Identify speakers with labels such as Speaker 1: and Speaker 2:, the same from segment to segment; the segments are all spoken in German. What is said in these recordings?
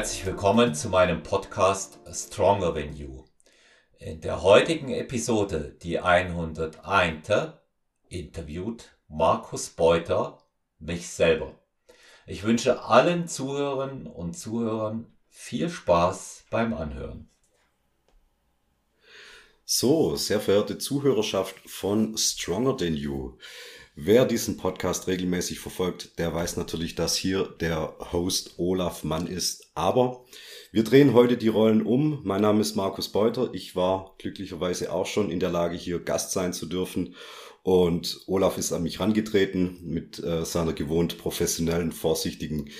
Speaker 1: herzlich willkommen zu meinem Podcast Stronger Than You. In der heutigen Episode, die 101. interviewt Markus Beuter mich selber. Ich wünsche allen Zuhörern und Zuhörern viel Spaß beim Anhören.
Speaker 2: So, sehr verehrte Zuhörerschaft von Stronger Than You. Wer diesen Podcast regelmäßig verfolgt, der weiß natürlich, dass hier der Host Olaf Mann ist. Aber wir drehen heute die Rollen um. Mein Name ist Markus Beuter. Ich war glücklicherweise auch schon in der Lage, hier Gast sein zu dürfen. Und Olaf ist an mich rangetreten mit äh, seiner gewohnt professionellen, vorsichtigen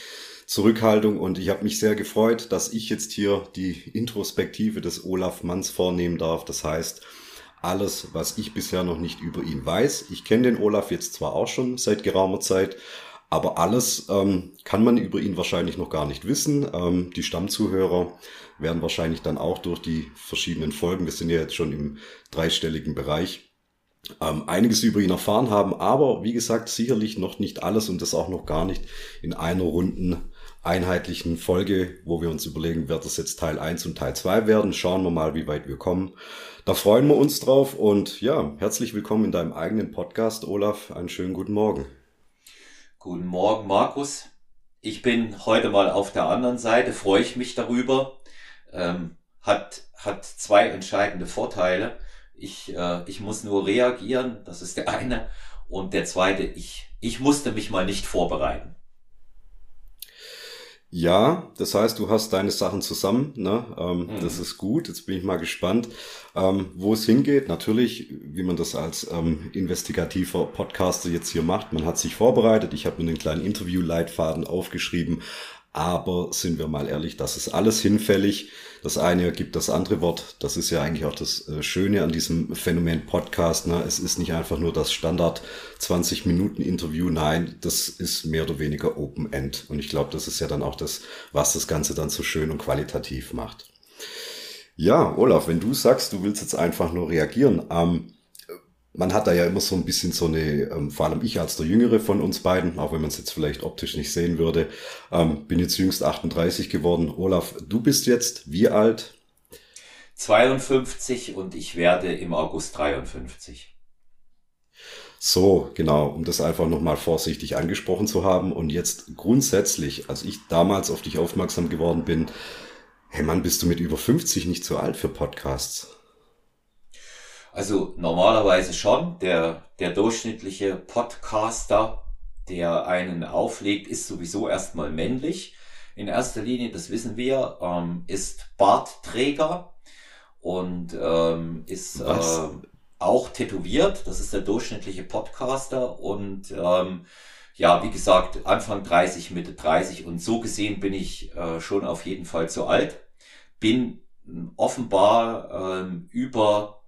Speaker 2: Zurückhaltung. Und ich habe mich sehr gefreut, dass ich jetzt hier die Introspektive des Olaf Manns vornehmen darf. Das heißt, alles, was ich bisher noch nicht über ihn weiß. Ich kenne den Olaf jetzt zwar auch schon seit geraumer Zeit, aber alles ähm, kann man über ihn wahrscheinlich noch gar nicht wissen. Ähm, die Stammzuhörer werden wahrscheinlich dann auch durch die verschiedenen Folgen, wir sind ja jetzt schon im dreistelligen Bereich, ähm, einiges über ihn erfahren haben. Aber wie gesagt, sicherlich noch nicht alles und das auch noch gar nicht in einer runden einheitlichen Folge, wo wir uns überlegen, wird das jetzt Teil 1 und Teil 2 werden. Schauen wir mal, wie weit wir kommen. Da freuen wir uns drauf und ja, herzlich willkommen in deinem eigenen Podcast, Olaf. Einen schönen guten Morgen.
Speaker 1: Guten Morgen, Markus. Ich bin heute mal auf der anderen Seite, freue ich mich darüber. Ähm, hat, hat zwei entscheidende Vorteile. Ich, äh, ich muss nur reagieren, das ist der eine. Und der zweite, ich, ich musste mich mal nicht vorbereiten.
Speaker 2: Ja, das heißt, du hast deine Sachen zusammen. Ne? Ähm, mhm. Das ist gut. Jetzt bin ich mal gespannt, ähm, wo es hingeht. Natürlich, wie man das als ähm, investigativer Podcaster jetzt hier macht. Man hat sich vorbereitet. Ich habe mir einen kleinen Interview-Leitfaden aufgeschrieben. Aber sind wir mal ehrlich, das ist alles hinfällig. Das eine ergibt das andere Wort. Das ist ja eigentlich auch das äh, Schöne an diesem Phänomen Podcast. Ne? Es ist nicht einfach nur das Standard 20 Minuten Interview. Nein, das ist mehr oder weniger Open End. Und ich glaube, das ist ja dann auch das, was das Ganze dann so schön und qualitativ macht. Ja, Olaf, wenn du sagst, du willst jetzt einfach nur reagieren, ähm, man hat da ja immer so ein bisschen so eine, ähm, vor allem ich als der Jüngere von uns beiden, auch wenn man es jetzt vielleicht optisch nicht sehen würde, ähm, bin jetzt jüngst 38 geworden. Olaf, du bist jetzt wie alt?
Speaker 1: 52 und ich werde im August 53.
Speaker 2: So, genau, um das einfach nochmal vorsichtig angesprochen zu haben. Und jetzt grundsätzlich, als ich damals auf dich aufmerksam geworden bin, hey Mann, bist du mit über 50 nicht zu alt für Podcasts?
Speaker 1: Also normalerweise schon. Der, der durchschnittliche Podcaster, der einen auflegt, ist sowieso erstmal männlich. In erster Linie, das wissen wir, ähm, ist Bartträger und ähm, ist äh, auch tätowiert. Das ist der durchschnittliche Podcaster und ähm, ja, wie gesagt, Anfang 30, Mitte 30 und so gesehen bin ich äh, schon auf jeden Fall zu alt. Bin offenbar ähm, über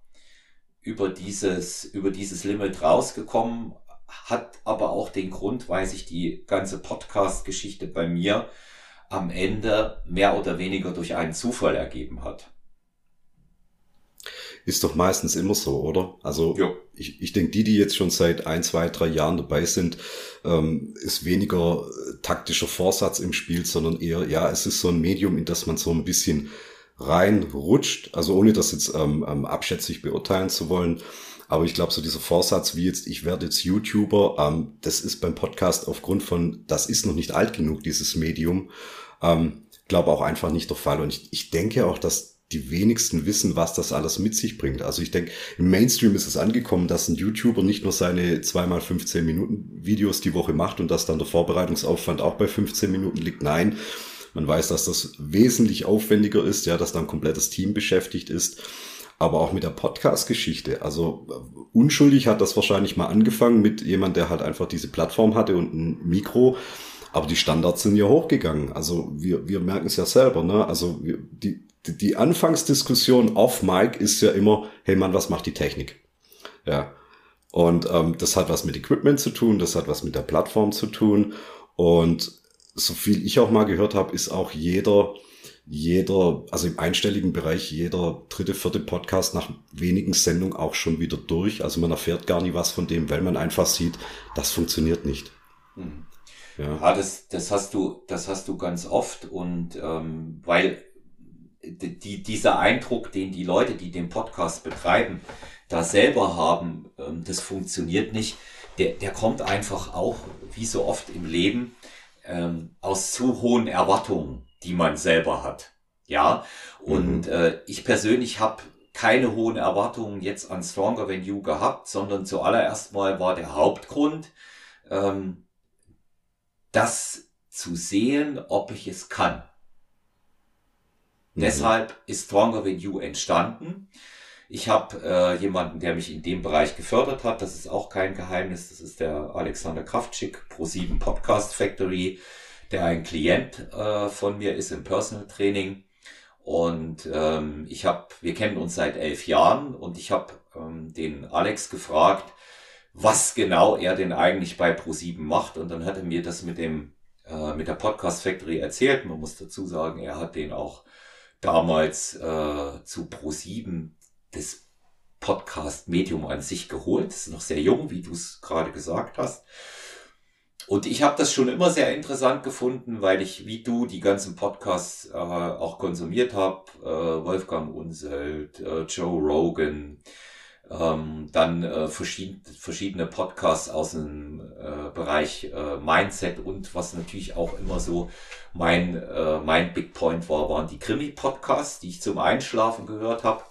Speaker 1: über dieses, über dieses Limit rausgekommen, hat aber auch den Grund, weil sich die ganze Podcast-Geschichte bei mir am Ende mehr oder weniger durch einen Zufall ergeben hat.
Speaker 2: Ist doch meistens immer so, oder? Also ja. ich, ich denke, die, die jetzt schon seit ein, zwei, drei Jahren dabei sind, ähm, ist weniger äh, taktischer Vorsatz im Spiel, sondern eher, ja, es ist so ein Medium, in das man so ein bisschen reinrutscht, also ohne das jetzt ähm, ähm, abschätzig beurteilen zu wollen. Aber ich glaube, so dieser Vorsatz wie jetzt, ich werde jetzt YouTuber, ähm, das ist beim Podcast aufgrund von, das ist noch nicht alt genug, dieses Medium, ähm, glaube auch einfach nicht der Fall. Und ich, ich denke auch, dass die wenigsten wissen, was das alles mit sich bringt. Also ich denke, im Mainstream ist es angekommen, dass ein YouTuber nicht nur seine zweimal 15 Minuten Videos die Woche macht und dass dann der Vorbereitungsaufwand auch bei 15 Minuten liegt. Nein, man weiß, dass das wesentlich aufwendiger ist, ja, dass da ein komplettes Team beschäftigt ist. Aber auch mit der Podcast-Geschichte. Also unschuldig hat das wahrscheinlich mal angefangen mit jemand, der halt einfach diese Plattform hatte und ein Mikro. Aber die Standards sind ja hochgegangen. Also wir, wir merken es ja selber. Ne? Also wir, die, die Anfangsdiskussion off Mic ist ja immer, hey Mann, was macht die Technik? Ja. Und ähm, das hat was mit Equipment zu tun, das hat was mit der Plattform zu tun. Und so viel ich auch mal gehört habe, ist auch jeder, jeder, also im einstelligen Bereich, jeder dritte, vierte Podcast nach wenigen Sendungen auch schon wieder durch. Also man erfährt gar nie was von dem, weil man einfach sieht, das funktioniert nicht.
Speaker 1: Hm. Ja, ja das, das hast du, das hast du ganz oft und ähm, weil die, dieser Eindruck, den die Leute, die den Podcast betreiben, da selber haben, ähm, das funktioniert nicht, der, der kommt einfach auch, wie so oft im Leben, ähm, aus zu hohen Erwartungen, die man selber hat. Ja, und mhm. äh, ich persönlich habe keine hohen Erwartungen jetzt an Stronger Than You gehabt, sondern zuallererst mal war der Hauptgrund, ähm, das zu sehen, ob ich es kann. Mhm. Deshalb ist Stronger Than You entstanden. Ich habe äh, jemanden, der mich in dem Bereich gefördert hat. Das ist auch kein Geheimnis. Das ist der Alexander Kraftschick, Pro7 Podcast Factory, der ein Klient äh, von mir ist im Personal Training. Und ähm, ich habe, wir kennen uns seit elf Jahren und ich habe ähm, den Alex gefragt, was genau er denn eigentlich bei Pro7 macht. Und dann hat er mir das mit dem äh, mit der Podcast Factory erzählt. Man muss dazu sagen, er hat den auch damals äh, zu Pro7 das Podcast-Medium an sich geholt. Das ist noch sehr jung, wie du es gerade gesagt hast. Und ich habe das schon immer sehr interessant gefunden, weil ich, wie du, die ganzen Podcasts äh, auch konsumiert habe. Äh, Wolfgang Unselt, äh, Joe Rogan, ähm, dann äh, verschied verschiedene Podcasts aus dem äh, Bereich äh, Mindset und was natürlich auch immer so mein, äh, mein Big Point war, waren die Krimi-Podcasts, die ich zum Einschlafen gehört habe.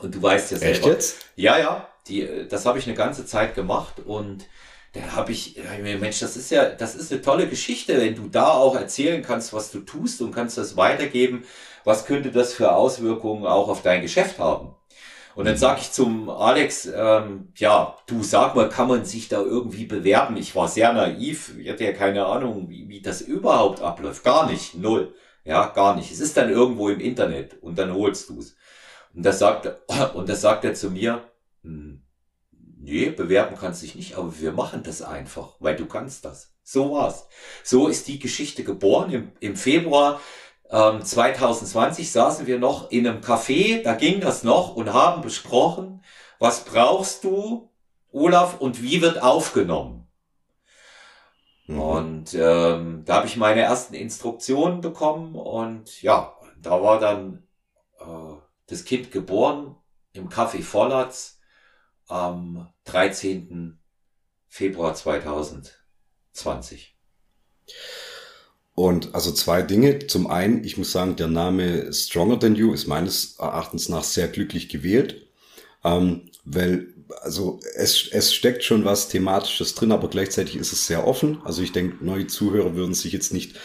Speaker 1: Und du weißt ja selber. Echt jetzt? Ja, ja. Die, das habe ich eine ganze Zeit gemacht und da habe ich, Mensch, das ist ja, das ist eine tolle Geschichte, wenn du da auch erzählen kannst, was du tust und kannst das weitergeben. Was könnte das für Auswirkungen auch auf dein Geschäft haben? Und dann sage ich zum Alex, ähm, ja, du sag mal, kann man sich da irgendwie bewerben? Ich war sehr naiv, ich hatte ja keine Ahnung, wie, wie das überhaupt abläuft. Gar nicht, null. Ja, gar nicht. Es ist dann irgendwo im Internet und dann holst du's. Und das sagt, und das sagt er zu mir, hm, nee, bewerben kannst du dich nicht, aber wir machen das einfach, weil du kannst das. So war's. So ist die Geschichte geboren. Im, im Februar ähm, 2020 saßen wir noch in einem Café, da ging das noch und haben besprochen, was brauchst du, Olaf, und wie wird aufgenommen. Mhm. Und ähm, da habe ich meine ersten Instruktionen bekommen und ja, da war dann das Kind geboren im Café Vollatz am 13. Februar 2020.
Speaker 2: Und also zwei Dinge. Zum einen, ich muss sagen, der Name Stronger Than You ist meines Erachtens nach sehr glücklich gewählt, ähm, weil also es, es steckt schon was Thematisches drin, aber gleichzeitig ist es sehr offen. Also ich denke, neue Zuhörer würden sich jetzt nicht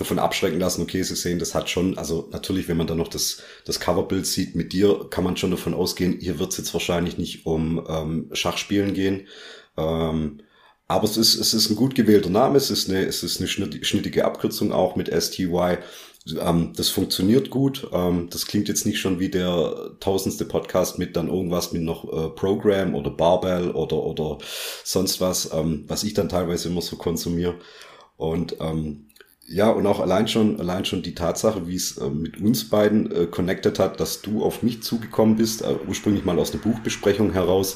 Speaker 2: davon abschrecken lassen, okay, sie sehen, das hat schon, also natürlich, wenn man dann noch das, das Coverbild sieht mit dir, kann man schon davon ausgehen, hier wird es jetzt wahrscheinlich nicht um ähm, Schachspielen gehen. Ähm, aber es ist, es ist ein gut gewählter Name, es ist eine, es ist eine schnittige Abkürzung auch mit STY. Ähm, das funktioniert gut. Ähm, das klingt jetzt nicht schon wie der tausendste Podcast mit dann irgendwas mit noch äh, Program oder Barbell oder, oder sonst was, ähm, was ich dann teilweise immer so konsumiere. Und ähm, ja, und auch allein schon, allein schon die Tatsache, wie es äh, mit uns beiden äh, connected hat, dass du auf mich zugekommen bist, äh, ursprünglich mal aus einer Buchbesprechung heraus,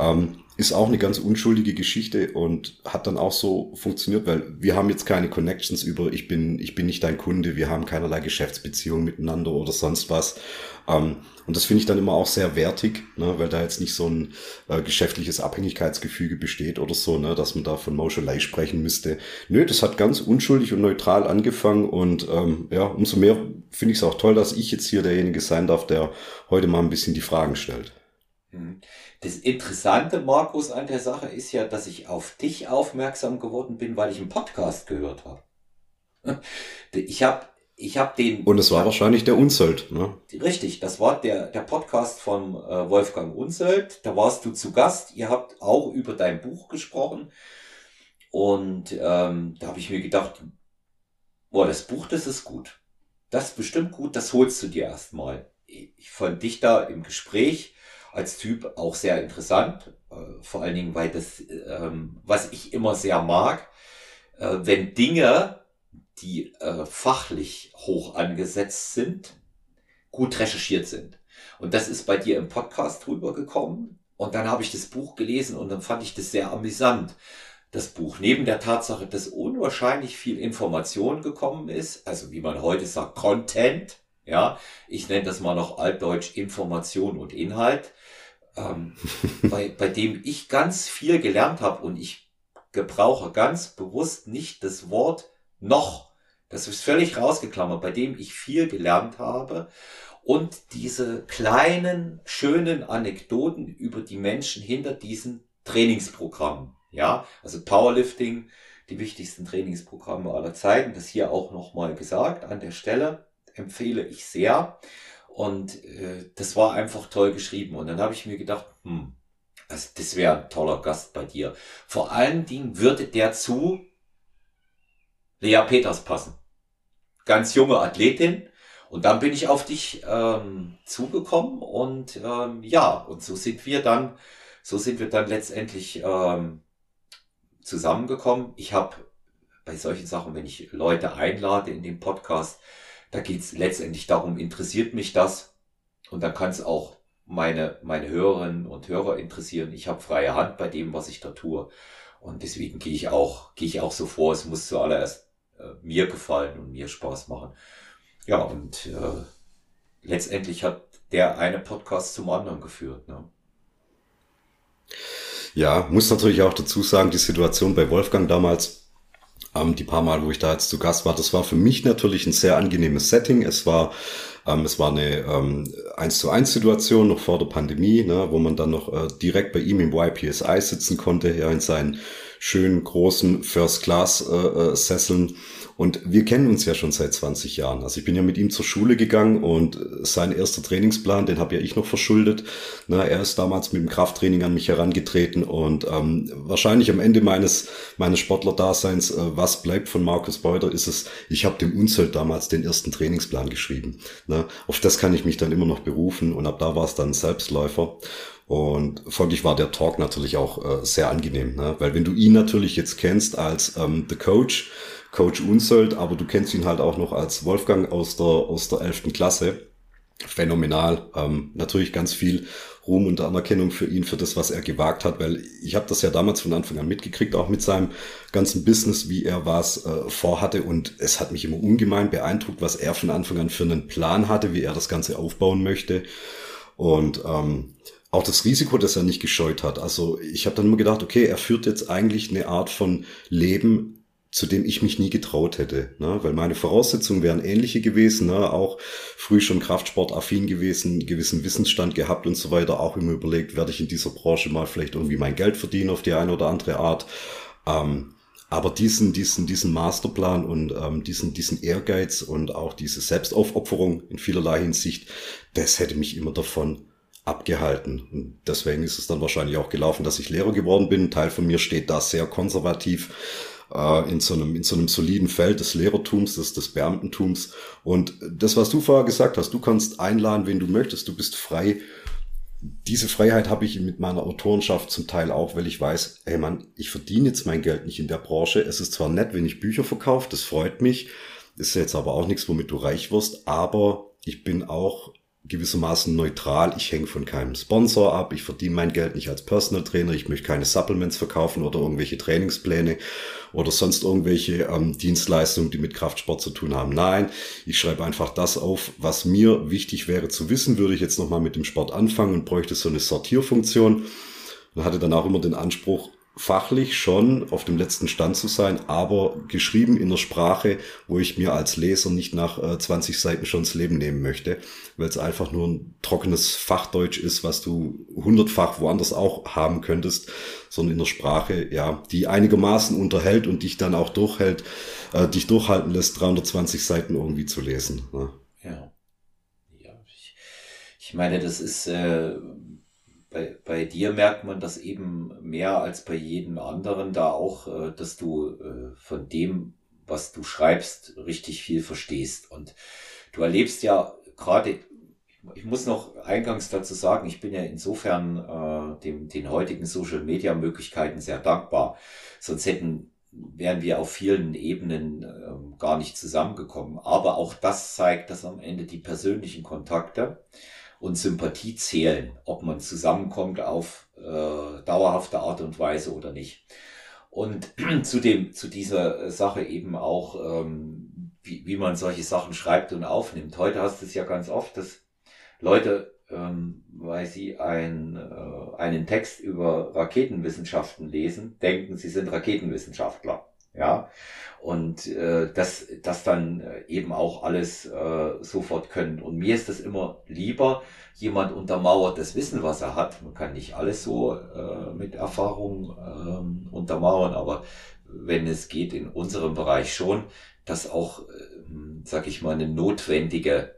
Speaker 2: ähm, ist auch eine ganz unschuldige Geschichte und hat dann auch so funktioniert, weil wir haben jetzt keine Connections über, ich bin, ich bin nicht dein Kunde, wir haben keinerlei Geschäftsbeziehungen miteinander oder sonst was. Ähm, und das finde ich dann immer auch sehr wertig, ne, weil da jetzt nicht so ein äh, geschäftliches Abhängigkeitsgefüge besteht oder so, ne, dass man da von Moschelei sprechen müsste. Nö, das hat ganz unschuldig und neutral angefangen und ähm, ja, umso mehr finde ich es auch toll, dass ich jetzt hier derjenige sein darf, der heute mal ein bisschen die Fragen stellt.
Speaker 1: Mhm. Das Interessante, Markus, an der Sache ist ja, dass ich auf dich aufmerksam geworden bin, weil ich einen Podcast gehört habe. Ich habe ich hab den.
Speaker 2: Und es war wahrscheinlich der Unselt, ne?
Speaker 1: Richtig, das war der, der Podcast von äh, Wolfgang Unselt. Da warst du zu Gast. Ihr habt auch über dein Buch gesprochen. Und ähm, da habe ich mir gedacht, boah, das Buch, das ist gut. Das ist bestimmt gut, das holst du dir erstmal. Ich fand dich da im Gespräch als Typ auch sehr interessant. Äh, vor allen Dingen, weil das, ähm, was ich immer sehr mag, äh, wenn Dinge, die äh, fachlich hoch angesetzt sind, gut recherchiert sind. Und das ist bei dir im Podcast rübergekommen. Und dann habe ich das Buch gelesen und dann fand ich das sehr amüsant. das Buch. Neben der Tatsache, dass unwahrscheinlich viel Information gekommen ist, also wie man heute sagt, Content, ja, ich nenne das mal noch altdeutsch Information und Inhalt, ähm, bei, bei dem ich ganz viel gelernt habe und ich gebrauche ganz bewusst nicht das Wort noch. Das ist völlig rausgeklammert, bei dem ich viel gelernt habe und diese kleinen, schönen Anekdoten über die Menschen hinter diesen Trainingsprogrammen. Ja, also Powerlifting, die wichtigsten Trainingsprogramme aller Zeiten. Das hier auch nochmal gesagt an der Stelle. Empfehle ich sehr. Und äh, das war einfach toll geschrieben. Und dann habe ich mir gedacht, hm, also das wäre ein toller Gast bei dir. Vor allen Dingen würde der zu Lea Peters passen. Ganz junge Athletin. Und dann bin ich auf dich ähm, zugekommen und ähm, ja, und so sind wir dann, so sind wir dann letztendlich ähm, zusammengekommen. Ich habe bei solchen Sachen, wenn ich Leute einlade in den Podcast, da geht es letztendlich darum, interessiert mich das? Und dann kann es auch meine, meine Hörerinnen und Hörer interessieren. Ich habe freie Hand bei dem, was ich da tue. Und deswegen gehe ich auch, gehe ich auch so vor, es muss zuallererst mir gefallen und mir Spaß machen. Ja, und äh, letztendlich hat der eine Podcast zum anderen geführt. Ne?
Speaker 2: Ja, muss natürlich auch dazu sagen, die Situation bei Wolfgang damals, ähm, die paar Mal, wo ich da jetzt zu Gast war, das war für mich natürlich ein sehr angenehmes Setting. Es war ähm, es war eine ähm, 1 zu 1 Situation noch vor der Pandemie, ne, wo man dann noch äh, direkt bei ihm im YPSI sitzen konnte, ja, in seinen schönen großen First Class äh, äh, und wir kennen uns ja schon seit 20 Jahren. Also ich bin ja mit ihm zur Schule gegangen und sein erster Trainingsplan, den habe ja ich noch verschuldet. Na, er ist damals mit dem Krafttraining an mich herangetreten und ähm, wahrscheinlich am Ende meines meines Sportlerdaseins, äh, was bleibt von Markus Beuter, ist es, ich habe dem Unzelt damals den ersten Trainingsplan geschrieben. Na, auf das kann ich mich dann immer noch berufen und ab da war es dann Selbstläufer. Und folglich war der Talk natürlich auch äh, sehr angenehm, ne? weil wenn du ihn natürlich jetzt kennst als ähm, The Coach, Coach Unsold, aber du kennst ihn halt auch noch als Wolfgang aus der, aus der 11. Klasse. Phänomenal. Ähm, natürlich ganz viel Ruhm und Anerkennung für ihn, für das, was er gewagt hat, weil ich habe das ja damals von Anfang an mitgekriegt, auch mit seinem ganzen Business, wie er was äh, vorhatte. Und es hat mich immer ungemein beeindruckt, was er von Anfang an für einen Plan hatte, wie er das Ganze aufbauen möchte. Und ähm, auch das Risiko, das er nicht gescheut hat. Also ich habe dann immer gedacht, okay, er führt jetzt eigentlich eine Art von Leben, zu dem ich mich nie getraut hätte, ne? weil meine Voraussetzungen wären ähnliche gewesen, ne? auch früh schon Kraftsportaffin gewesen, gewissen Wissensstand gehabt und so weiter, auch immer überlegt, werde ich in dieser Branche mal vielleicht irgendwie mein Geld verdienen auf die eine oder andere Art. Ähm, aber diesen, diesen, diesen Masterplan und ähm, diesen, diesen Ehrgeiz und auch diese Selbstaufopferung in vielerlei Hinsicht, das hätte mich immer davon abgehalten. Und deswegen ist es dann wahrscheinlich auch gelaufen, dass ich Lehrer geworden bin. Ein Teil von mir steht da sehr konservativ äh, in, so einem, in so einem soliden Feld des Lehrertums, des, des Beamtentums. Und das, was du vorher gesagt hast, du kannst einladen, wen du möchtest, du bist frei. Diese Freiheit habe ich mit meiner Autorenschaft zum Teil auch, weil ich weiß, ey Mann, ich verdiene jetzt mein Geld nicht in der Branche. Es ist zwar nett, wenn ich Bücher verkaufe, das freut mich, ist jetzt aber auch nichts, womit du reich wirst, aber ich bin auch gewissermaßen neutral. Ich hänge von keinem Sponsor ab. Ich verdiene mein Geld nicht als Personal Trainer. Ich möchte keine Supplements verkaufen oder irgendwelche Trainingspläne oder sonst irgendwelche ähm, Dienstleistungen, die mit Kraftsport zu tun haben. Nein, ich schreibe einfach das auf, was mir wichtig wäre zu wissen. Würde ich jetzt nochmal mit dem Sport anfangen und bräuchte so eine Sortierfunktion. Und hatte dann auch immer den Anspruch, fachlich schon auf dem letzten Stand zu sein, aber geschrieben in der Sprache, wo ich mir als Leser nicht nach äh, 20 Seiten schon das Leben nehmen möchte, weil es einfach nur ein trockenes Fachdeutsch ist, was du hundertfach woanders auch haben könntest, sondern in der Sprache, ja, die einigermaßen unterhält und dich dann auch durchhält, äh, dich durchhalten lässt, 320 Seiten irgendwie zu lesen.
Speaker 1: Ne? Ja. Ja, ich, meine, das ist äh, bei, bei dir merkt man das eben mehr als bei jedem anderen da auch, äh, dass du äh, von dem, was du schreibst, richtig viel verstehst. Und du erlebst ja gerade, ich muss noch eingangs dazu sagen, ich bin ja insofern äh, dem, den heutigen Social Media Möglichkeiten sehr dankbar. Sonst hätten wären wir auf vielen Ebenen äh, gar nicht zusammengekommen. Aber auch das zeigt, dass am Ende die persönlichen Kontakte und Sympathie zählen, ob man zusammenkommt auf äh, dauerhafte Art und Weise oder nicht. Und zu dem, zu dieser Sache eben auch, ähm, wie, wie man solche Sachen schreibt und aufnimmt. Heute hast du es ja ganz oft, dass Leute, ähm, weil sie ein, äh, einen Text über Raketenwissenschaften lesen, denken, sie sind Raketenwissenschaftler. Ja, und äh, das, das dann äh, eben auch alles äh, sofort können. Und mir ist das immer lieber, jemand untermauert das Wissen, was er hat. Man kann nicht alles so äh, mit Erfahrung ähm, untermauern, aber wenn es geht in unserem Bereich schon, dass auch, äh, sag ich mal, eine notwendige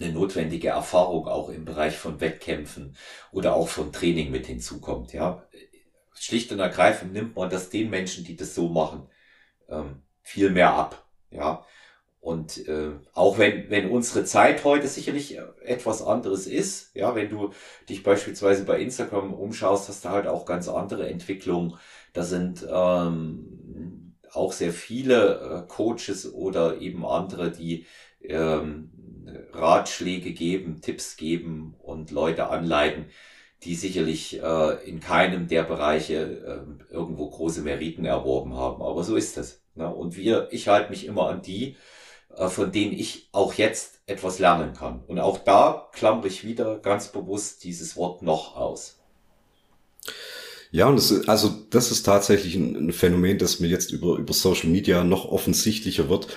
Speaker 1: eine notwendige Erfahrung auch im Bereich von Wettkämpfen oder auch von Training mit hinzukommt. Ja, schlicht und ergreifend nimmt man das den Menschen, die das so machen, ähm, viel mehr ab. Ja, und äh, auch wenn, wenn unsere Zeit heute sicherlich etwas anderes ist, ja, wenn du dich beispielsweise bei Instagram umschaust, hast du halt auch ganz andere Entwicklungen. Da sind ähm, auch sehr viele äh, Coaches oder eben andere, die ähm, Ratschläge geben, Tipps geben und Leute anleiten, die sicherlich äh, in keinem der Bereiche äh, irgendwo große Meriten erworben haben. Aber so ist es. Ne? Und wir, ich halte mich immer an die, äh, von denen ich auch jetzt etwas lernen kann. Und auch da klammere ich wieder ganz bewusst dieses Wort noch aus.
Speaker 2: Ja, und das ist, also das ist tatsächlich ein, ein Phänomen, das mir jetzt über, über Social Media noch offensichtlicher wird,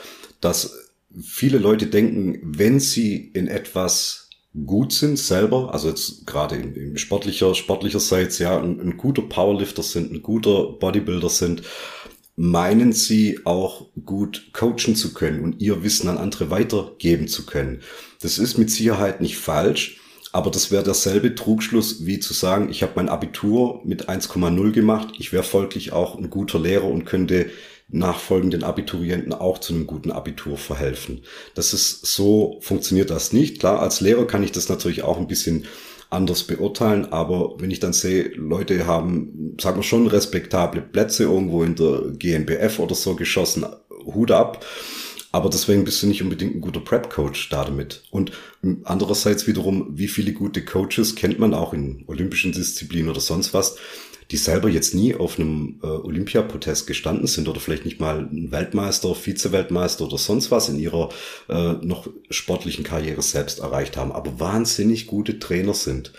Speaker 2: dass viele Leute denken, wenn sie in etwas gut sind selber, also jetzt gerade in, in sportlicher, sportlicher Seite, ja, ein, ein guter Powerlifter sind, ein guter Bodybuilder sind, meinen sie auch gut coachen zu können und ihr Wissen an andere weitergeben zu können. Das ist mit Sicherheit nicht falsch, aber das wäre derselbe Trugschluss wie zu sagen, ich habe mein Abitur mit 1,0 gemacht, ich wäre folglich auch ein guter Lehrer und könnte nachfolgenden Abiturienten auch zu einem guten Abitur verhelfen. Das ist so funktioniert das nicht. Klar, als Lehrer kann ich das natürlich auch ein bisschen anders beurteilen, aber wenn ich dann sehe, Leute haben, sagen wir schon, respektable Plätze irgendwo in der GmbF oder so geschossen, Hut ab. Aber deswegen bist du nicht unbedingt ein guter Prep-Coach da damit. Und andererseits wiederum, wie viele gute Coaches kennt man auch in olympischen Disziplinen oder sonst was, die selber jetzt nie auf einem äh, Olympiapodest gestanden sind oder vielleicht nicht mal ein Weltmeister, Vize-Weltmeister oder sonst was in ihrer äh, noch sportlichen Karriere selbst erreicht haben, aber wahnsinnig gute Trainer sind.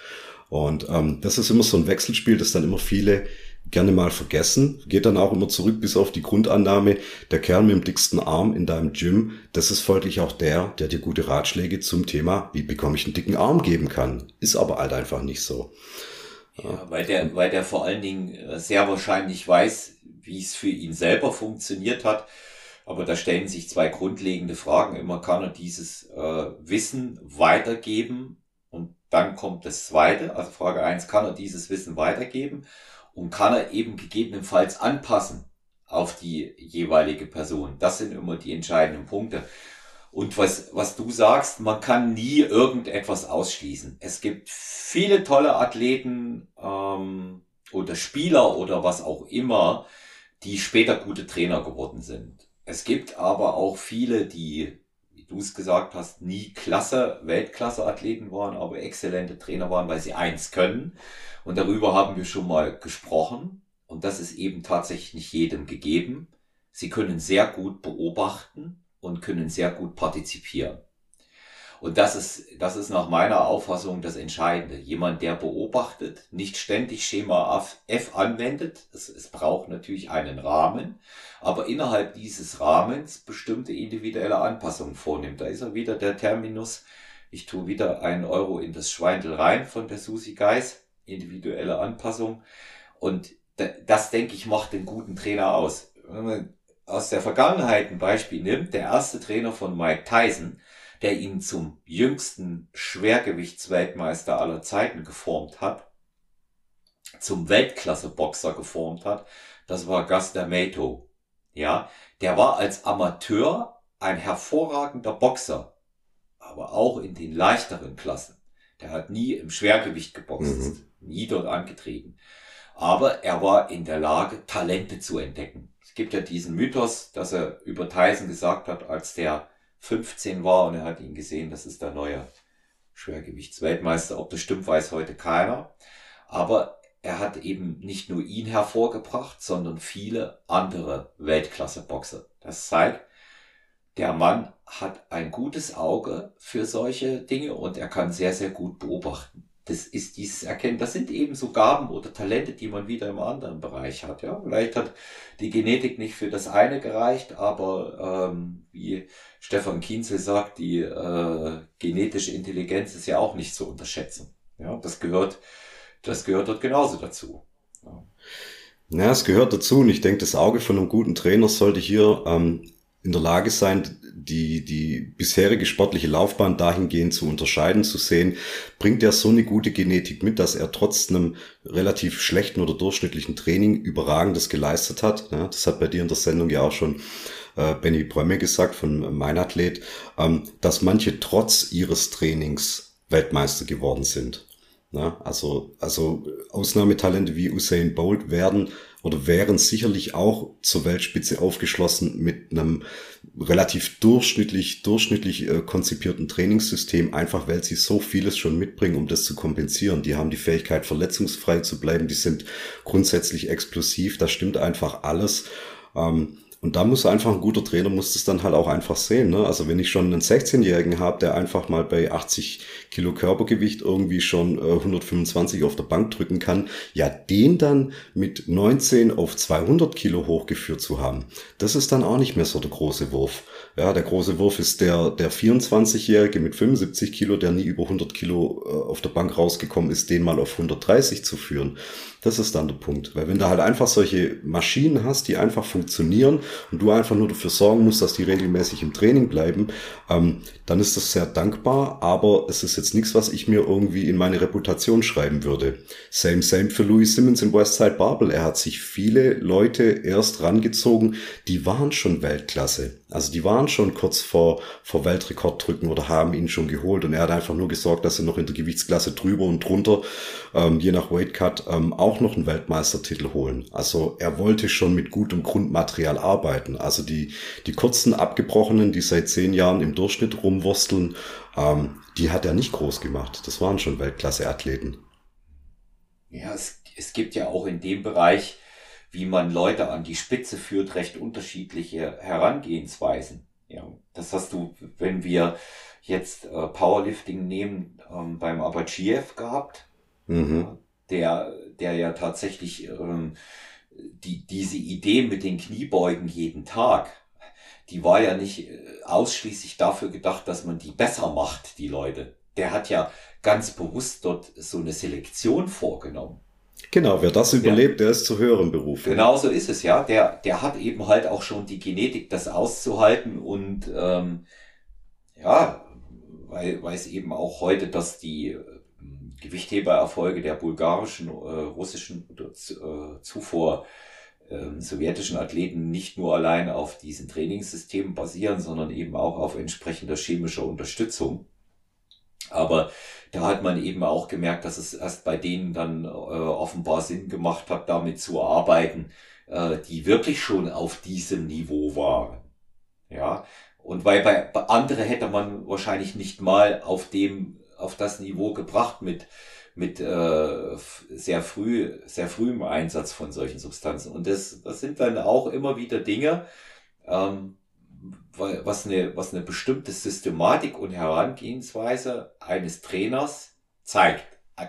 Speaker 2: Und ähm, das ist immer so ein Wechselspiel, das dann immer viele gerne mal vergessen. Geht dann auch immer zurück bis auf die Grundannahme, der Kerl mit dem dicksten Arm in deinem Gym, das ist folglich auch der, der dir gute Ratschläge zum Thema, wie bekomme ich einen dicken Arm geben kann. Ist aber halt einfach nicht so.
Speaker 1: Weil der, weil der vor allen Dingen äh, sehr wahrscheinlich weiß, wie es für ihn selber funktioniert hat. Aber da stellen sich zwei grundlegende Fragen. Immer kann er dieses äh, Wissen weitergeben und dann kommt das zweite. Also Frage eins kann er dieses Wissen weitergeben und kann er eben gegebenenfalls anpassen auf die jeweilige Person. Das sind immer die entscheidenden Punkte. Und was, was du sagst, man kann nie irgendetwas ausschließen. Es gibt viele tolle Athleten ähm, oder Spieler oder was auch immer, die später gute Trainer geworden sind. Es gibt aber auch viele, die, wie du es gesagt hast, nie Klasse, Weltklasse-Athleten waren, aber exzellente Trainer waren, weil sie eins können. Und darüber haben wir schon mal gesprochen. Und das ist eben tatsächlich nicht jedem gegeben. Sie können sehr gut beobachten und können sehr gut partizipieren. Und das ist, das ist nach meiner Auffassung das Entscheidende. Jemand, der beobachtet, nicht ständig Schema F anwendet. Es, es braucht natürlich einen Rahmen, aber innerhalb dieses Rahmens bestimmte individuelle Anpassungen vornimmt. Da ist er wieder der Terminus. Ich tue wieder einen Euro in das Schweindel rein von der Susi Geis. Individuelle Anpassung. Und das, denke ich, macht den guten Trainer aus aus der Vergangenheit ein Beispiel nimmt, der erste Trainer von Mike Tyson, der ihn zum jüngsten Schwergewichtsweltmeister aller Zeiten geformt hat, zum Weltklasse-Boxer geformt hat, das war Gus D'Amato. Ja, der war als Amateur ein hervorragender Boxer, aber auch in den leichteren Klassen. Der hat nie im Schwergewicht geboxt, mhm. nie dort angetreten. Aber er war in der Lage, Talente zu entdecken gibt ja diesen Mythos, dass er über Tyson gesagt hat, als der 15 war und er hat ihn gesehen, das ist der neue Schwergewichtsweltmeister. Ob das stimmt, weiß heute keiner. Aber er hat eben nicht nur ihn hervorgebracht, sondern viele andere Weltklasse-Boxer. Das zeigt, der Mann hat ein gutes Auge für solche Dinge und er kann sehr, sehr gut beobachten. Das ist dieses Erkennen. Das sind eben so Gaben oder Talente, die man wieder im anderen Bereich hat. Ja, vielleicht hat die Genetik nicht für das eine gereicht, aber ähm, wie Stefan Kienzel sagt, die äh, genetische Intelligenz ist ja auch nicht zu unterschätzen. Ja, das gehört, das gehört dort genauso dazu. Ja.
Speaker 2: Ja, es gehört dazu und ich denke, das Auge von einem guten Trainer sollte hier ähm, in der Lage sein, die, die bisherige sportliche Laufbahn dahingehend zu unterscheiden, zu sehen, bringt er so eine gute Genetik mit, dass er trotz einem relativ schlechten oder durchschnittlichen Training überragendes geleistet hat. Ja, das hat bei dir in der Sendung ja auch schon äh, Benny Brömme gesagt von Mein Athlet, ähm, dass manche trotz ihres Trainings Weltmeister geworden sind. Ja, also, also Ausnahmetalente wie Usain Bolt werden oder wären sicherlich auch zur Weltspitze aufgeschlossen mit einem relativ durchschnittlich, durchschnittlich äh, konzipierten Trainingssystem, einfach weil sie so vieles schon mitbringen, um das zu kompensieren. Die haben die Fähigkeit, verletzungsfrei zu bleiben, die sind grundsätzlich explosiv, da stimmt einfach alles. Ähm, und da muss einfach ein guter Trainer, muss das dann halt auch einfach sehen. Ne? Also wenn ich schon einen 16-Jährigen habe, der einfach mal bei 80 Kilo Körpergewicht irgendwie schon äh, 125 auf der Bank drücken kann, ja, den dann mit 19 auf 200 Kilo hochgeführt zu haben, das ist dann auch nicht mehr so der große Wurf. Ja, der große Wurf ist der, der 24-Jährige mit 75 Kilo, der nie über 100 Kilo äh, auf der Bank rausgekommen ist, den mal auf 130 zu führen. Das ist dann der Punkt. Weil wenn du halt einfach solche Maschinen hast, die einfach funktionieren und du einfach nur dafür sorgen musst, dass die regelmäßig im Training bleiben, ähm, dann ist das sehr dankbar, aber es ist jetzt nichts, was ich mir irgendwie in meine Reputation schreiben würde. Same, same für Louis Simmons in Westside Barbel. Er hat sich viele Leute erst rangezogen, die waren schon Weltklasse. Also die waren schon kurz vor, vor Weltrekord drücken oder haben ihn schon geholt und er hat einfach nur gesorgt, dass er noch in der Gewichtsklasse drüber und drunter, ähm, je nach Weightcut, ähm, auch noch einen Weltmeistertitel holen. Also er wollte schon mit gutem Grundmaterial arbeiten. Also die, die kurzen Abgebrochenen, die seit zehn Jahren im Durchschnitt rumwursteln, ähm, die hat er nicht groß gemacht. Das waren schon Weltklasse-Athleten.
Speaker 1: Ja, es, es gibt ja auch in dem Bereich wie man Leute an die Spitze führt, recht unterschiedliche Herangehensweisen. Ja, das hast du, wenn wir jetzt äh, Powerlifting nehmen, ähm, beim Abachiev gehabt, mhm. der, der ja tatsächlich ähm, die, diese Idee mit den Kniebeugen jeden Tag, die war ja nicht äh, ausschließlich dafür gedacht, dass man die besser macht, die Leute. Der hat ja ganz bewusst dort so eine Selektion vorgenommen.
Speaker 2: Genau, wer das überlebt, ja. der ist zu höheren Berufen.
Speaker 1: Genau so ist es, ja. Der, der hat eben halt auch schon die Genetik, das auszuhalten und ähm, ja, weil, weil es eben auch heute, dass die Gewichthebererfolge der bulgarischen, äh, russischen oder äh, zuvor äh, sowjetischen Athleten nicht nur allein auf diesen Trainingssystemen basieren, sondern eben auch auf entsprechender chemischer Unterstützung. Aber da hat man eben auch gemerkt, dass es erst bei denen dann äh, offenbar Sinn gemacht hat, damit zu arbeiten, äh, die wirklich schon auf diesem Niveau waren. Ja, und weil bei, bei andere hätte man wahrscheinlich nicht mal auf dem, auf das Niveau gebracht mit mit äh, sehr früh, sehr frühem Einsatz von solchen Substanzen. Und das, das sind dann auch immer wieder Dinge, ähm, was eine, was eine bestimmte Systematik und Herangehensweise eines Trainers zeigt.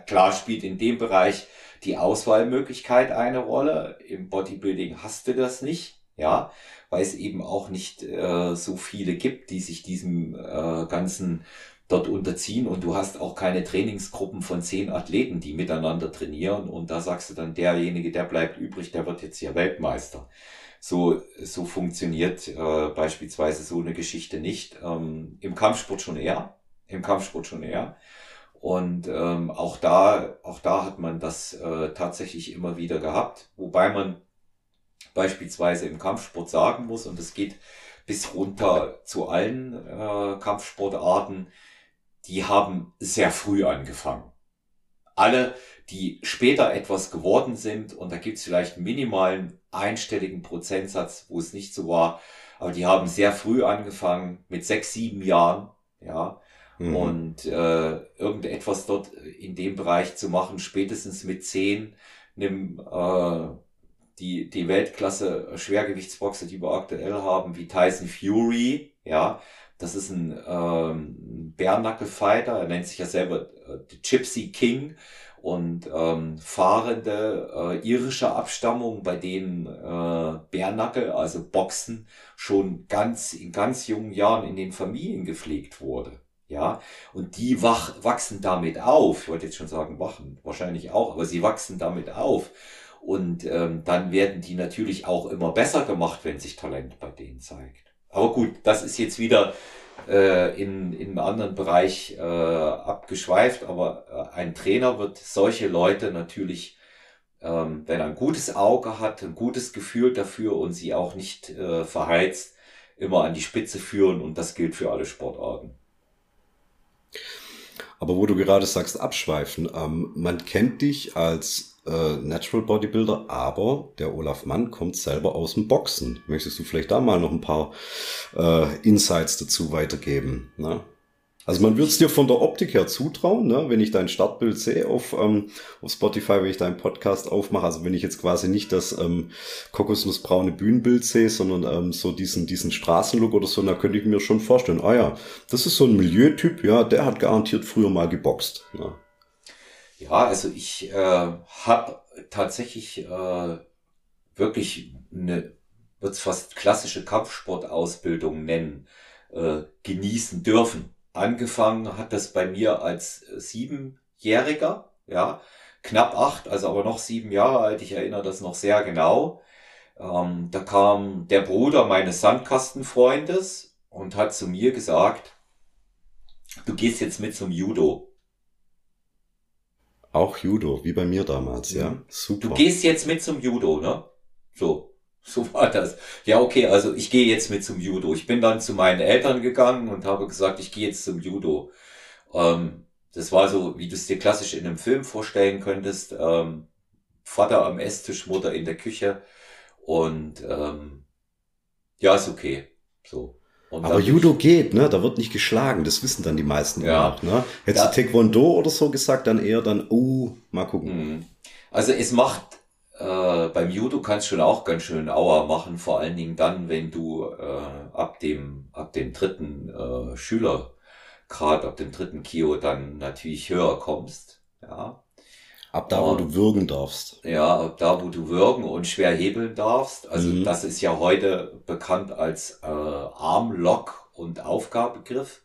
Speaker 1: Klar spielt in dem Bereich die Auswahlmöglichkeit eine Rolle. Im Bodybuilding hast du das nicht, ja, weil es eben auch nicht äh, so viele gibt, die sich diesem äh, ganzen dort unterziehen und du hast auch keine Trainingsgruppen von zehn Athleten, die miteinander trainieren und da sagst du dann, derjenige, der bleibt übrig, der wird jetzt hier Weltmeister. So, so funktioniert äh, beispielsweise so eine Geschichte nicht. Ähm, Im Kampfsport schon eher. Im Kampfsport schon eher. Und ähm, auch da, auch da hat man das äh, tatsächlich immer wieder gehabt, wobei man beispielsweise im Kampfsport sagen muss, und es geht bis runter zu allen äh, Kampfsportarten, die haben sehr früh angefangen. Alle, die später etwas geworden sind, und da gibt es vielleicht einen minimalen einstelligen Prozentsatz, wo es nicht so war, aber die haben sehr früh angefangen, mit sechs, sieben Jahren, ja, mhm. und äh, irgendetwas dort in dem Bereich zu machen, spätestens mit zehn, nimm äh, die, die Weltklasse Schwergewichtsboxer, die wir aktuell haben, wie Tyson Fury, ja, das ist ein ähm, Bärnackelfighter, er nennt sich ja selber äh, Gypsy King und ähm, fahrende äh, irische Abstammung, bei denen äh, Bärnackel, also Boxen, schon ganz in ganz jungen Jahren in den Familien gepflegt wurde. Ja, und die wach, wachsen damit auf. Ich wollte jetzt schon sagen, wachen, wahrscheinlich auch, aber sie wachsen damit auf. Und ähm, dann werden die natürlich auch immer besser gemacht, wenn sich Talent bei denen zeigt. Aber gut, das ist jetzt wieder äh, in, in einem anderen Bereich äh, abgeschweift, aber äh, ein Trainer wird solche Leute natürlich, ähm, wenn er ein gutes Auge hat, ein gutes Gefühl dafür und sie auch nicht äh, verheizt, immer an die Spitze führen und das gilt für alle Sportarten.
Speaker 2: Aber wo du gerade sagst, abschweifen, ähm, man kennt dich als äh, Natural Bodybuilder, aber der Olaf Mann kommt selber aus dem Boxen. Möchtest du vielleicht da mal noch ein paar äh, Insights dazu weitergeben? Ne? Also man würde es dir von der Optik her zutrauen, ne? wenn ich dein Startbild sehe auf, ähm, auf Spotify, wenn ich deinen Podcast aufmache. Also wenn ich jetzt quasi nicht das ähm, kokosnussbraune Bühnenbild sehe, sondern ähm, so diesen, diesen Straßenlook oder so, da könnte ich mir schon vorstellen, ah ja, das ist so ein Milieutyp, ja, der hat garantiert früher mal geboxt. Ne?
Speaker 1: Ja, also ich äh, habe tatsächlich äh, wirklich eine, wird es fast klassische Kampfsportausbildung nennen, äh, genießen dürfen Angefangen hat das bei mir als Siebenjähriger, ja, knapp acht, also aber noch sieben Jahre alt. Ich erinnere das noch sehr genau. Ähm, da kam der Bruder meines Sandkastenfreundes und hat zu mir gesagt, du gehst jetzt mit zum Judo.
Speaker 2: Auch Judo, wie bei mir damals, ja. ja.
Speaker 1: Super. Du gehst jetzt mit zum Judo, ne? So. So war das. Ja, okay, also ich gehe jetzt mit zum Judo. Ich bin dann zu meinen Eltern gegangen und habe gesagt, ich gehe jetzt zum Judo. Ähm, das war so, wie du es dir klassisch in einem Film vorstellen könntest. Ähm, Vater am Esstisch, Mutter in der Küche. Und ähm, ja, ist okay. So.
Speaker 2: Und Aber Judo geht, ne? Da wird nicht geschlagen. Das wissen dann die meisten ja. auch, ne? Hättest ja. du Taekwondo oder so gesagt, dann eher dann, uh, mal gucken.
Speaker 1: Hm. Also es macht äh, beim Judo kannst du schon auch ganz schön Auer machen, vor allen Dingen dann, wenn du äh, ab dem ab dem dritten äh, Schülergrad, ab dem dritten Kio dann natürlich höher kommst. Ja.
Speaker 2: Ab da, wo du würgen darfst.
Speaker 1: Ja, ab da, wo du würgen und schwer hebeln darfst. Also mhm. das ist ja heute bekannt als äh, Armlock und Aufgabegriff.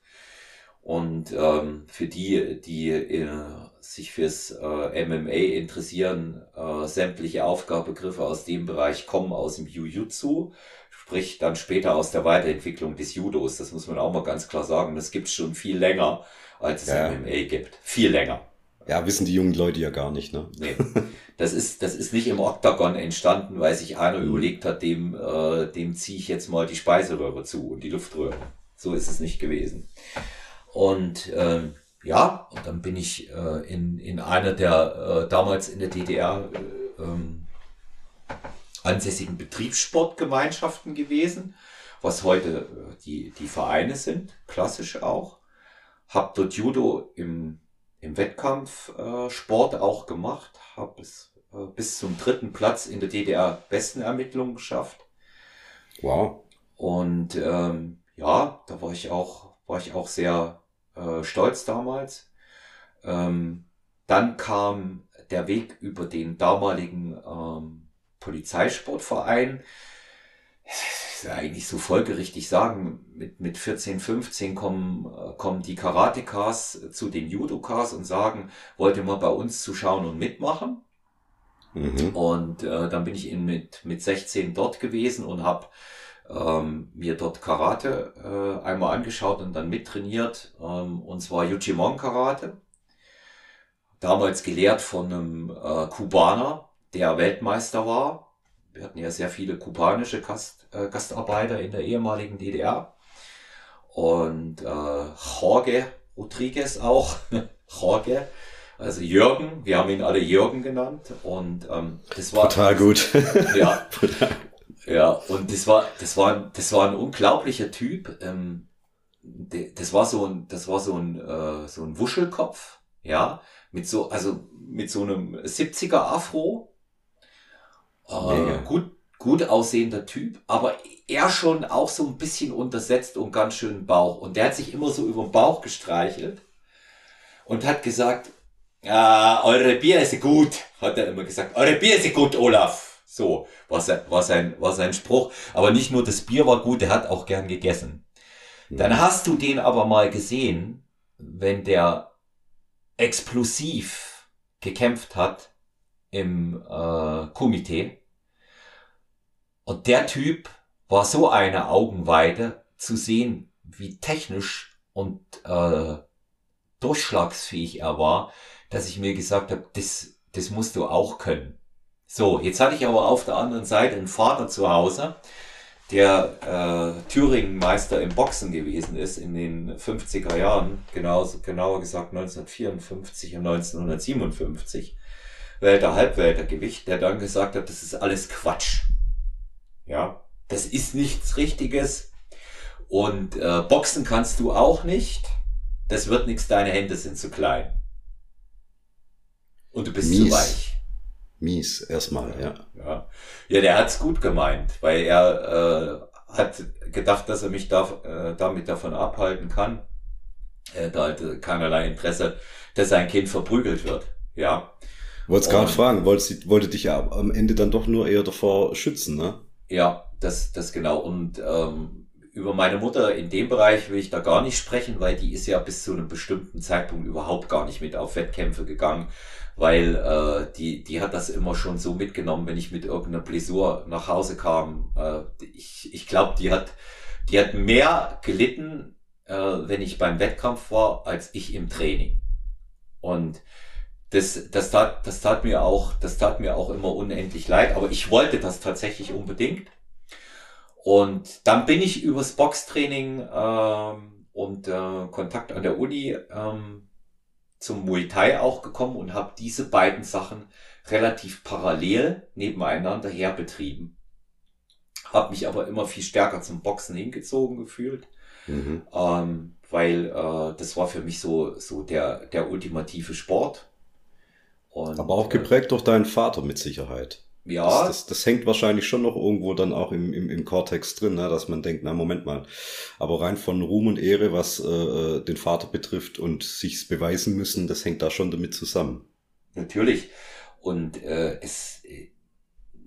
Speaker 1: Und ähm, für die, die äh, sich fürs äh, MMA interessieren, äh, sämtliche Aufgabegriffe aus dem Bereich kommen aus dem Jiu-Jitsu, sprich dann später aus der Weiterentwicklung des Judos. Das muss man auch mal ganz klar sagen. Das gibt es schon viel länger, als es ja. MMA gibt. Viel länger.
Speaker 2: Ja, wissen die jungen Leute ja gar nicht, ne?
Speaker 1: Nee. Das ist, das ist nicht im Oktagon entstanden, weil sich einer mhm. überlegt hat, dem, äh, dem ziehe ich jetzt mal die Speiseröhre zu und die Luftröhre. So ist es nicht gewesen. Und ähm, ja, und dann bin ich äh, in, in einer der äh, damals in der DDR äh, ähm, ansässigen Betriebssportgemeinschaften gewesen, was heute äh, die, die Vereine sind, klassisch auch. Hab dort Judo im, im Wettkampfsport äh, auch gemacht, habe es äh, bis zum dritten Platz in der DDR Besten geschafft.
Speaker 2: Wow.
Speaker 1: Und ähm, ja, da war ich auch, war ich auch sehr äh, stolz damals. Ähm, dann kam der Weg über den damaligen ähm, Polizeisportverein. Das ist eigentlich so folgerichtig sagen, mit, mit 14, 15 kommen, äh, kommen die Karatekas zu den Judokas und sagen, wollt ihr mal bei uns zuschauen und mitmachen? Mhm. Und äh, dann bin ich in, mit, mit 16 dort gewesen und habe ähm, mir dort Karate äh, einmal angeschaut und dann mittrainiert, ähm, und zwar Yujimon Karate. Damals gelehrt von einem äh, Kubaner, der Weltmeister war. Wir hatten ja sehr viele kubanische Gast, äh, Gastarbeiter in der ehemaligen DDR. Und äh, Jorge Rodriguez auch. Jorge. Also Jürgen, wir haben ihn alle Jürgen genannt. Und ähm, das war.
Speaker 2: Total gut.
Speaker 1: ja. Ja, und das war, das war, das war ein unglaublicher Typ. Ähm, das war so ein, das war so ein, äh, so ein Wuschelkopf, ja, mit so, also mit so einem 70er Afro, Äh, gut, gut aussehender Typ, aber er schon auch so ein bisschen untersetzt und ganz schön Bauch. Und der hat sich immer so über den Bauch gestreichelt und hat gesagt, ja, eure Bier ist gut, hat er immer gesagt. Eure Bier ist gut, Olaf. So, war sein, war sein, war sein Spruch. Aber nicht nur das Bier war gut, er hat auch gern gegessen. Dann hast du den aber mal gesehen, wenn der explosiv gekämpft hat im äh, Komitee. Und der Typ war so eine Augenweide zu sehen, wie technisch und äh, durchschlagsfähig er war, dass ich mir gesagt habe, das, das musst du auch können. So, jetzt hatte ich aber auf der anderen Seite einen Vater zu Hause, der äh, Thüringen-Meister im Boxen gewesen ist in den 50er Jahren, genau, genauer gesagt 1954 und 1957, Welter Halbweltergewicht, der dann gesagt hat, das ist alles Quatsch. Ja, das ist nichts Richtiges. Und äh, Boxen kannst du auch nicht. Das wird nichts, deine Hände sind zu klein. Und du bist Mies. zu weich.
Speaker 2: Mies, erstmal, ja.
Speaker 1: Ja, ja der hat's gut gemeint, weil er äh, hat gedacht, dass er mich da, äh, damit davon abhalten kann. Er hatte keinerlei Interesse, dass sein Kind verprügelt wird. Ja.
Speaker 2: Wollt's gerade fragen, wollte, wollte dich ja am Ende dann doch nur eher davor schützen, ne?
Speaker 1: Ja, das, das genau. Und ähm, über meine Mutter in dem Bereich will ich da gar nicht sprechen, weil die ist ja bis zu einem bestimmten Zeitpunkt überhaupt gar nicht mit auf Wettkämpfe gegangen weil äh, die, die hat das immer schon so mitgenommen, wenn ich mit irgendeiner Blessur nach Hause kam. Äh, ich ich glaube, die hat, die hat mehr gelitten, äh, wenn ich beim Wettkampf war, als ich im Training. Und das, das, tat, das tat mir auch, das tat mir auch immer unendlich leid, aber ich wollte das tatsächlich unbedingt. Und dann bin ich übers Boxtraining ähm, und äh, Kontakt an der Uni ähm, zum Muay Thai auch gekommen und habe diese beiden Sachen relativ parallel nebeneinander her betrieben. Habe mich aber immer viel stärker zum Boxen hingezogen gefühlt, mhm. ähm, weil äh, das war für mich so, so der, der ultimative Sport.
Speaker 2: Und, aber auch geprägt äh, durch deinen Vater mit Sicherheit. Ja. Das, das, das, hängt wahrscheinlich schon noch irgendwo dann auch im, im, im Cortex drin, ne, dass man denkt, na Moment mal. Aber rein von Ruhm und Ehre, was äh, äh den Vater betrifft und sich's beweisen müssen, das hängt da schon damit zusammen.
Speaker 1: Natürlich. Und äh, es, äh,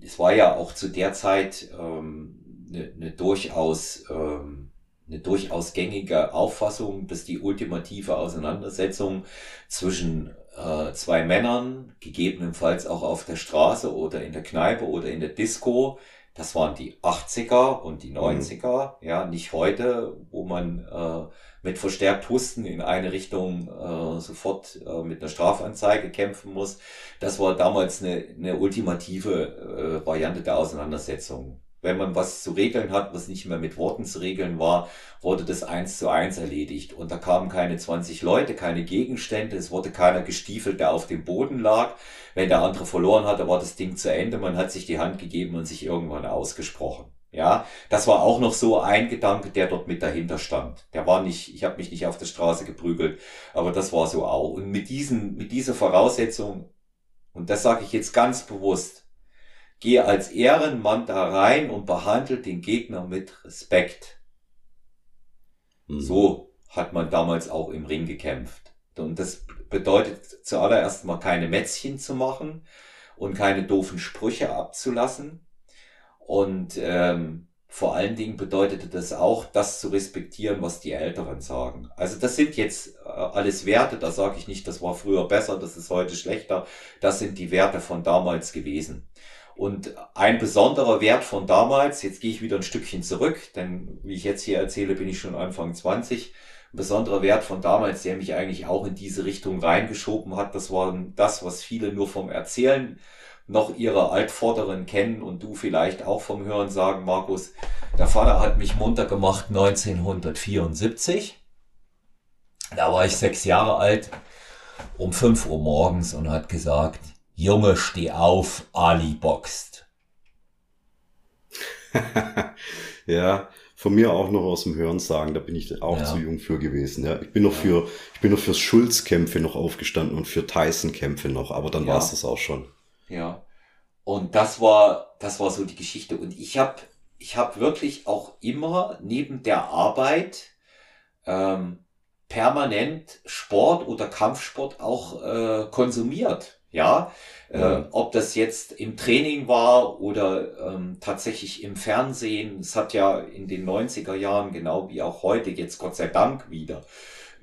Speaker 1: es war ja auch zu der Zeit ähm, eine, eine durchaus ähm, eine durchaus gängige Auffassung, dass die ultimative Auseinandersetzung zwischen äh, zwei Männern, gegebenenfalls auch auf der Straße oder in der Kneipe oder in der Disco. Das waren die 80er und die 90er, mhm. ja, nicht heute, wo man äh, mit verstärkt Husten in eine Richtung äh, sofort äh, mit einer Strafanzeige kämpfen muss. Das war damals eine, eine ultimative äh, Variante der Auseinandersetzung wenn man was zu regeln hat, was nicht mehr mit Worten zu regeln war, wurde das eins zu eins erledigt. Und da kamen keine 20 Leute, keine Gegenstände, es wurde keiner gestiefelt, der auf dem Boden lag. Wenn der andere verloren hatte, war das Ding zu Ende, man hat sich die Hand gegeben und sich irgendwann ausgesprochen. Ja, das war auch noch so ein Gedanke, der dort mit dahinter stand. Der war nicht, ich habe mich nicht auf der Straße geprügelt, aber das war so auch. Und mit diesen, mit dieser Voraussetzung, und das sage ich jetzt ganz bewusst, Geh als Ehrenmann da rein und behandle den Gegner mit Respekt. Mhm. So hat man damals auch im Ring gekämpft. Und das bedeutet zuallererst mal keine Mätzchen zu machen und keine doofen Sprüche abzulassen. Und ähm, vor allen Dingen bedeutete das auch, das zu respektieren, was die Älteren sagen. Also das sind jetzt äh, alles Werte, da sage ich nicht, das war früher besser, das ist heute schlechter. Das sind die Werte von damals gewesen. Und ein besonderer Wert von damals, jetzt gehe ich wieder ein Stückchen zurück, denn wie ich jetzt hier erzähle, bin ich schon Anfang 20. Ein besonderer Wert von damals, der mich eigentlich auch in diese Richtung reingeschoben hat, das war das, was viele nur vom Erzählen noch ihre Altvorderen kennen und du vielleicht auch vom Hören sagen, Markus, der Vater hat mich munter gemacht 1974. Da war ich sechs Jahre alt, um fünf Uhr morgens und hat gesagt, Junge, steh auf, Ali boxt.
Speaker 2: ja, von mir auch noch aus dem Hören sagen, da bin ich auch ja. zu jung für gewesen. Ja, ich bin noch ja. für, ich bin noch fürs Schulz-Kämpfe noch aufgestanden und für Tyson-Kämpfe noch, aber dann ja. war es das auch schon.
Speaker 1: Ja. Und das war, das war so die Geschichte. Und ich habe ich hab wirklich auch immer neben der Arbeit ähm, permanent Sport oder Kampfsport auch äh, konsumiert. Ja, äh, mhm. ob das jetzt im Training war oder ähm, tatsächlich im Fernsehen. Es hat ja in den 90er Jahren, genau wie auch heute, jetzt Gott sei Dank wieder,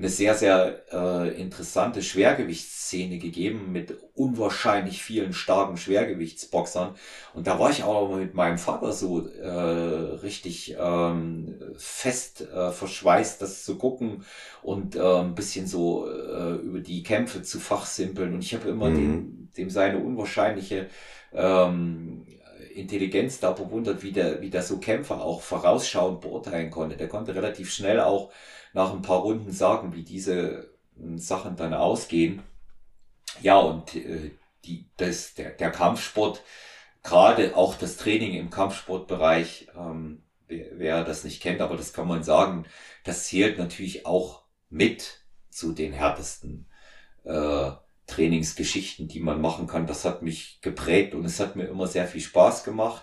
Speaker 1: eine sehr, sehr äh, interessante Schwergewichtsszene gegeben mit unwahrscheinlich vielen starken Schwergewichtsboxern. Und da war ich auch mit meinem Vater so äh, richtig ähm, fest äh, verschweißt, das zu gucken und äh, ein bisschen so äh, über die Kämpfe zu fachsimpeln. Und ich habe immer mhm. dem, dem seine unwahrscheinliche ähm, Intelligenz da bewundert, wie der, wie der so Kämpfer auch vorausschauend beurteilen konnte. Der konnte relativ schnell auch nach ein paar Runden sagen, wie diese hm, Sachen dann ausgehen. Ja, und äh, die, das, der, der Kampfsport, gerade auch das Training im Kampfsportbereich, ähm, wer, wer das nicht kennt, aber das kann man sagen, das zählt natürlich auch mit zu den härtesten äh, Trainingsgeschichten, die man machen kann. Das hat mich geprägt und es hat mir immer sehr viel Spaß gemacht.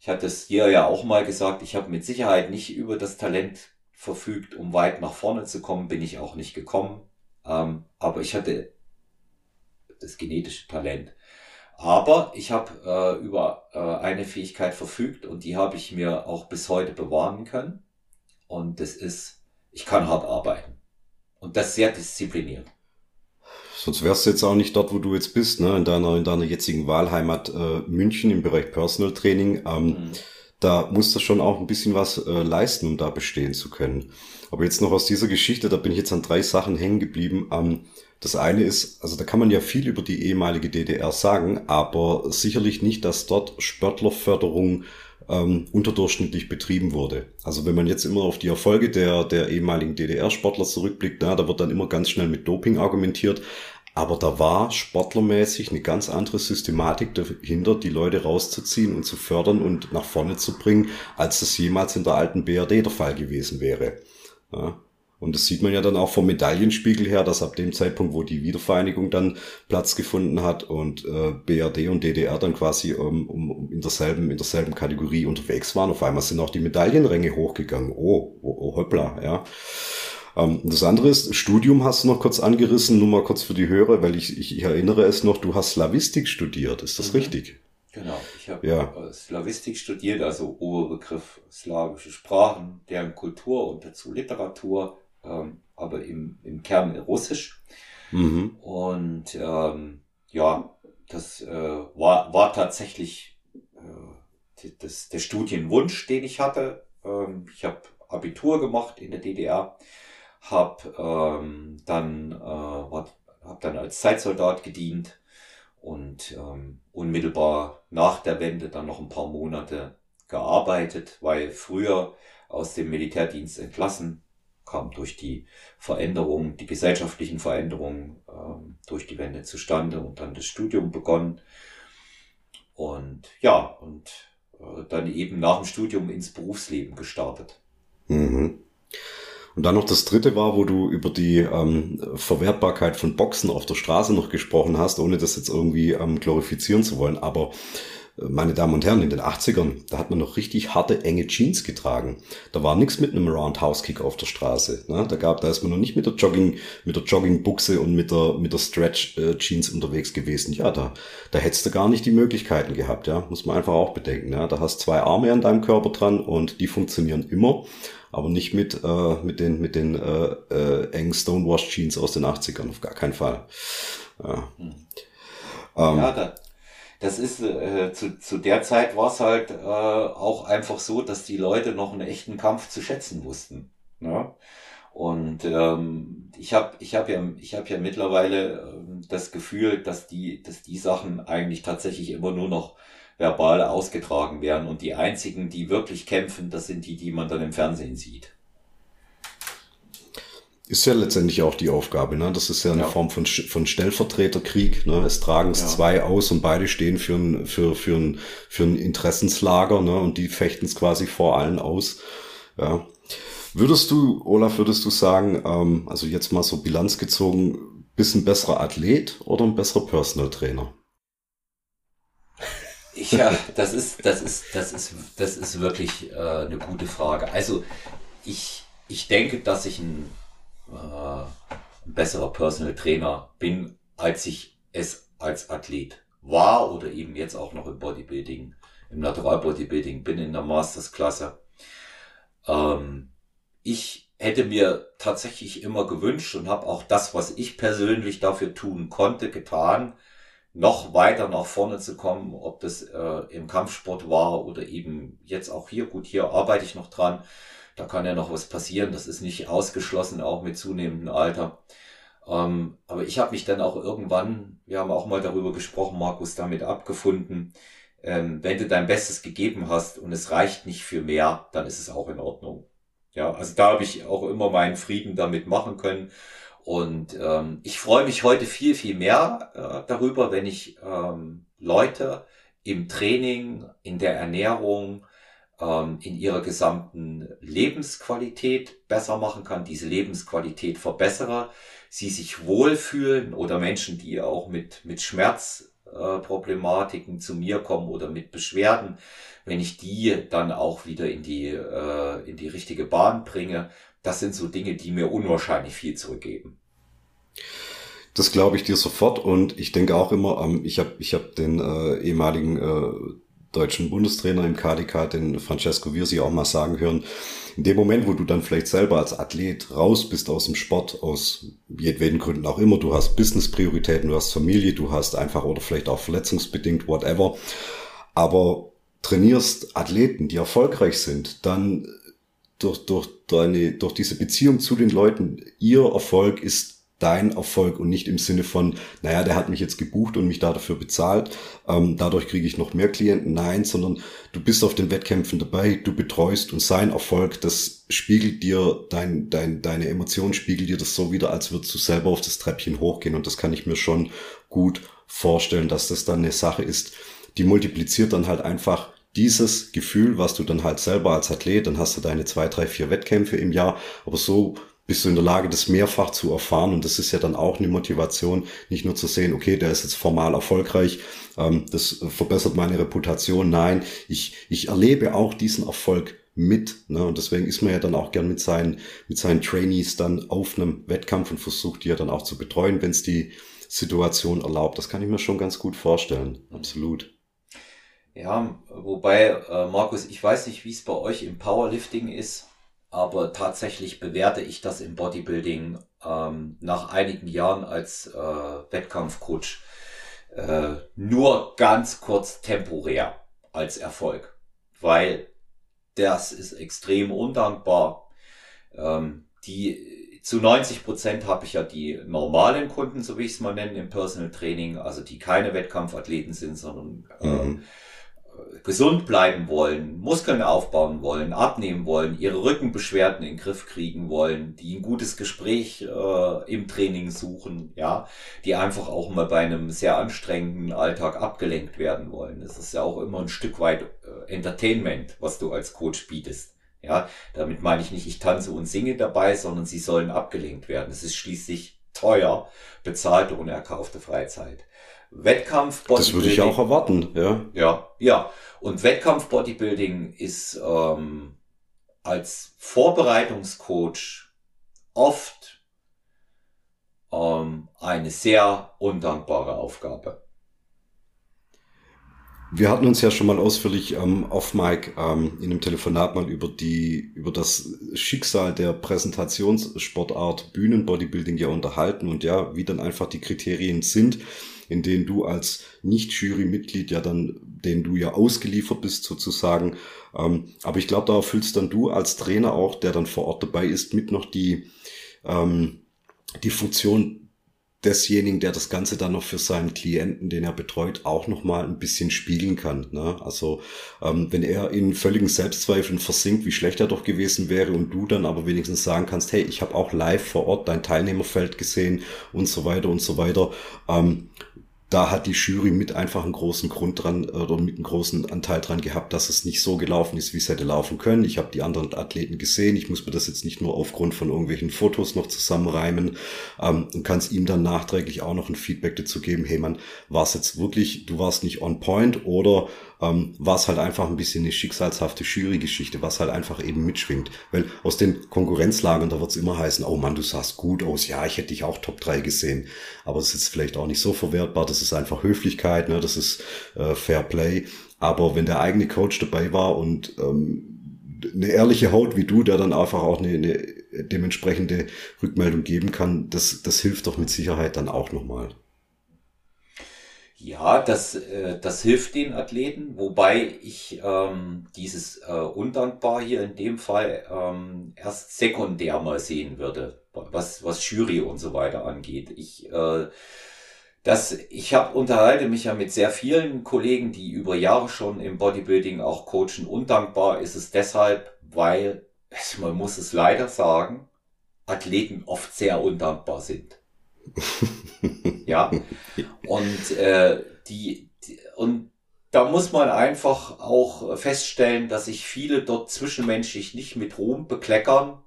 Speaker 1: Ich hatte es hier ja auch mal gesagt, ich habe mit Sicherheit nicht über das Talent verfügt, um weit nach vorne zu kommen, bin ich auch nicht gekommen. Ähm, aber ich hatte das genetische Talent. Aber ich habe äh, über äh, eine Fähigkeit verfügt und die habe ich mir auch bis heute bewahren können. Und das ist, ich kann hart arbeiten. Und das sehr diszipliniert.
Speaker 2: Sonst wärst du jetzt auch nicht dort, wo du jetzt bist, ne? in, deiner, in deiner jetzigen Wahlheimat äh, München im Bereich Personal Training. Ähm, mhm da musst du schon auch ein bisschen was äh, leisten, um da bestehen zu können. Aber jetzt noch aus dieser Geschichte, da bin ich jetzt an drei Sachen hängen geblieben. Ähm, das eine ist, also da kann man ja viel über die ehemalige DDR sagen, aber sicherlich nicht, dass dort Sportlerförderung ähm, unterdurchschnittlich betrieben wurde. Also wenn man jetzt immer auf die Erfolge der, der ehemaligen DDR-Sportler zurückblickt, na, da wird dann immer ganz schnell mit Doping argumentiert. Aber da war sportlermäßig eine ganz andere Systematik dahinter, die Leute rauszuziehen und zu fördern und nach vorne zu bringen, als das jemals in der alten BRD der Fall gewesen wäre. Ja. Und das sieht man ja dann auch vom Medaillenspiegel her, dass ab dem Zeitpunkt, wo die Wiedervereinigung dann Platz gefunden hat und äh, BRD und DDR dann quasi um, um, in, derselben, in derselben Kategorie unterwegs waren, auf einmal sind auch die Medaillenränge hochgegangen. Oh, oh, oh hoppla, ja. Ähm, das andere ist, Studium hast du noch kurz angerissen, nur mal kurz für die Hörer, weil ich, ich, ich erinnere es noch, du hast Slavistik studiert, ist das mhm. richtig?
Speaker 1: Genau, ich habe ja. Äh, Slavistik studiert, also Oberbegriff slawische Sprachen, deren Kultur und dazu Literatur, ähm, aber im, im Kern Russisch. Mhm. Und ähm, ja, das äh, war, war tatsächlich äh, das, der Studienwunsch, den ich hatte. Ähm, ich habe Abitur gemacht in der DDR habe ähm, dann, äh, hab dann als Zeitsoldat gedient und ähm, unmittelbar nach der Wende dann noch ein paar Monate gearbeitet, weil früher aus dem Militärdienst entlassen, kam durch die Veränderungen, die gesellschaftlichen Veränderungen ähm, durch die Wende zustande und dann das Studium begonnen. Und ja, und äh, dann eben nach dem Studium ins Berufsleben gestartet. Mhm.
Speaker 2: Und dann noch das dritte war, wo du über die ähm, Verwertbarkeit von Boxen auf der Straße noch gesprochen hast, ohne das jetzt irgendwie ähm, glorifizieren zu wollen. Aber äh, meine Damen und Herren, in den 80ern, da hat man noch richtig harte, enge Jeans getragen. Da war nichts mit einem Roundhouse-Kick auf der Straße. Ne? Da gab, da ist man noch nicht mit der Jogging, mit der Joggingbuchse und mit der, mit der Stretch-Jeans unterwegs gewesen. Ja, da, da hättest du gar nicht die Möglichkeiten gehabt, ja. Muss man einfach auch bedenken. Ja? Da hast zwei Arme an deinem Körper dran und die funktionieren immer aber nicht mit, äh, mit den, mit den äh, äh, engen Stonewash Jeans aus den 80ern, auf gar keinen Fall. Ja, hm.
Speaker 1: ähm, ja da, das ist, äh, zu, zu der Zeit war es halt äh, auch einfach so, dass die Leute noch einen echten Kampf zu schätzen wussten. Ne? Und ähm, ich habe ich hab ja, ich hab ja mittlerweile äh, das Gefühl, dass die, dass die Sachen eigentlich tatsächlich immer nur noch verbal ausgetragen werden. Und die einzigen, die wirklich kämpfen, das sind die, die man dann im Fernsehen sieht.
Speaker 2: Ist ja letztendlich auch die Aufgabe, ne? Das ist ja eine ja. Form von, von Stellvertreterkrieg. Ne? Es tragen es ja. zwei aus und beide stehen für ein, für, für ein, für ein Interessenslager, ne? Und die fechten es quasi vor allen aus. Ja. Würdest du, Olaf, würdest du sagen, ähm, also jetzt mal so Bilanz gezogen, bist ein besserer Athlet oder ein besserer Personal Trainer?
Speaker 1: Ja, das ist, das ist, das ist, das ist wirklich äh, eine gute Frage. Also ich, ich denke, dass ich ein, äh, ein besserer Personal Trainer bin, als ich es als Athlet war oder eben jetzt auch noch im Bodybuilding, im Natural Bodybuilding bin in der Mastersklasse. Ähm, ich hätte mir tatsächlich immer gewünscht und habe auch das, was ich persönlich dafür tun konnte, getan, noch weiter nach vorne zu kommen, ob das äh, im Kampfsport war oder eben jetzt auch hier. Gut, hier arbeite ich noch dran. Da kann ja noch was passieren. Das ist nicht ausgeschlossen, auch mit zunehmendem Alter. Ähm, aber ich habe mich dann auch irgendwann, wir haben auch mal darüber gesprochen, Markus, damit abgefunden. Ähm, wenn du dein Bestes gegeben hast und es reicht nicht für mehr, dann ist es auch in Ordnung. Ja, also da habe ich auch immer meinen Frieden damit machen können. Und ähm, ich freue mich heute viel, viel mehr äh, darüber, wenn ich ähm, Leute im Training, in der Ernährung, ähm, in ihrer gesamten Lebensqualität besser machen kann, diese Lebensqualität verbessere, sie sich wohlfühlen oder Menschen, die auch mit, mit Schmerzproblematiken äh, zu mir kommen oder mit Beschwerden, wenn ich die dann auch wieder in die, äh, in die richtige Bahn bringe, das sind so Dinge, die mir unwahrscheinlich viel zurückgeben.
Speaker 2: Das glaube ich dir sofort und ich denke auch immer, ähm, ich habe ich hab den äh, ehemaligen äh, deutschen Bundestrainer im KDK, den Francesco Virsi, auch mal sagen hören, in dem Moment, wo du dann vielleicht selber als Athlet raus bist aus dem Sport, aus jedweden Gründen auch immer, du hast Business-Prioritäten, du hast Familie, du hast einfach oder vielleicht auch verletzungsbedingt, whatever, aber trainierst Athleten, die erfolgreich sind, dann durch, durch, deine, durch diese Beziehung zu den Leuten, ihr Erfolg ist dein Erfolg und nicht im Sinne von, naja, der hat mich jetzt gebucht und mich dafür bezahlt, ähm, dadurch kriege ich noch mehr Klienten. Nein, sondern du bist auf den Wettkämpfen dabei, du betreust und sein Erfolg, das spiegelt dir, dein, dein, deine Emotionen spiegelt dir das so wieder, als würdest du selber auf das Treppchen hochgehen und das kann ich mir schon gut vorstellen, dass das dann eine Sache ist, die multipliziert dann halt einfach dieses Gefühl, was du dann halt selber als Athlet, dann hast du deine zwei, drei, vier Wettkämpfe im Jahr, aber so bist du in der Lage, das mehrfach zu erfahren. Und das ist ja dann auch eine Motivation, nicht nur zu sehen, okay, der ist jetzt formal erfolgreich, ähm, das verbessert meine Reputation. Nein, ich, ich erlebe auch diesen Erfolg mit. Ne? Und deswegen ist man ja dann auch gern mit seinen, mit seinen Trainees dann auf einem Wettkampf und versucht die ja dann auch zu betreuen, wenn es die Situation erlaubt. Das kann ich mir schon ganz gut vorstellen. Absolut.
Speaker 1: Ja, wobei, äh, Markus, ich weiß nicht, wie es bei euch im Powerlifting ist, aber tatsächlich bewerte ich das im Bodybuilding ähm, nach einigen Jahren als äh, Wettkampfcoach äh, nur ganz kurz temporär als Erfolg, weil das ist extrem undankbar. Ähm, die zu 90 Prozent habe ich ja die normalen Kunden, so wie ich es mal nenne, im Personal Training, also die keine Wettkampfathleten sind, sondern äh, mhm gesund bleiben wollen, Muskeln aufbauen wollen, abnehmen wollen, ihre Rückenbeschwerden in den Griff kriegen wollen, die ein gutes Gespräch äh, im Training suchen, ja, die einfach auch mal bei einem sehr anstrengenden Alltag abgelenkt werden wollen. Das ist ja auch immer ein Stück weit äh, Entertainment, was du als Coach bietest. Ja, damit meine ich nicht, ich tanze und singe dabei, sondern sie sollen abgelenkt werden. Es ist schließlich teuer, bezahlte und erkaufte Freizeit. Wettkampf
Speaker 2: Bodybuilding. Das würde ich auch erwarten, ja.
Speaker 1: Ja, ja. Und Wettkampf Bodybuilding ist ähm, als Vorbereitungscoach oft ähm, eine sehr undankbare Aufgabe.
Speaker 2: Wir hatten uns ja schon mal ausführlich ähm, auf Mike ähm, in einem Telefonat mal über die über das Schicksal der Präsentationssportart Bühnenbodybuilding ja unterhalten und ja, wie dann einfach die Kriterien sind in denen du als Nicht-Jury-Mitglied ja dann, denen du ja ausgeliefert bist sozusagen. Ähm, aber ich glaube, da erfüllst dann du als Trainer auch, der dann vor Ort dabei ist, mit noch die, ähm, die Funktion desjenigen, der das Ganze dann noch für seinen Klienten, den er betreut, auch noch mal ein bisschen spiegeln kann. Ne? Also ähm, wenn er in völligen Selbstzweifeln versinkt, wie schlecht er doch gewesen wäre und du dann aber wenigstens sagen kannst, hey, ich habe auch live vor Ort dein Teilnehmerfeld gesehen und so weiter und so weiter. Ähm, da hat die Jury mit einfach einen großen Grund dran oder mit einem großen Anteil dran gehabt, dass es nicht so gelaufen ist, wie es hätte laufen können. Ich habe die anderen Athleten gesehen. Ich muss mir das jetzt nicht nur aufgrund von irgendwelchen Fotos noch zusammenreimen ähm, und kann es ihm dann nachträglich auch noch ein Feedback dazu geben. Hey man, war es jetzt wirklich, du warst nicht on point oder ähm, war es halt einfach ein bisschen eine schicksalshafte Jury-Geschichte, was halt einfach eben mitschwingt. Weil aus den Konkurrenzlagern, da wird es immer heißen, oh Mann, du sahst gut aus, ja, ich hätte dich auch Top 3 gesehen. Aber es ist vielleicht auch nicht so verwertbar, das ist einfach Höflichkeit, ne? das ist äh, Fair Play. Aber wenn der eigene Coach dabei war und ähm, eine ehrliche Haut wie du, der dann einfach auch eine, eine dementsprechende Rückmeldung geben kann, das, das hilft doch mit Sicherheit dann auch nochmal.
Speaker 1: Ja, das, äh, das hilft den Athleten, wobei ich ähm, dieses äh, undankbar hier in dem Fall ähm, erst sekundär mal sehen würde, was, was Jury und so weiter angeht. Ich, äh, ich hab, unterhalte mich ja mit sehr vielen Kollegen, die über Jahre schon im Bodybuilding auch coachen. Undankbar ist es deshalb, weil, man muss es leider sagen, Athleten oft sehr undankbar sind. ja. Und äh, die, die und da muss man einfach auch feststellen, dass sich viele dort zwischenmenschlich nicht mit Ruhm bekleckern.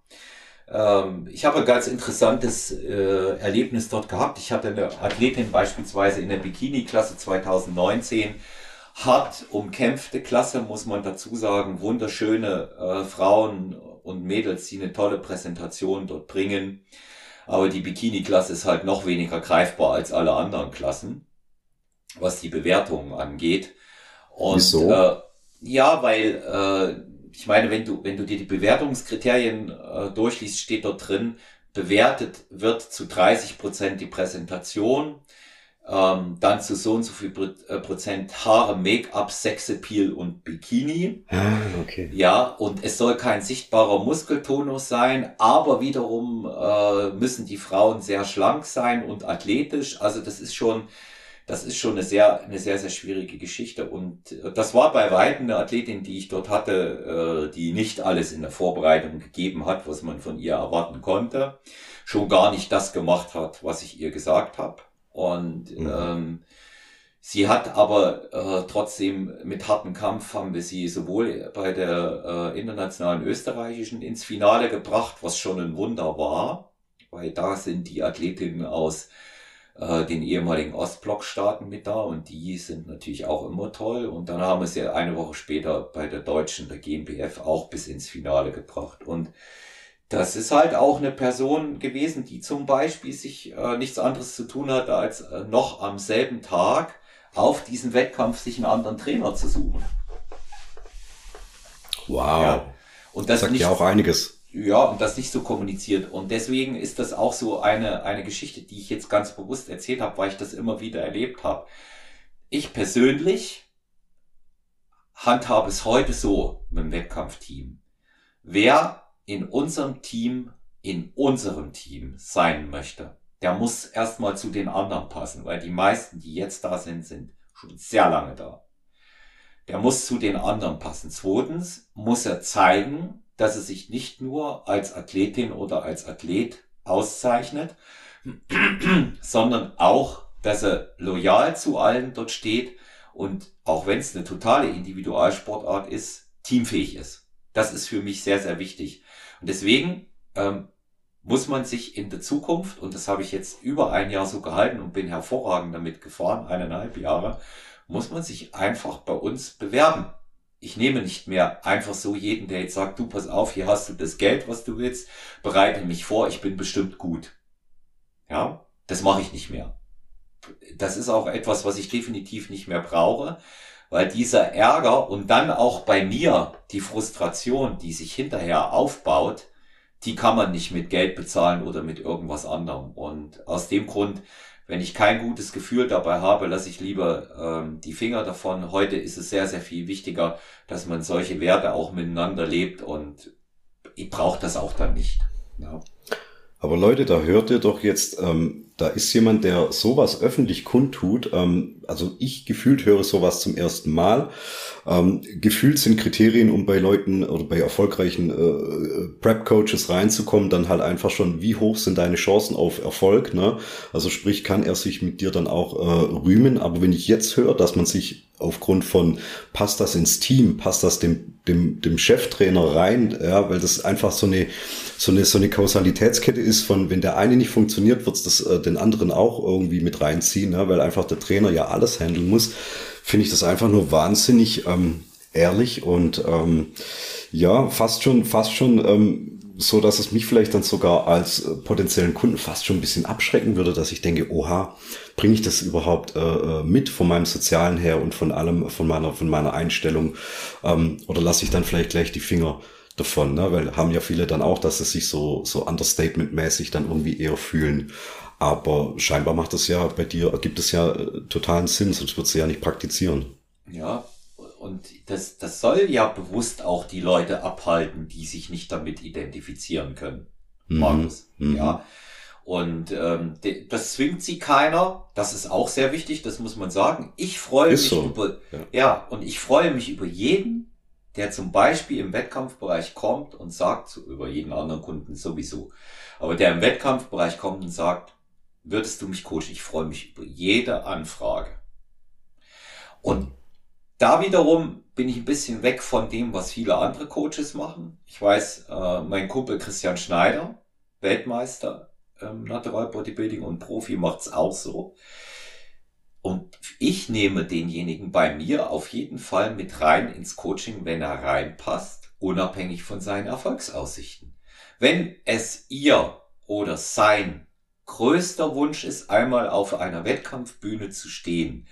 Speaker 1: Ähm, ich habe ein ganz interessantes äh, Erlebnis dort gehabt. Ich hatte eine Athletin beispielsweise in der Bikini-Klasse 2019, hart umkämpfte Klasse, muss man dazu sagen, wunderschöne äh, Frauen und Mädels, die eine tolle Präsentation dort bringen. Aber die Bikini-Klasse ist halt noch weniger greifbar als alle anderen Klassen, was die Bewertungen angeht. Und Wieso? Äh, ja, weil äh, ich meine, wenn du, wenn du dir die Bewertungskriterien äh, durchliest, steht dort drin, bewertet wird zu 30 Prozent die Präsentation, ähm, dann zu so und so viel äh, Prozent Haare, Make-up, Sexappeal und Bikini.
Speaker 2: Ah, okay.
Speaker 1: Ja, und es soll kein sichtbarer Muskeltonus sein, aber wiederum äh, müssen die Frauen sehr schlank sein und athletisch. Also das ist schon, das ist schon eine sehr, eine sehr, sehr schwierige Geschichte. Und äh, das war bei weitem eine Athletin, die ich dort hatte, äh, die nicht alles in der Vorbereitung gegeben hat, was man von ihr erwarten konnte. Schon gar nicht das gemacht hat, was ich ihr gesagt habe. Und mhm. ähm, sie hat aber äh, trotzdem mit hartem Kampf haben wir sie sowohl bei der äh, internationalen österreichischen ins Finale gebracht, was schon ein Wunder war, weil da sind die Athletinnen aus äh, den ehemaligen Ostblockstaaten mit da und die sind natürlich auch immer toll. Und dann haben wir sie eine Woche später bei der Deutschen, der GmbF, auch bis ins Finale gebracht. Und das ist halt auch eine Person gewesen, die zum Beispiel sich äh, nichts anderes zu tun hatte, als äh, noch am selben Tag auf diesen Wettkampf sich einen anderen Trainer zu suchen.
Speaker 2: Wow. Ja.
Speaker 1: Und das,
Speaker 2: das sagt nicht, ja auch einiges.
Speaker 1: Ja, und das nicht so kommuniziert. Und deswegen ist das auch so eine, eine Geschichte, die ich jetzt ganz bewusst erzählt habe, weil ich das immer wieder erlebt habe. Ich persönlich handhabe es heute so mit dem Wettkampfteam. Wer in unserem Team, in unserem Team sein möchte, der muss erstmal zu den anderen passen, weil die meisten, die jetzt da sind, sind schon sehr lange da. Der muss zu den anderen passen. Zweitens muss er zeigen, dass er sich nicht nur als Athletin oder als Athlet auszeichnet, sondern auch, dass er loyal zu allen dort steht und auch wenn es eine totale Individualsportart ist, teamfähig ist. Das ist für mich sehr, sehr wichtig. Und deswegen ähm, muss man sich in der Zukunft, und das habe ich jetzt über ein Jahr so gehalten und bin hervorragend damit gefahren, eineinhalb Jahre, muss man sich einfach bei uns bewerben. Ich nehme nicht mehr einfach so jeden, der jetzt sagt, du pass auf, hier hast du das Geld, was du willst, bereite mich vor, ich bin bestimmt gut. Ja, das mache ich nicht mehr. Das ist auch etwas, was ich definitiv nicht mehr brauche, weil dieser Ärger und dann auch bei mir die Frustration, die sich hinterher aufbaut, die kann man nicht mit Geld bezahlen oder mit irgendwas anderem. Und aus dem Grund, wenn ich kein gutes Gefühl dabei habe, lasse ich lieber ähm, die Finger davon. Heute ist es sehr, sehr viel wichtiger, dass man solche Werte auch miteinander lebt und ich brauche das auch dann nicht. Ja.
Speaker 2: Aber Leute, da hört ihr doch jetzt, ähm, da ist jemand, der sowas öffentlich kundtut. Ähm, also ich gefühlt höre sowas zum ersten Mal. Ähm, gefühlt sind Kriterien, um bei Leuten oder bei erfolgreichen äh, Prep-Coaches reinzukommen, dann halt einfach schon, wie hoch sind deine Chancen auf Erfolg. Ne? Also sprich, kann er sich mit dir dann auch äh, rühmen. Aber wenn ich jetzt höre, dass man sich aufgrund von passt das ins Team, passt das dem, dem, dem Cheftrainer rein, ja, weil das einfach so eine, so eine, so eine Kausalitätskette ist von, wenn der eine nicht funktioniert, wird es äh, den anderen auch irgendwie mit reinziehen, ja, weil einfach der Trainer ja alles handeln muss, finde ich das einfach nur wahnsinnig ähm, ehrlich und ähm, ja, fast schon, fast schon ähm, so dass es mich vielleicht dann sogar als äh, potenziellen Kunden fast schon ein bisschen abschrecken würde, dass ich denke, oha, bringe ich das überhaupt äh, äh, mit von meinem Sozialen her und von allem, von meiner, von meiner Einstellung, ähm, oder lasse ich dann vielleicht gleich die Finger davon, ne? weil haben ja viele dann auch, dass sie sich so, so understatement-mäßig dann irgendwie eher fühlen. Aber scheinbar macht es ja bei dir, gibt es ja äh, totalen Sinn, sonst würdest du ja nicht praktizieren.
Speaker 1: Ja, und das, das soll ja bewusst auch die Leute abhalten, die sich nicht damit identifizieren können. Mhm. Markus. Mhm. Ja. Und ähm, das zwingt sie keiner. Das ist auch sehr wichtig, das muss man sagen. Ich freue ist mich so. über ja. ja, und ich freue mich über jeden, der zum Beispiel im Wettkampfbereich kommt und sagt, über jeden anderen Kunden sowieso, aber der im Wettkampfbereich kommt und sagt, würdest du mich coachen? Ich freue mich über jede Anfrage. Und da wiederum bin ich ein bisschen weg von dem, was viele andere Coaches machen. Ich weiß, äh, mein Kumpel Christian Schneider, Weltmeister ähm, Natural Bodybuilding und Profi, macht's auch so. Und ich nehme denjenigen bei mir auf jeden Fall mit rein ins Coaching, wenn er reinpasst, unabhängig von seinen Erfolgsaussichten. Wenn es ihr oder sein größter Wunsch ist, einmal auf einer Wettkampfbühne zu stehen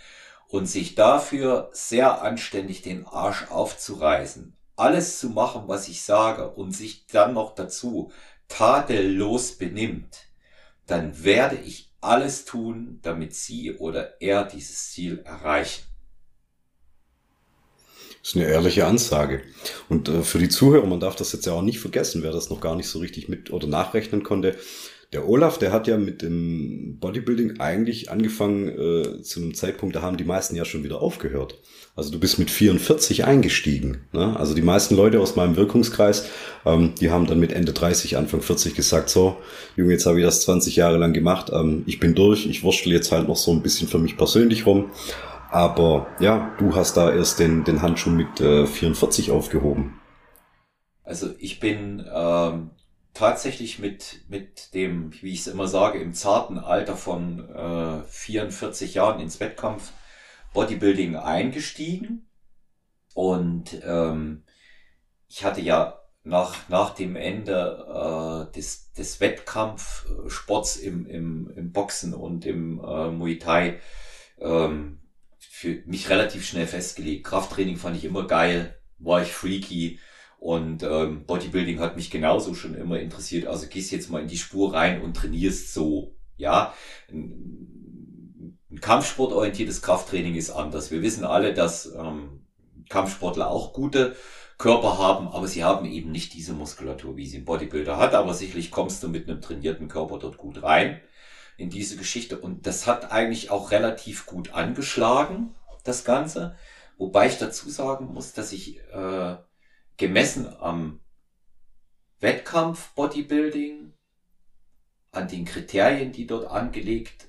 Speaker 1: und sich dafür sehr anständig den Arsch aufzureißen, alles zu machen, was ich sage und sich dann noch dazu tadellos benimmt, dann werde ich alles tun, damit sie oder er dieses Ziel erreichen.
Speaker 2: Das ist eine ehrliche Ansage. Und äh, für die Zuhörer, man darf das jetzt ja auch nicht vergessen, wer das noch gar nicht so richtig mit oder nachrechnen konnte. Der Olaf, der hat ja mit dem Bodybuilding eigentlich angefangen äh, zu einem Zeitpunkt, da haben die meisten ja schon wieder aufgehört. Also du bist mit 44 eingestiegen. Ne? Also die meisten Leute aus meinem Wirkungskreis, ähm, die haben dann mit Ende 30, Anfang 40 gesagt, so, Junge, jetzt habe ich das 20 Jahre lang gemacht, ähm, ich bin durch, ich wurschtel jetzt halt noch so ein bisschen für mich persönlich rum. Aber ja, du hast da erst den, den Handschuh mit äh, 44 aufgehoben.
Speaker 1: Also ich bin ähm, tatsächlich mit, mit dem, wie ich es immer sage, im zarten Alter von äh, 44 Jahren ins Wettkampf Bodybuilding eingestiegen. Und ähm, ich hatte ja nach, nach dem Ende äh, des, des Wettkampfsports im, im, im Boxen und im äh, Muay Thai ähm, für mich relativ schnell festgelegt. Krafttraining fand ich immer geil, war ich freaky und ähm, Bodybuilding hat mich genauso schon immer interessiert. Also gehst jetzt mal in die Spur rein und trainierst so. Ja, ein, ein kampfsportorientiertes Krafttraining ist anders. Wir wissen alle, dass ähm, Kampfsportler auch gute Körper haben, aber sie haben eben nicht diese Muskulatur, wie sie ein Bodybuilder hat. Aber sicherlich kommst du mit einem trainierten Körper dort gut rein in diese Geschichte. Und das hat eigentlich auch relativ gut angeschlagen, das Ganze. Wobei ich dazu sagen muss, dass ich äh, gemessen am Wettkampf Bodybuilding, an den Kriterien, die dort angelegt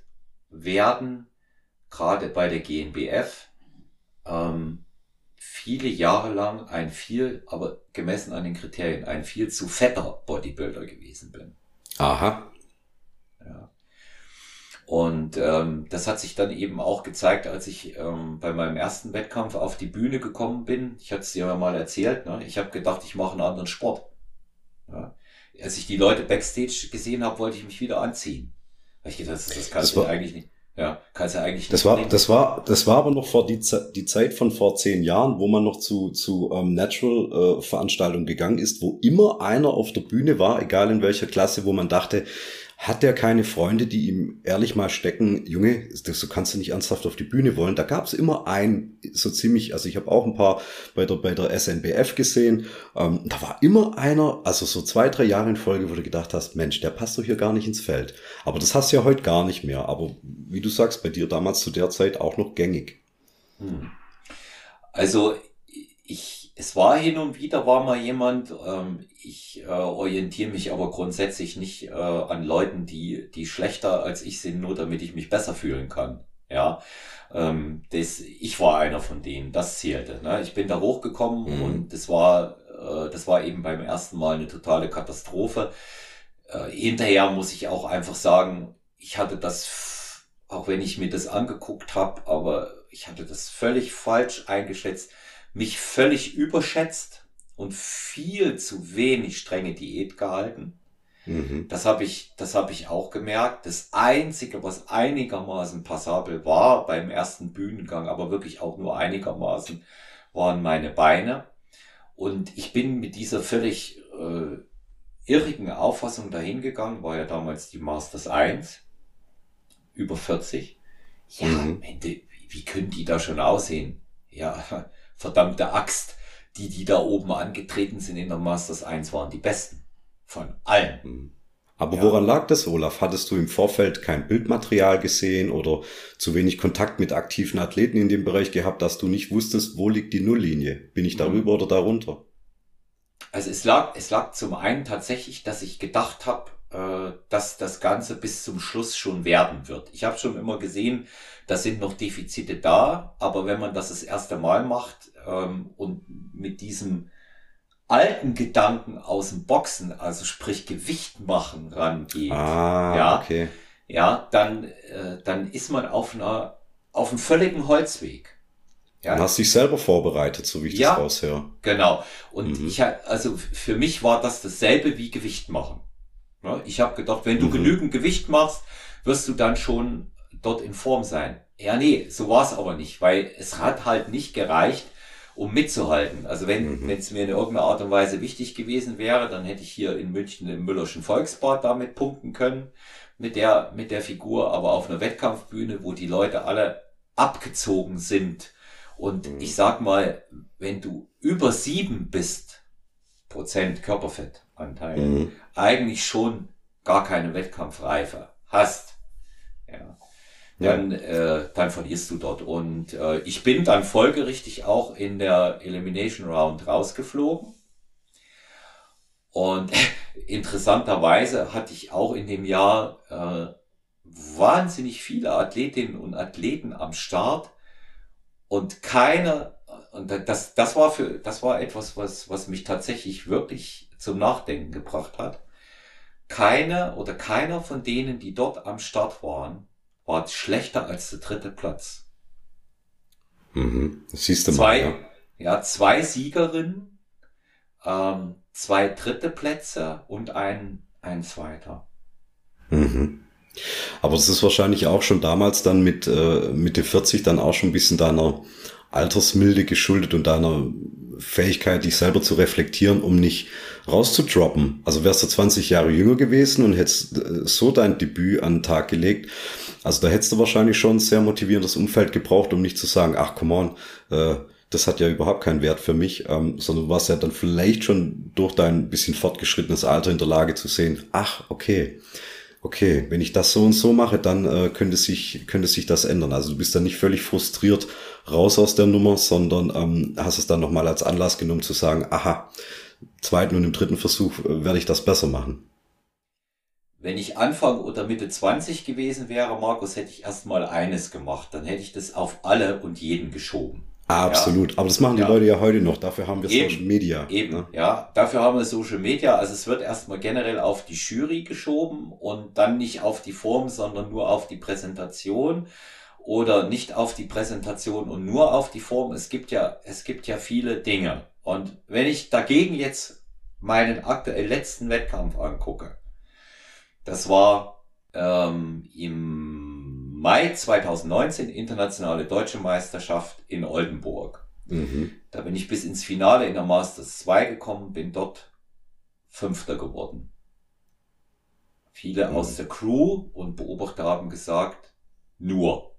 Speaker 1: werden, gerade bei der GNBF, ähm, viele Jahre lang ein viel, aber gemessen an den Kriterien, ein viel zu fetter Bodybuilder gewesen bin.
Speaker 2: Aha.
Speaker 1: Ja. Und ähm, das hat sich dann eben auch gezeigt, als ich ähm, bei meinem ersten Wettkampf auf die Bühne gekommen bin. Ich hatte es dir mal erzählt. Ne? Ich habe gedacht, ich mache einen anderen Sport. Ja? Als ich die Leute backstage gesehen habe, wollte ich mich wieder anziehen. Weil ich gedacht, das, das kannst du eigentlich nicht. Ja, kannst ja eigentlich
Speaker 2: das war, das war, das war aber noch vor die, die Zeit von vor zehn Jahren, wo man noch zu, zu ähm, Natural äh, Veranstaltungen gegangen ist, wo immer einer auf der Bühne war, egal in welcher Klasse, wo man dachte, hat er keine Freunde, die ihm ehrlich mal stecken, Junge, das, du kannst du nicht ernsthaft auf die Bühne wollen. Da gab es immer ein, so ziemlich, also ich habe auch ein paar bei der, bei der SNBF gesehen, ähm, da war immer einer, also so zwei, drei Jahre in Folge, wo du gedacht hast, Mensch, der passt doch hier gar nicht ins Feld. Aber das hast du ja heute gar nicht mehr. Aber wie du sagst, bei dir damals zu der Zeit auch noch gängig. Hm.
Speaker 1: Also ich, es war hin und wieder war mal jemand, ähm, ich äh, orientiere mich aber grundsätzlich nicht äh, an Leuten, die, die schlechter als ich sind, nur damit ich mich besser fühlen kann. Ja, ähm, das, ich war einer von denen, das zählte. Ne? Ich bin da hochgekommen mhm. und das war, äh, das war eben beim ersten Mal eine totale Katastrophe. Äh, hinterher muss ich auch einfach sagen, ich hatte das, auch wenn ich mir das angeguckt habe, aber ich hatte das völlig falsch eingeschätzt, mich völlig überschätzt und viel zu wenig strenge Diät gehalten. Mhm. Das habe ich, das habe ich auch gemerkt. Das einzige, was einigermaßen passabel war beim ersten Bühnengang, aber wirklich auch nur einigermaßen, waren meine Beine. Und ich bin mit dieser völlig äh, irrigen Auffassung dahingegangen, war ja damals die Masters 1, über 40. Ja, mhm. Ende, wie können die da schon aussehen? Ja, verdammte Axt. Die, die da oben angetreten sind in der Masters 1, waren die besten. Von allen. Mhm.
Speaker 2: Aber ja. woran lag das, Olaf? Hattest du im Vorfeld kein Bildmaterial gesehen oder zu wenig Kontakt mit aktiven Athleten in dem Bereich gehabt, dass du nicht wusstest, wo liegt die Nulllinie? Bin ich darüber mhm. oder darunter?
Speaker 1: Also es lag, es lag zum einen tatsächlich, dass ich gedacht habe, äh, dass das Ganze bis zum Schluss schon werden wird. Ich habe schon immer gesehen, da sind noch Defizite da, aber wenn man das das erste Mal macht ähm, und mit diesem alten Gedanken aus dem Boxen, also sprich Gewicht machen, rangeht, ah, ja, okay. ja, dann, äh, dann ist man auf einer, auf einem völligen Holzweg.
Speaker 2: Ja. Du hast dich selber vorbereitet, so wie ich ja, das raushöre.
Speaker 1: Genau. Und mhm. ich also für mich war das dasselbe wie Gewicht machen. Ich habe gedacht, wenn du mhm. genügend Gewicht machst, wirst du dann schon dort in Form sein. Ja, nee, so war es aber nicht, weil es hat halt nicht gereicht, um mitzuhalten. Also wenn mhm. es mir in irgendeiner Art und Weise wichtig gewesen wäre, dann hätte ich hier in München im Müllerschen Volksbad damit punkten können mit der mit der Figur, aber auf einer Wettkampfbühne, wo die Leute alle abgezogen sind und mhm. ich sag mal, wenn du über sieben bist Prozent Körperfettanteil, mhm. eigentlich schon gar keine Wettkampfreife hast, ja, dann, ja. äh, dann verlierst du dort. Und äh, ich bin dann folgerichtig auch in der Elimination Round rausgeflogen. Und interessanterweise hatte ich auch in dem Jahr äh, wahnsinnig viele Athletinnen und Athleten am Start und keiner, und das, das war für, das war etwas, was, was mich tatsächlich wirklich zum Nachdenken gebracht hat. Keine oder keiner von denen, die dort am Start waren, war schlechter als der dritte Platz.
Speaker 2: Mhm. Das siehst du
Speaker 1: zwei, mal. Ja. ja, zwei Siegerinnen, ähm, zwei dritte Plätze und ein, ein zweiter.
Speaker 2: Mhm. Aber das ist wahrscheinlich auch schon damals dann mit äh, Mitte 40 dann auch schon ein bisschen deiner Altersmilde geschuldet und deiner Fähigkeit, dich selber zu reflektieren, um nicht rauszudroppen. Also wärst du 20 Jahre jünger gewesen und hättest äh, so dein Debüt an den Tag gelegt, also da hättest du wahrscheinlich schon ein sehr motivierendes Umfeld gebraucht, um nicht zu sagen, ach come on, äh, das hat ja überhaupt keinen Wert für mich, ähm, sondern du warst ja dann vielleicht schon durch dein bisschen fortgeschrittenes Alter in der Lage zu sehen, ach, okay, okay, wenn ich das so und so mache, dann äh, könnte sich könnte sich das ändern. Also du bist dann nicht völlig frustriert raus aus der Nummer, sondern ähm, hast es dann nochmal als Anlass genommen zu sagen, aha, zweiten und im dritten Versuch äh, werde ich das besser machen.
Speaker 1: Wenn ich Anfang oder Mitte 20 gewesen wäre, Markus, hätte ich erstmal eines gemacht. Dann hätte ich das auf alle und jeden geschoben.
Speaker 2: Absolut. Ja. Aber das machen die ja. Leute ja heute noch. Dafür haben wir eben, Social Media.
Speaker 1: Eben, ne? ja. Dafür haben wir Social Media. Also es wird erstmal generell auf die Jury geschoben und dann nicht auf die Form, sondern nur auf die Präsentation oder nicht auf die Präsentation und nur auf die Form. Es gibt ja, es gibt ja viele Dinge. Und wenn ich dagegen jetzt meinen aktuell letzten Wettkampf angucke, das war ähm, im Mai 2019 internationale deutsche Meisterschaft in Oldenburg. Mhm. Da bin ich bis ins Finale in der Masters 2 gekommen, bin dort Fünfter geworden. Viele mhm. aus der Crew und Beobachter haben gesagt, nur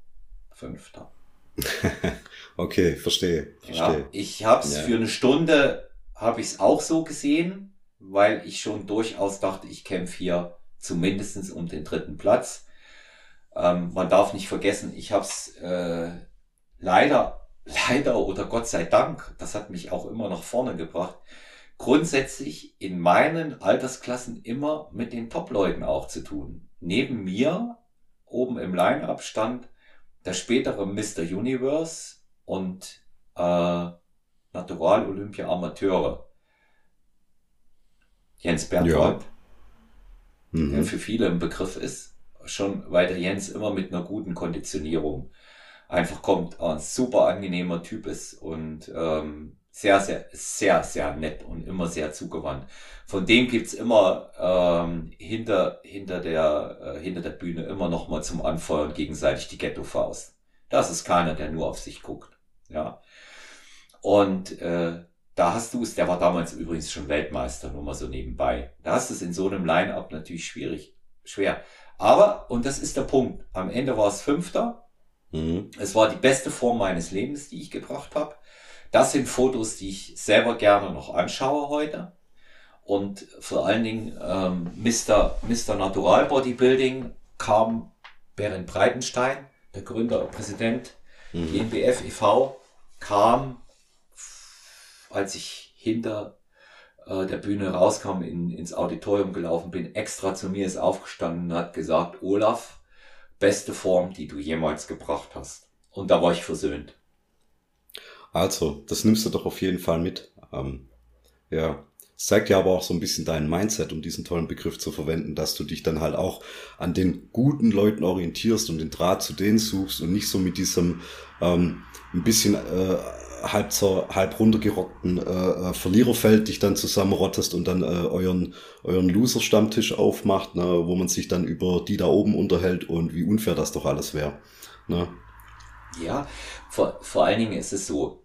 Speaker 1: Fünfter.
Speaker 2: okay, verstehe. verstehe.
Speaker 1: Ja, ich habe es ja. für eine Stunde, habe ich es auch so gesehen, weil ich schon durchaus dachte, ich kämpfe hier zumindestens um den dritten Platz. Ähm, man darf nicht vergessen, ich habe es äh, leider, leider oder Gott sei Dank, das hat mich auch immer nach vorne gebracht, grundsätzlich in meinen Altersklassen immer mit den Top-Leuten auch zu tun. Neben mir, oben im Line-Up stand der spätere Mr. Universe und äh, Natural Olympia Amateure. Jens Berthold, ja. mhm. der für viele ein Begriff ist, schon weil der Jens immer mit einer guten Konditionierung einfach kommt, ein super angenehmer Typ ist und ähm, sehr, sehr, sehr, sehr nett und immer sehr zugewandt. Von dem gibt's immer ähm, hinter, hinter, der, äh, hinter der Bühne immer noch mal zum Anfeuern gegenseitig die Ghetto-Faust. Das ist keiner, der nur auf sich guckt. Ja. Und äh, da hast du es, der war damals übrigens schon Weltmeister, nur mal so nebenbei. Da hast du es in so einem Line-Up natürlich schwierig, schwer. Aber, und das ist der Punkt, am Ende war es Fünfter. Mhm. Es war die beste Form meines Lebens, die ich gebracht habe. Das sind Fotos, die ich selber gerne noch anschaue heute. Und vor allen Dingen ähm, Mr. Mr. Natural Bodybuilding kam Berend Breitenstein, der Gründer und Präsident mhm. GmbF e.V., kam, als ich hinter äh, der Bühne rauskam, in, ins Auditorium gelaufen bin, extra zu mir ist aufgestanden und hat gesagt, Olaf, beste Form, die du jemals gebracht hast. Und da war ich versöhnt.
Speaker 2: Also, das nimmst du doch auf jeden Fall mit. Ähm, ja, es zeigt ja aber auch so ein bisschen dein Mindset, um diesen tollen Begriff zu verwenden, dass du dich dann halt auch an den guten Leuten orientierst und den Draht zu denen suchst und nicht so mit diesem ähm, ein bisschen äh, halb zur, halb runtergerockten äh, äh, Verliererfeld dich dann zusammenrottest und dann äh, euren euren Loser-Stammtisch aufmacht, ne, wo man sich dann über die da oben unterhält und wie unfair das doch alles wäre. Ne?
Speaker 1: Ja, vor, vor allen Dingen ist es so,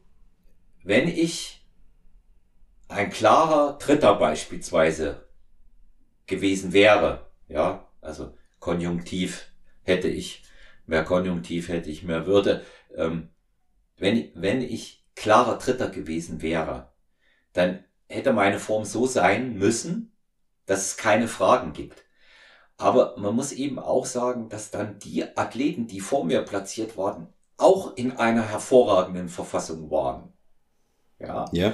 Speaker 1: wenn ich ein klarer Dritter beispielsweise gewesen wäre, ja, also Konjunktiv hätte ich, mehr Konjunktiv hätte ich, mehr Würde, ähm, wenn, wenn ich klarer Dritter gewesen wäre, dann hätte meine Form so sein müssen, dass es keine Fragen gibt. Aber man muss eben auch sagen, dass dann die Athleten, die vor mir platziert waren, auch in einer hervorragenden Verfassung waren. Ja. ja.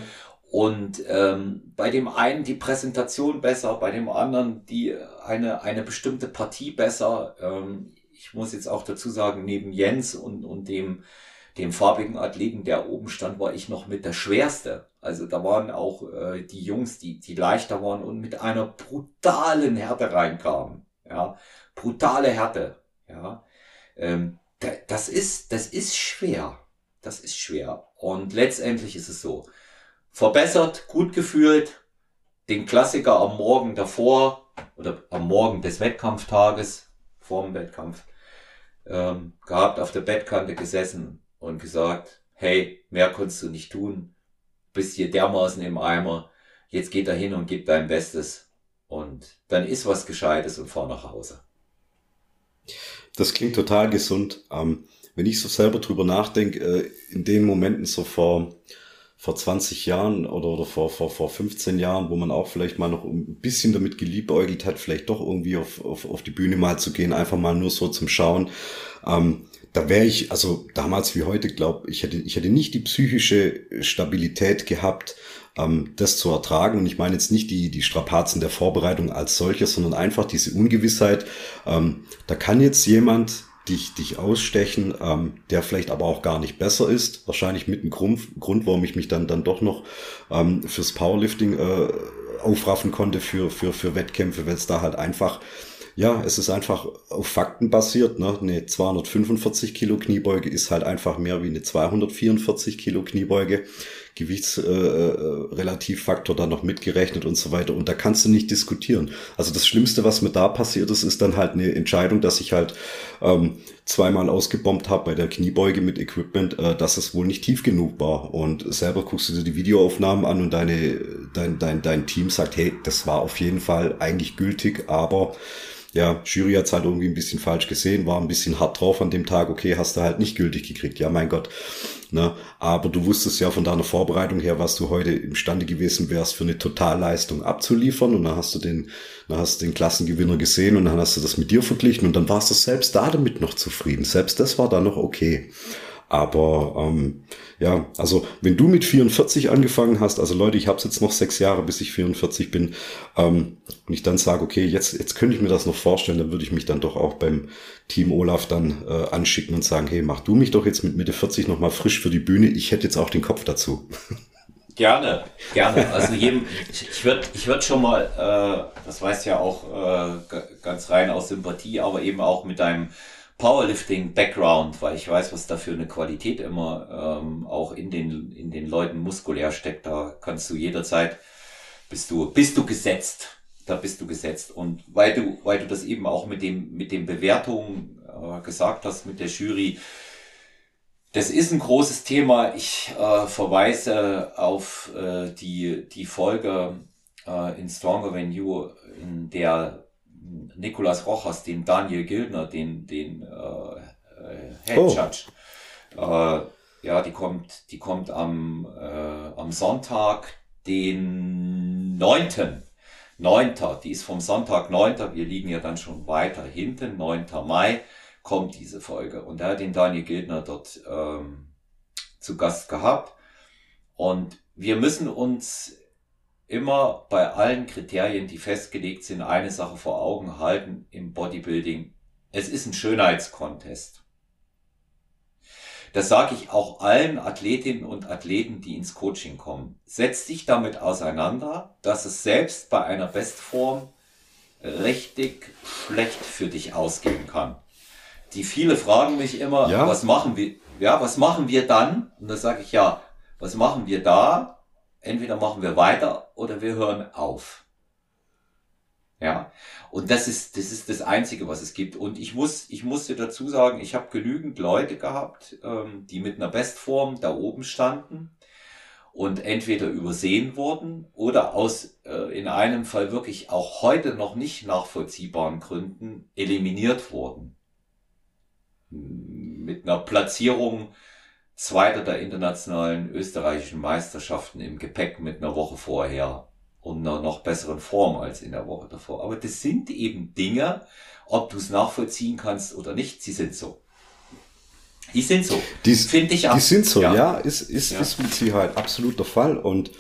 Speaker 1: Und ähm, bei dem einen die Präsentation besser, bei dem anderen die eine, eine bestimmte Partie besser. Ähm, ich muss jetzt auch dazu sagen, neben Jens und, und dem, dem farbigen Athleten, der oben stand, war ich noch mit der schwerste. Also da waren auch äh, die Jungs, die, die leichter waren und mit einer brutalen Härte reinkamen. Ja, brutale Härte. Ja, ähm, das ist, das ist schwer. Das ist schwer. Und letztendlich ist es so. Verbessert, gut gefühlt, den Klassiker am Morgen davor oder am Morgen des Wettkampftages, vor dem Wettkampf, ähm, gehabt, auf der Bettkante gesessen und gesagt, hey, mehr konntest du nicht tun, bist hier dermaßen im Eimer, jetzt geht da hin und gib dein Bestes und dann ist was Gescheites und fahr nach Hause.
Speaker 2: Das klingt total gesund. Ähm, wenn ich so selber drüber nachdenke, äh, in den Momenten so vor, vor 20 Jahren oder, oder vor, vor, vor 15 Jahren, wo man auch vielleicht mal noch ein bisschen damit geliebäugelt hat, vielleicht doch irgendwie auf, auf, auf die Bühne mal zu gehen, einfach mal nur so zum Schauen. Ähm, da wäre ich, also damals wie heute, glaube ich, hätte, ich hätte nicht die psychische Stabilität gehabt, ähm, das zu ertragen. Und ich meine jetzt nicht die, die Strapazen der Vorbereitung als solches, sondern einfach diese Ungewissheit. Ähm, da kann jetzt jemand dich, dich ausstechen, ähm, der vielleicht aber auch gar nicht besser ist. Wahrscheinlich mit einem Grund, Grund warum ich mich dann, dann doch noch ähm, fürs Powerlifting äh, aufraffen konnte für, für, für Wettkämpfe, weil es da halt einfach ja, es ist einfach auf Fakten basiert. Ne? Eine 245 Kilo Kniebeuge ist halt einfach mehr wie eine 244 Kilo Kniebeuge. Gewichtsrelativfaktor äh, äh dann noch mitgerechnet und so weiter. Und da kannst du nicht diskutieren. Also das Schlimmste, was mir da passiert ist, ist dann halt eine Entscheidung, dass ich halt ähm, zweimal ausgebombt habe bei der Kniebeuge mit Equipment, äh, dass es wohl nicht tief genug war. Und selber guckst du dir die Videoaufnahmen an und deine, dein, dein, dein Team sagt, hey, das war auf jeden Fall eigentlich gültig, aber ja, Jury hat's halt irgendwie ein bisschen falsch gesehen, war ein bisschen hart drauf an dem Tag, okay, hast du halt nicht gültig gekriegt, ja, mein Gott. Ne? Aber du wusstest ja von deiner Vorbereitung her, was du heute imstande gewesen wärst, für eine Totalleistung abzuliefern. Und dann hast du den, dann hast du den Klassengewinner gesehen und dann hast du das mit dir verglichen und dann warst du selbst da damit noch zufrieden. Selbst das war dann noch okay. Aber ähm, ja, also wenn du mit 44 angefangen hast, also Leute, ich habe jetzt noch sechs Jahre, bis ich 44 bin, ähm, und ich dann sage, okay, jetzt, jetzt könnte ich mir das noch vorstellen, dann würde ich mich dann doch auch beim Team Olaf dann äh, anschicken und sagen, hey, mach du mich doch jetzt mit Mitte 40 nochmal frisch für die Bühne, ich hätte jetzt auch den Kopf dazu.
Speaker 1: Gerne, gerne. Also jedem, ich, ich würde ich würd schon mal, äh, das weißt ja auch äh, ganz rein aus Sympathie, aber eben auch mit deinem Powerlifting-Background, weil ich weiß, was da für eine Qualität immer ähm, auch in den, in den Leuten muskulär steckt. Da kannst du jederzeit, bist du, bist du gesetzt. Da bist du gesetzt. Und weil du, weil du das eben auch mit dem, mit den Bewertungen äh, gesagt hast, mit der Jury, das ist ein großes Thema. Ich äh, verweise auf äh, die, die Folge äh, in Stronger Than You, in der Nicolas Rojas, den Daniel Gildner, den, den äh, äh Head oh. Judge. Äh, ja, die kommt, die kommt am, äh, am Sonntag, den neunten. 9. Die ist vom Sonntag 9. Wir liegen ja dann schon weiter hinten. 9. Mai kommt diese Folge. Und er hat den Daniel Gildner dort ähm, zu Gast gehabt. Und wir müssen uns immer bei allen Kriterien, die festgelegt sind, eine Sache vor Augen halten im Bodybuilding. Es ist ein Schönheitskontest. Das sage ich auch allen Athletinnen und Athleten, die ins Coaching kommen. Setz dich damit auseinander, dass es selbst bei einer Bestform richtig schlecht für dich ausgehen kann. Die viele fragen mich immer, ja. was machen wir, ja, was machen wir dann? Und da sage ich ja, was machen wir da? Entweder machen wir weiter oder wir hören auf. Ja, und das ist, das ist das Einzige, was es gibt. Und ich muss, ich musste dazu sagen, ich habe genügend Leute gehabt, ähm, die mit einer Bestform da oben standen und entweder übersehen wurden oder aus äh, in einem Fall wirklich auch heute noch nicht nachvollziehbaren Gründen eliminiert wurden. Mit einer Platzierung Zweiter der internationalen österreichischen Meisterschaften im Gepäck mit einer Woche vorher und einer noch besseren Form als in der Woche davor. Aber das sind eben Dinge, ob du es nachvollziehen kannst oder nicht, sie sind so. Die sind so.
Speaker 2: Finde ich auch. Die sind so, ja, ja ist, ist, ja. ist mit Sicherheit absolut der Fall. Und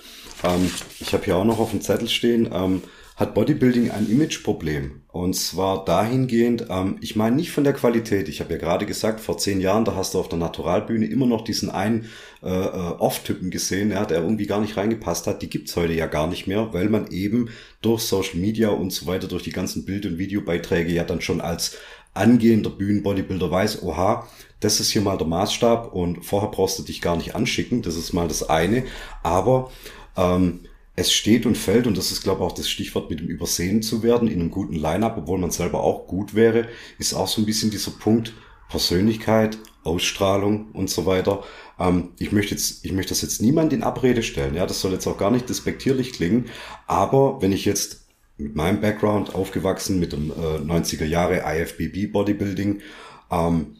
Speaker 2: ähm, ich habe hier auch noch auf dem Zettel stehen, ähm, hat Bodybuilding ein Imageproblem. Und zwar dahingehend, ähm, ich meine nicht von der Qualität. Ich habe ja gerade gesagt, vor zehn Jahren, da hast du auf der Naturalbühne immer noch diesen einen äh, äh, Off-Typen gesehen, ja, der irgendwie gar nicht reingepasst hat. Die gibt's heute ja gar nicht mehr, weil man eben durch Social Media und so weiter, durch die ganzen Bild- und Videobeiträge ja dann schon als angehender Bühnenbodybuilder weiß, oha, das ist hier mal der Maßstab und vorher brauchst du dich gar nicht anschicken. Das ist mal das eine. Aber ähm, es steht und fällt, und das ist, glaube ich, auch das Stichwort mit dem Übersehen zu werden in einem guten Line-up, obwohl man selber auch gut wäre, ist auch so ein bisschen dieser Punkt Persönlichkeit, Ausstrahlung und so weiter. Ähm, ich möchte jetzt, ich möchte das jetzt niemand in Abrede stellen, ja, das soll jetzt auch gar nicht despektierlich klingen, aber wenn ich jetzt mit meinem Background aufgewachsen, mit dem äh, 90er Jahre IFBB Bodybuilding, ähm,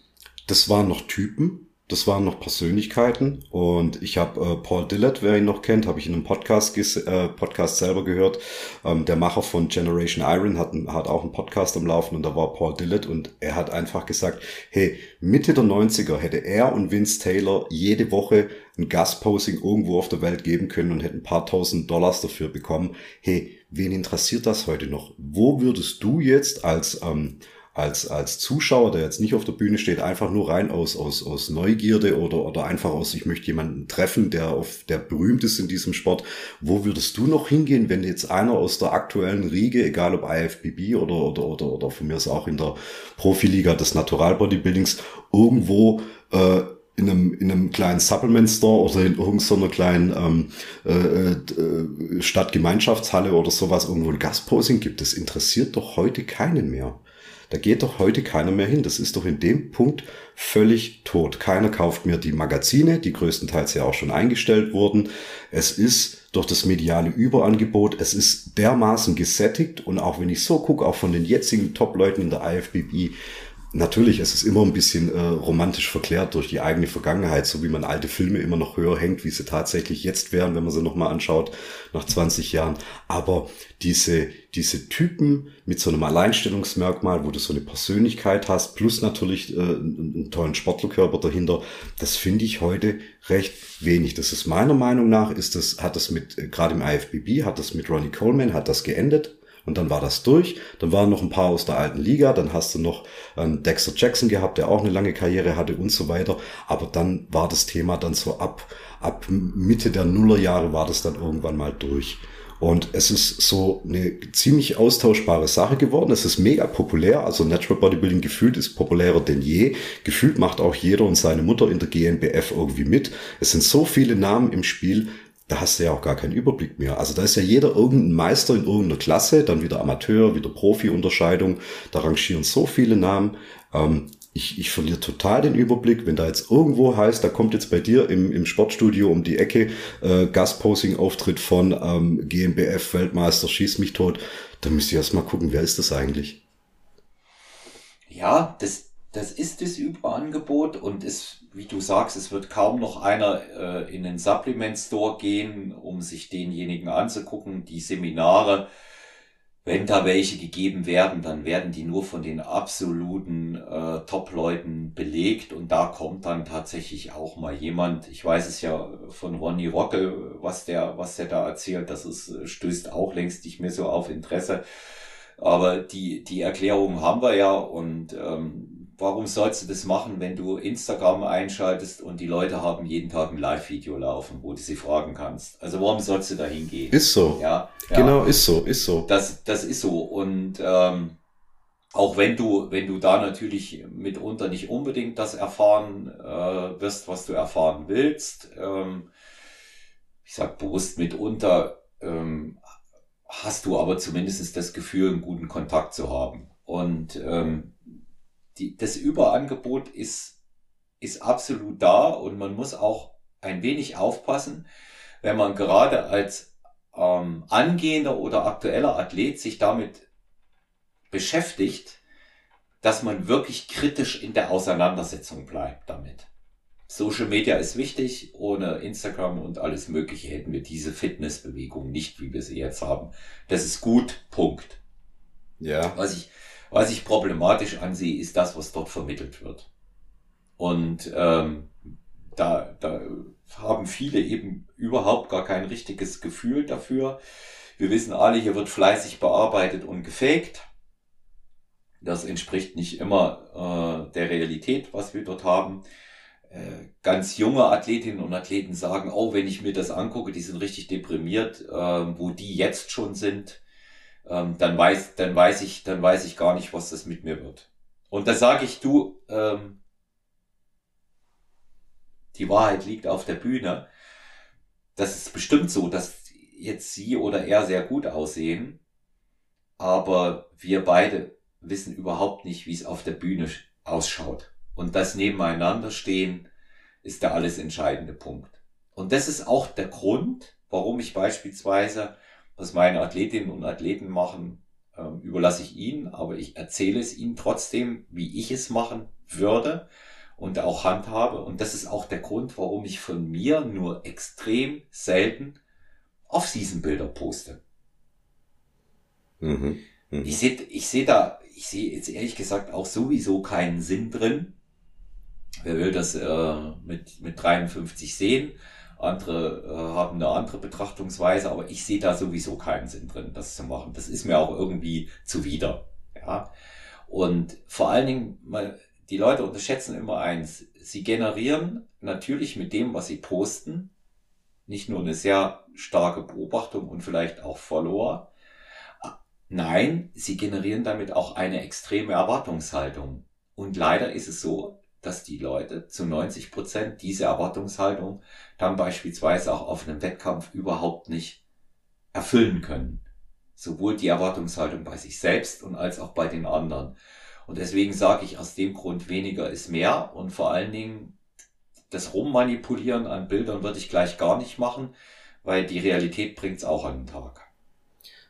Speaker 2: das waren noch Typen, das waren noch Persönlichkeiten und ich habe äh, Paul Dillett, wer ihn noch kennt, habe ich in einem Podcast, äh, Podcast selber gehört. Ähm, der Macher von Generation Iron hat, hat auch einen Podcast am Laufen und da war Paul Dillett und er hat einfach gesagt, hey, Mitte der 90er hätte er und Vince Taylor jede Woche ein Gastposing irgendwo auf der Welt geben können und hätten ein paar tausend Dollars dafür bekommen. Hey, wen interessiert das heute noch? Wo würdest du jetzt als ähm, als, als Zuschauer, der jetzt nicht auf der Bühne steht, einfach nur rein aus, aus, aus Neugierde oder, oder einfach aus, ich möchte jemanden treffen, der auf, der berühmt ist in diesem Sport. Wo würdest du noch hingehen, wenn jetzt einer aus der aktuellen Riege, egal ob IFBB oder, oder, oder, oder von mir ist auch in der Profiliga des Natural Bodybuildings, irgendwo, äh, in einem, in einem kleinen Supplement Store oder in irgendeiner kleinen ähm, äh, äh, Stadtgemeinschaftshalle oder sowas irgendwo ein Gastposing gibt. Das interessiert doch heute keinen mehr. Da geht doch heute keiner mehr hin. Das ist doch in dem Punkt völlig tot. Keiner kauft mehr die Magazine, die größtenteils ja auch schon eingestellt wurden. Es ist durch das mediale Überangebot, es ist dermaßen gesättigt und auch wenn ich so gucke, auch von den jetzigen Top-Leuten in der IFBB, Natürlich, es ist immer ein bisschen äh, romantisch verklärt durch die eigene Vergangenheit, so wie man alte Filme immer noch höher hängt, wie sie tatsächlich jetzt wären, wenn man sie nochmal anschaut, nach 20 Jahren. Aber diese, diese Typen mit so einem Alleinstellungsmerkmal, wo du so eine Persönlichkeit hast, plus natürlich äh, einen tollen Sportlerkörper dahinter, das finde ich heute recht wenig. Das ist meiner Meinung nach, ist das, hat das mit, äh, gerade im IFBB, hat das mit Ronnie Coleman, hat das geendet und dann war das durch. Dann waren noch ein paar aus der alten Liga. Dann hast du noch ähm, Dexter Jackson gehabt, der auch eine lange Karriere hatte und so weiter. Aber dann war das Thema dann so ab, ab Mitte der Nullerjahre war das dann irgendwann mal durch. Und es ist so eine ziemlich austauschbare Sache geworden. Es ist mega populär. Also Natural Bodybuilding gefühlt ist populärer denn je. Gefühlt macht auch jeder und seine Mutter in der GNBF irgendwie mit. Es sind so viele Namen im Spiel da hast du ja auch gar keinen Überblick mehr. Also da ist ja jeder irgendein Meister in irgendeiner Klasse, dann wieder Amateur, wieder Profi-Unterscheidung. Da rangieren so viele Namen. Ähm, ich, ich verliere total den Überblick, wenn da jetzt irgendwo heißt, da kommt jetzt bei dir im, im Sportstudio um die Ecke äh, Gastposing-Auftritt von ähm, GmbF Weltmeister Schieß mich tot, dann müsst ihr erst mal gucken, wer ist das eigentlich?
Speaker 1: Ja, das, das ist das Überangebot und es, wie du sagst, es wird kaum noch einer äh, in den Supplement Store gehen, um sich denjenigen anzugucken. Die Seminare, wenn da welche gegeben werden, dann werden die nur von den absoluten äh, Top-Leuten belegt und da kommt dann tatsächlich auch mal jemand. Ich weiß es ja von Ronny Rocke, was der, was der da erzählt, das ist, stößt auch längst nicht mehr so auf Interesse. Aber die, die Erklärung haben wir ja und ähm, warum sollst du das machen, wenn du Instagram einschaltest und die Leute haben jeden Tag ein Live-Video laufen, wo du sie fragen kannst? Also warum sollst du da hingehen?
Speaker 2: Ist so.
Speaker 1: Ja,
Speaker 2: ja. genau, ist so, ist so.
Speaker 1: Das, das ist so. Und ähm, auch wenn du, wenn du da natürlich mitunter nicht unbedingt das erfahren äh, wirst, was du erfahren willst, ähm, ich sag bewusst mitunter, ähm, hast du aber zumindest das Gefühl, einen guten Kontakt zu haben. Und ähm, die, das Überangebot ist, ist absolut da und man muss auch ein wenig aufpassen, wenn man gerade als ähm, angehender oder aktueller Athlet sich damit beschäftigt, dass man wirklich kritisch in der Auseinandersetzung bleibt damit. Social Media ist wichtig. Ohne Instagram und alles Mögliche hätten wir diese Fitnessbewegung nicht, wie wir sie jetzt haben. Das ist gut. Punkt. Ja. Was ich, was ich problematisch ansehe, ist das, was dort vermittelt wird. Und ähm, da, da haben viele eben überhaupt gar kein richtiges Gefühl dafür. Wir wissen alle, hier wird fleißig bearbeitet und gefaked. Das entspricht nicht immer äh, der Realität, was wir dort haben. Äh, ganz junge Athletinnen und Athleten sagen, oh, wenn ich mir das angucke, die sind richtig deprimiert, äh, wo die jetzt schon sind ähm, dann weiß, dann weiß ich, dann weiß ich gar nicht, was das mit mir wird. Und da sage ich, du, ähm, die Wahrheit liegt auf der Bühne. Das ist bestimmt so, dass jetzt sie oder er sehr gut aussehen, aber wir beide wissen überhaupt nicht, wie es auf der Bühne ausschaut. Und das nebeneinander stehen ist der alles entscheidende Punkt. Und das ist auch der Grund, warum ich beispielsweise was meine Athletinnen und Athleten machen, ähm, überlasse ich ihnen, aber ich erzähle es ihnen trotzdem, wie ich es machen würde und auch handhabe. Und das ist auch der Grund, warum ich von mir nur extrem selten Off-Season-Bilder poste. Mhm, mh. Ich sehe ich seh da, ich sehe jetzt ehrlich gesagt auch sowieso keinen Sinn drin. Wer will das äh, mit, mit 53 sehen? Andere äh, haben eine andere Betrachtungsweise, aber ich sehe da sowieso keinen Sinn drin, das zu machen. Das ist mir auch irgendwie zuwider. Ja. Und vor allen Dingen, mal, die Leute unterschätzen immer eins. Sie generieren natürlich mit dem, was sie posten, nicht nur eine sehr starke Beobachtung und vielleicht auch Follower. Nein, sie generieren damit auch eine extreme Erwartungshaltung. Und leider ist es so, dass die Leute zu 90 Prozent diese Erwartungshaltung dann beispielsweise auch auf einem Wettkampf überhaupt nicht erfüllen können. Sowohl die Erwartungshaltung bei sich selbst und als auch bei den anderen. Und deswegen sage ich aus dem Grund, weniger ist mehr. Und vor allen Dingen, das Rummanipulieren an Bildern würde ich gleich gar nicht machen, weil die Realität bringt es auch an den Tag.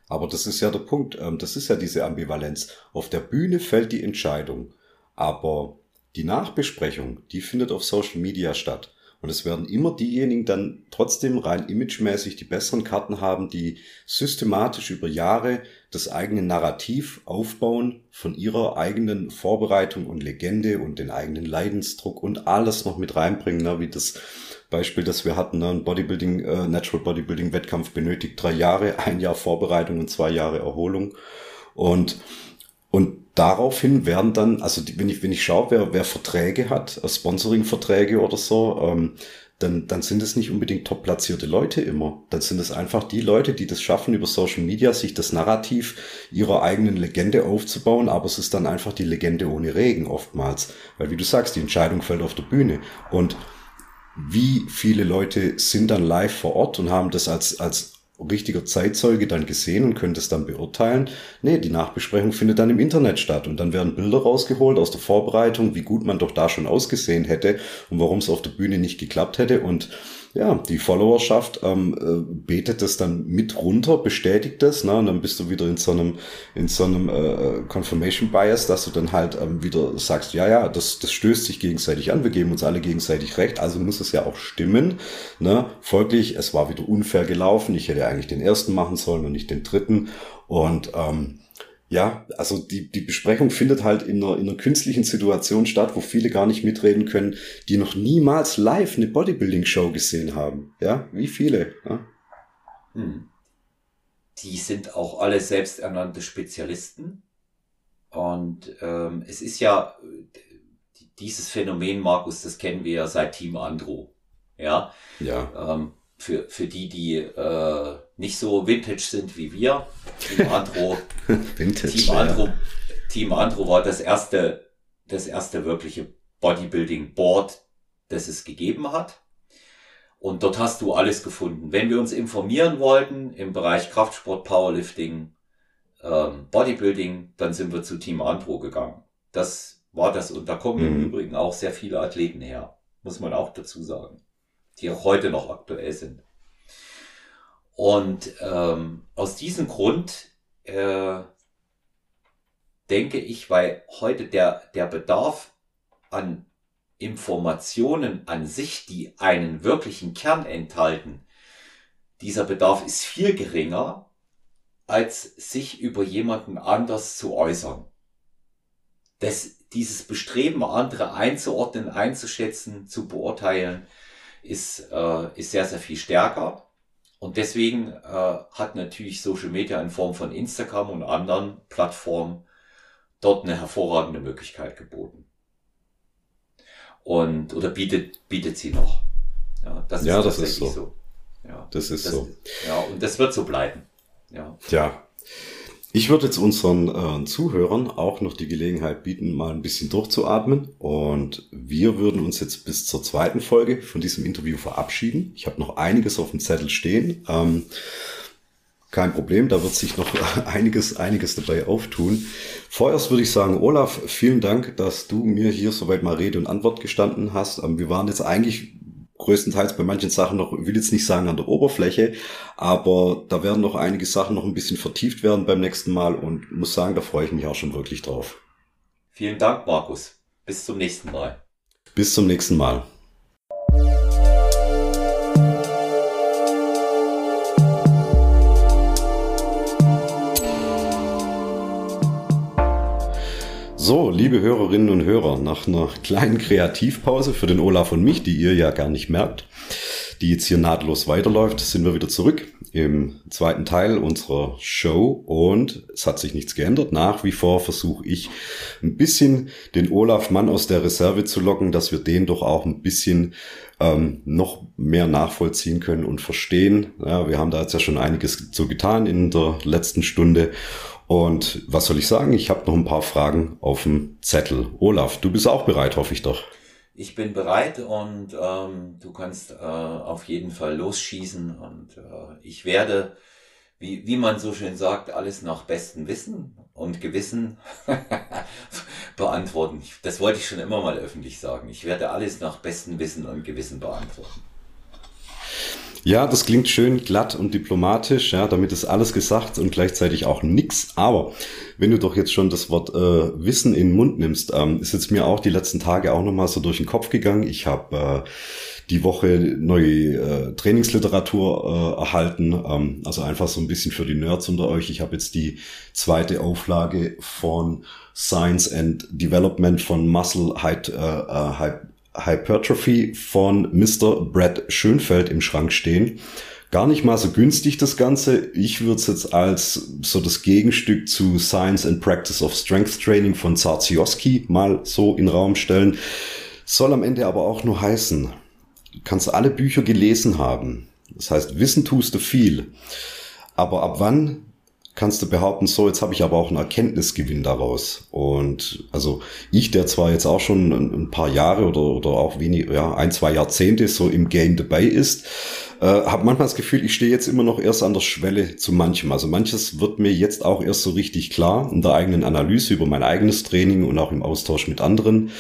Speaker 2: Aber das ist ja der Punkt. Ähm, das ist ja diese Ambivalenz. Auf der Bühne fällt die Entscheidung. Aber die Nachbesprechung, die findet auf Social Media statt. Und es werden immer diejenigen dann trotzdem rein imagemäßig die besseren Karten haben, die systematisch über Jahre das eigene Narrativ aufbauen von ihrer eigenen Vorbereitung und Legende und den eigenen Leidensdruck und alles noch mit reinbringen, ne, wie das Beispiel, das wir hatten, ne, ein Bodybuilding, äh, Natural Bodybuilding Wettkampf benötigt drei Jahre, ein Jahr Vorbereitung und zwei Jahre Erholung. Und und daraufhin werden dann, also die, wenn ich, wenn ich schaue, wer, wer Verträge hat, äh, Sponsoring-Verträge oder so, ähm, dann, dann sind es nicht unbedingt top platzierte Leute immer. Dann sind es einfach die Leute, die das schaffen, über Social Media sich das Narrativ ihrer eigenen Legende aufzubauen, aber es ist dann einfach die Legende ohne Regen oftmals. Weil wie du sagst, die Entscheidung fällt auf der Bühne. Und wie viele Leute sind dann live vor Ort und haben das als, als richtiger Zeitzeuge dann gesehen und könnte es dann beurteilen. Nee, die Nachbesprechung findet dann im Internet statt und dann werden Bilder rausgeholt aus der Vorbereitung, wie gut man doch da schon ausgesehen hätte und warum es auf der Bühne nicht geklappt hätte und ja, die Followerschaft ähm, äh, betet das dann mit runter, bestätigt das, ne? Und dann bist du wieder in so einem, in so einem äh, Confirmation Bias, dass du dann halt ähm, wieder sagst, ja, ja, das, das stößt sich gegenseitig an, wir geben uns alle gegenseitig recht, also muss es ja auch stimmen. Ne? Folglich, es war wieder unfair gelaufen, ich hätte eigentlich den ersten machen sollen und nicht den dritten. Und ähm, ja, also die, die Besprechung findet halt in einer, in einer künstlichen Situation statt, wo viele gar nicht mitreden können, die noch niemals live eine Bodybuilding-Show gesehen haben. Ja, wie viele? Ja? Hm.
Speaker 1: Die sind auch alle selbsternannte Spezialisten. Und ähm, es ist ja dieses Phänomen, Markus, das kennen wir ja seit Team Andro. Ja.
Speaker 2: Ja.
Speaker 1: Ähm, für, für die, die äh, nicht so vintage sind wie wir. Team Andro, vintage, Team, Andro, ja. Team Andro war das erste, das erste wirkliche Bodybuilding-Board, das es gegeben hat. Und dort hast du alles gefunden. Wenn wir uns informieren wollten im Bereich Kraftsport, Powerlifting, ähm, Bodybuilding, dann sind wir zu Team Andro gegangen. Das war das. Und da kommen mhm. im Übrigen auch sehr viele Athleten her. Muss man auch dazu sagen die auch heute noch aktuell sind. Und ähm, aus diesem Grund äh, denke ich, weil heute der, der Bedarf an Informationen an sich, die einen wirklichen Kern enthalten, dieser Bedarf ist viel geringer, als sich über jemanden anders zu äußern. Das, dieses Bestreben, andere einzuordnen, einzuschätzen, zu beurteilen, ist, äh, ist sehr, sehr viel stärker. Und deswegen äh, hat natürlich Social Media in Form von Instagram und anderen Plattformen dort eine hervorragende Möglichkeit geboten. Und, oder bietet, bietet sie noch.
Speaker 2: Ja, das ist, ja, das ist so. so.
Speaker 1: Ja, das ist das, so. Ja, und das wird so bleiben. Ja.
Speaker 2: Ja. Ich würde jetzt unseren äh, Zuhörern auch noch die Gelegenheit bieten, mal ein bisschen durchzuatmen. Und wir würden uns jetzt bis zur zweiten Folge von diesem Interview verabschieden. Ich habe noch einiges auf dem Zettel stehen. Ähm, kein Problem, da wird sich noch einiges, einiges dabei auftun. Vorerst würde ich sagen, Olaf, vielen Dank, dass du mir hier soweit mal Rede und Antwort gestanden hast. Ähm, wir waren jetzt eigentlich größtenteils bei manchen Sachen noch, will jetzt nicht sagen an der Oberfläche, aber da werden noch einige Sachen noch ein bisschen vertieft werden beim nächsten Mal und muss sagen, da freue ich mich auch schon wirklich drauf.
Speaker 1: Vielen Dank, Markus. Bis zum nächsten Mal.
Speaker 2: Bis zum nächsten Mal. So, liebe Hörerinnen und Hörer, nach einer kleinen Kreativpause für den Olaf und mich, die ihr ja gar nicht merkt, die jetzt hier nahtlos weiterläuft, sind wir wieder zurück im zweiten Teil unserer Show und es hat sich nichts geändert. Nach wie vor versuche ich ein bisschen den Olaf Mann aus der Reserve zu locken, dass wir den doch auch ein bisschen ähm, noch mehr nachvollziehen können und verstehen. Ja, wir haben da jetzt ja schon einiges so getan in der letzten Stunde und was soll ich sagen? Ich habe noch ein paar Fragen auf dem Zettel. Olaf, du bist auch bereit, hoffe ich doch.
Speaker 1: Ich bin bereit und ähm, du kannst äh, auf jeden Fall losschießen und äh, ich werde, wie, wie man so schön sagt, alles nach bestem Wissen und Gewissen beantworten. Das wollte ich schon immer mal öffentlich sagen. Ich werde alles nach bestem Wissen und Gewissen beantworten.
Speaker 2: Ja, das klingt schön glatt und diplomatisch, ja, damit ist alles gesagt und gleichzeitig auch nix. Aber wenn du doch jetzt schon das Wort äh, Wissen in den Mund nimmst, ähm, ist jetzt mir auch die letzten Tage auch nochmal so durch den Kopf gegangen. Ich habe äh, die Woche neue äh, Trainingsliteratur äh, erhalten, ähm, also einfach so ein bisschen für die Nerds unter euch. Ich habe jetzt die zweite Auflage von Science and Development von Muscle Height, äh, äh, Hypertrophy von Mr. Brad Schönfeld im Schrank stehen. Gar nicht mal so günstig das Ganze. Ich würde es jetzt als so das Gegenstück zu Science and Practice of Strength Training von Zarzioski mal so in den Raum stellen. Soll am Ende aber auch nur heißen, du kannst alle Bücher gelesen haben. Das heißt, wissen tust du viel. Aber ab wann kannst du behaupten, so, jetzt habe ich aber auch einen Erkenntnisgewinn daraus. Und also ich, der zwar jetzt auch schon ein, paar Jahre oder, oder auch wenig, ja, ein, zwei Jahrzehnte so im Game dabei ist, äh, habe manchmal das Gefühl, ich stehe jetzt immer noch erst an der Schwelle zu manchem. Also manches wird mir jetzt auch erst so richtig klar in der eigenen Analyse über mein eigenes Training und auch im Austausch mit anderen.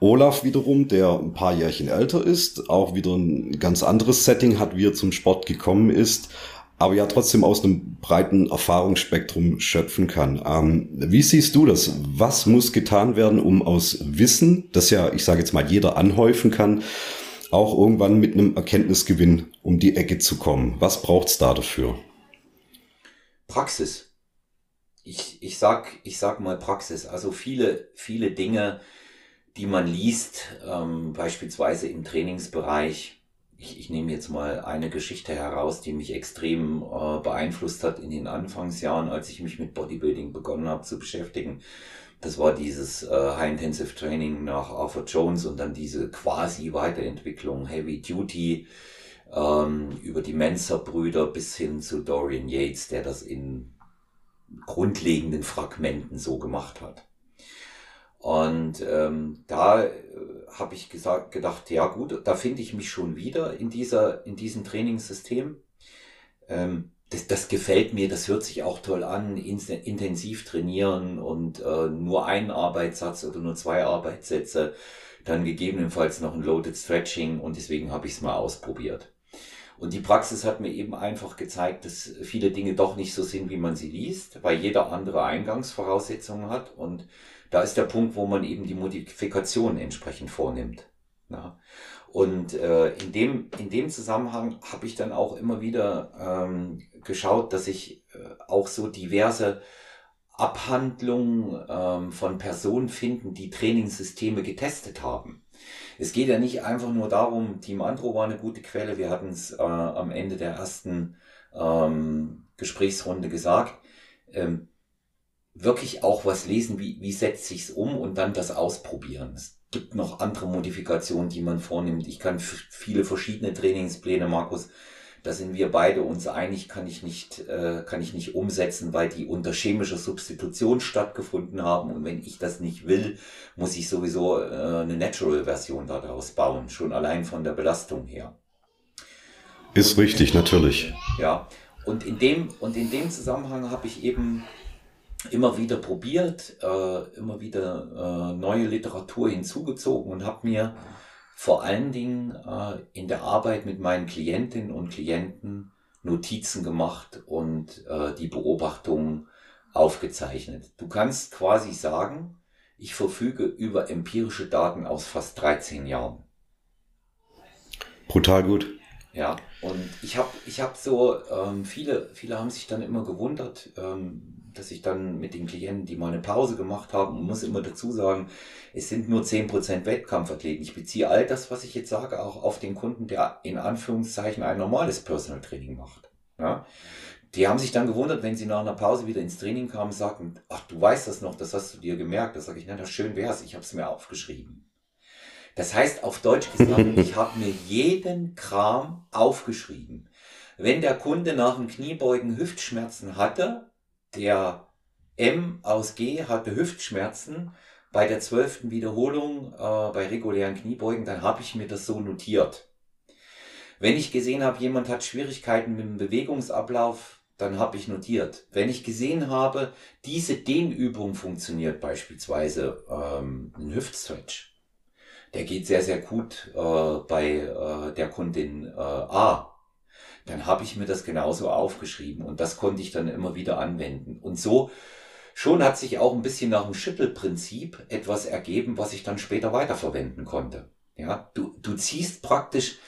Speaker 2: Olaf wiederum, der ein paar Jährchen älter ist, auch wieder ein ganz anderes Setting hat, wie er zum Sport gekommen ist, aber ja trotzdem aus einem breiten Erfahrungsspektrum schöpfen kann. Ähm, wie siehst du das? Was muss getan werden, um aus Wissen, das ja, ich sage jetzt mal, jeder anhäufen kann, auch irgendwann mit einem Erkenntnisgewinn um die Ecke zu kommen? Was braucht's da dafür?
Speaker 1: Praxis. Ich, ich sag, ich sag mal Praxis. Also viele, viele Dinge, die man liest, ähm, beispielsweise im Trainingsbereich, ich, ich nehme jetzt mal eine Geschichte heraus, die mich extrem äh, beeinflusst hat in den Anfangsjahren, als ich mich mit Bodybuilding begonnen habe zu beschäftigen. Das war dieses äh, High Intensive Training nach Arthur Jones und dann diese quasi Weiterentwicklung Heavy Duty ähm, über die Mensa-Brüder bis hin zu Dorian Yates, der das in grundlegenden Fragmenten so gemacht hat. Und ähm, da äh, habe ich gesagt, gedacht, ja gut, da finde ich mich schon wieder in dieser, in diesem Trainingssystem. Ähm, das, das gefällt mir, das hört sich auch toll an, in, intensiv trainieren und äh, nur einen Arbeitssatz oder nur zwei Arbeitssätze, dann gegebenenfalls noch ein Loaded Stretching und deswegen habe ich es mal ausprobiert. Und die Praxis hat mir eben einfach gezeigt, dass viele Dinge doch nicht so sind, wie man sie liest, weil jeder andere Eingangsvoraussetzungen hat und da ist der Punkt, wo man eben die Modifikation entsprechend vornimmt. Ja. Und äh, in, dem, in dem Zusammenhang habe ich dann auch immer wieder ähm, geschaut, dass ich äh, auch so diverse Abhandlungen ähm, von Personen finden, die Trainingssysteme getestet haben. Es geht ja nicht einfach nur darum, Team Andro war eine gute Quelle, wir hatten es äh, am Ende der ersten ähm, Gesprächsrunde gesagt. Ähm, wirklich auch was lesen, wie, wie setzt sich's um und dann das ausprobieren. Es gibt noch andere Modifikationen, die man vornimmt. Ich kann viele verschiedene Trainingspläne, Markus, da sind wir beide uns einig, kann ich nicht, äh, kann ich nicht umsetzen, weil die unter chemischer Substitution stattgefunden haben. Und wenn ich das nicht will, muss ich sowieso äh, eine Natural-Version daraus bauen, schon allein von der Belastung her.
Speaker 2: Ist richtig, natürlich.
Speaker 1: Ja. Und in dem, und in dem Zusammenhang habe ich eben immer wieder probiert, äh, immer wieder äh, neue Literatur hinzugezogen und habe mir vor allen Dingen äh, in der Arbeit mit meinen Klientinnen und Klienten Notizen gemacht und äh, die Beobachtungen aufgezeichnet. Du kannst quasi sagen, ich verfüge über empirische Daten aus fast 13 Jahren.
Speaker 2: Brutal gut.
Speaker 1: Ja, und ich habe ich hab so, ähm, viele, viele haben sich dann immer gewundert, ähm, dass ich dann mit den Klienten, die mal eine Pause gemacht haben, muss immer dazu sagen, es sind nur zehn Prozent Wettkampfathleten. Ich beziehe all das, was ich jetzt sage, auch auf den Kunden, der in Anführungszeichen ein normales Personal Training macht. Ja? Die haben sich dann gewundert, wenn sie nach einer Pause wieder ins Training kamen, sagten, ach, du weißt das noch, das hast du dir gemerkt. Da sage ich, na, das schön wär's, ich habe es mir aufgeschrieben. Das heißt auf Deutsch gesagt, ich habe mir jeden Kram aufgeschrieben. Wenn der Kunde nach dem Kniebeugen Hüftschmerzen hatte, der M aus G hatte Hüftschmerzen bei der zwölften Wiederholung äh, bei regulären Kniebeugen, dann habe ich mir das so notiert. Wenn ich gesehen habe, jemand hat Schwierigkeiten mit dem Bewegungsablauf, dann habe ich notiert. Wenn ich gesehen habe, diese Dehnübung funktioniert beispielsweise ähm, ein Hüftstretch, der geht sehr, sehr gut äh, bei äh, der Kundin äh, A, dann habe ich mir das genauso aufgeschrieben und das konnte ich dann immer wieder anwenden. Und so schon hat sich auch ein bisschen nach dem Schüttelprinzip etwas ergeben, was ich dann später weiterverwenden konnte. Ja, du, du ziehst praktisch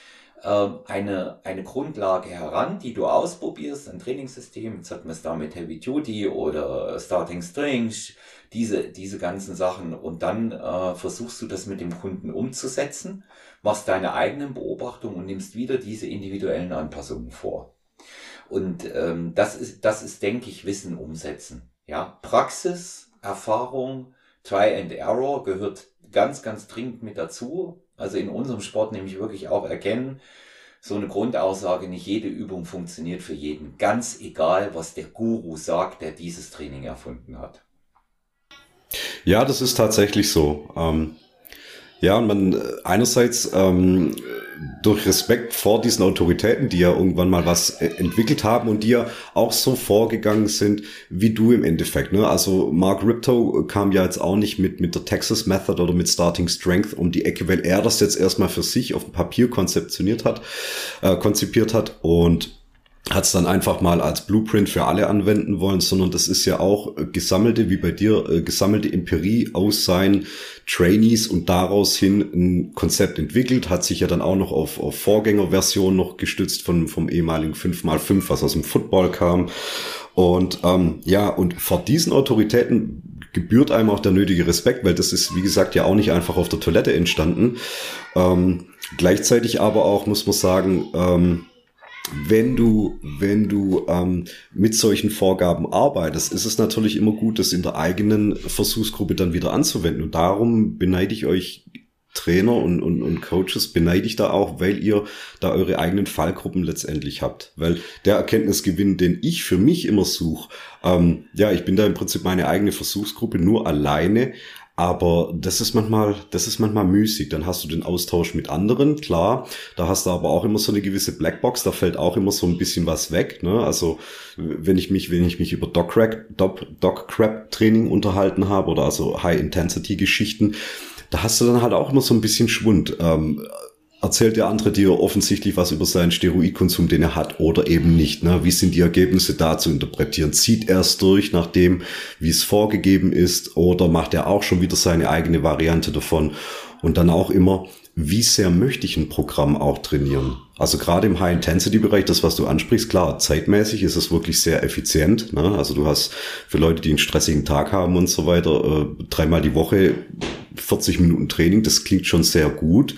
Speaker 1: ähm, eine, eine Grundlage heran, die du ausprobierst, ein Trainingssystem, jetzt hatten wir es da mit Heavy Duty oder Starting Strings, diese, diese ganzen Sachen und dann äh, versuchst du das mit dem Kunden umzusetzen, machst deine eigenen Beobachtungen und nimmst wieder diese individuellen Anpassungen vor. Und ähm, das ist, das ist, denke ich, Wissen umsetzen. Ja, Praxis, Erfahrung, Try and Error gehört ganz, ganz dringend mit dazu. Also in unserem Sport nämlich wirklich auch erkennen, so eine Grundaussage, nicht jede Übung funktioniert für jeden. Ganz egal, was der Guru sagt, der dieses Training erfunden hat.
Speaker 2: Ja, das ist tatsächlich so. Ähm, ja, und man äh, einerseits ähm, durch Respekt vor diesen Autoritäten, die ja irgendwann mal was äh, entwickelt haben und die ja auch so vorgegangen sind wie du im Endeffekt. Ne? Also Mark Ripto kam ja jetzt auch nicht mit mit der Texas Method oder mit Starting Strength um die Ecke, weil er das jetzt erstmal für sich auf dem Papier konzeptioniert hat, äh, konzipiert hat und hat es dann einfach mal als Blueprint für alle anwenden wollen, sondern das ist ja auch äh, gesammelte, wie bei dir, äh, gesammelte Empirie aus seinen Trainees und daraus hin ein Konzept entwickelt, hat sich ja dann auch noch auf, auf Vorgängerversion noch gestützt von, vom ehemaligen 5x5, was aus dem Football kam. Und ähm, ja, und vor diesen Autoritäten gebührt einem auch der nötige Respekt, weil das ist, wie gesagt, ja auch nicht einfach auf der Toilette entstanden. Ähm, gleichzeitig aber auch, muss man sagen, ähm, wenn du, wenn du ähm, mit solchen Vorgaben arbeitest, ist es natürlich immer gut, das in der eigenen Versuchsgruppe dann wieder anzuwenden. Und darum beneide ich euch Trainer und, und, und Coaches, beneide ich da auch, weil ihr da eure eigenen Fallgruppen letztendlich habt. Weil der Erkenntnisgewinn, den ich für mich immer suche, ähm, ja, ich bin da im Prinzip meine eigene Versuchsgruppe nur alleine, aber das ist manchmal, das ist manchmal müßig. Dann hast du den Austausch mit anderen, klar. Da hast du aber auch immer so eine gewisse Blackbox. Da fällt auch immer so ein bisschen was weg. Ne? Also wenn ich mich, wenn ich mich über Dog Crab Training unterhalten habe oder also High Intensity Geschichten, da hast du dann halt auch immer so ein bisschen Schwund. Ähm, erzählt der andere dir offensichtlich was über seinen Steroidkonsum, den er hat oder eben nicht. Ne? Wie sind die Ergebnisse da zu interpretieren? Zieht er es durch nach dem, wie es vorgegeben ist oder macht er auch schon wieder seine eigene Variante davon? Und dann auch immer, wie sehr möchte ich ein Programm auch trainieren? Also gerade im High-Intensity-Bereich, das, was du ansprichst, klar, zeitmäßig ist es wirklich sehr effizient. Ne? Also du hast für Leute, die einen stressigen Tag haben und so weiter, äh, dreimal die Woche 40 Minuten Training, das klingt schon sehr gut.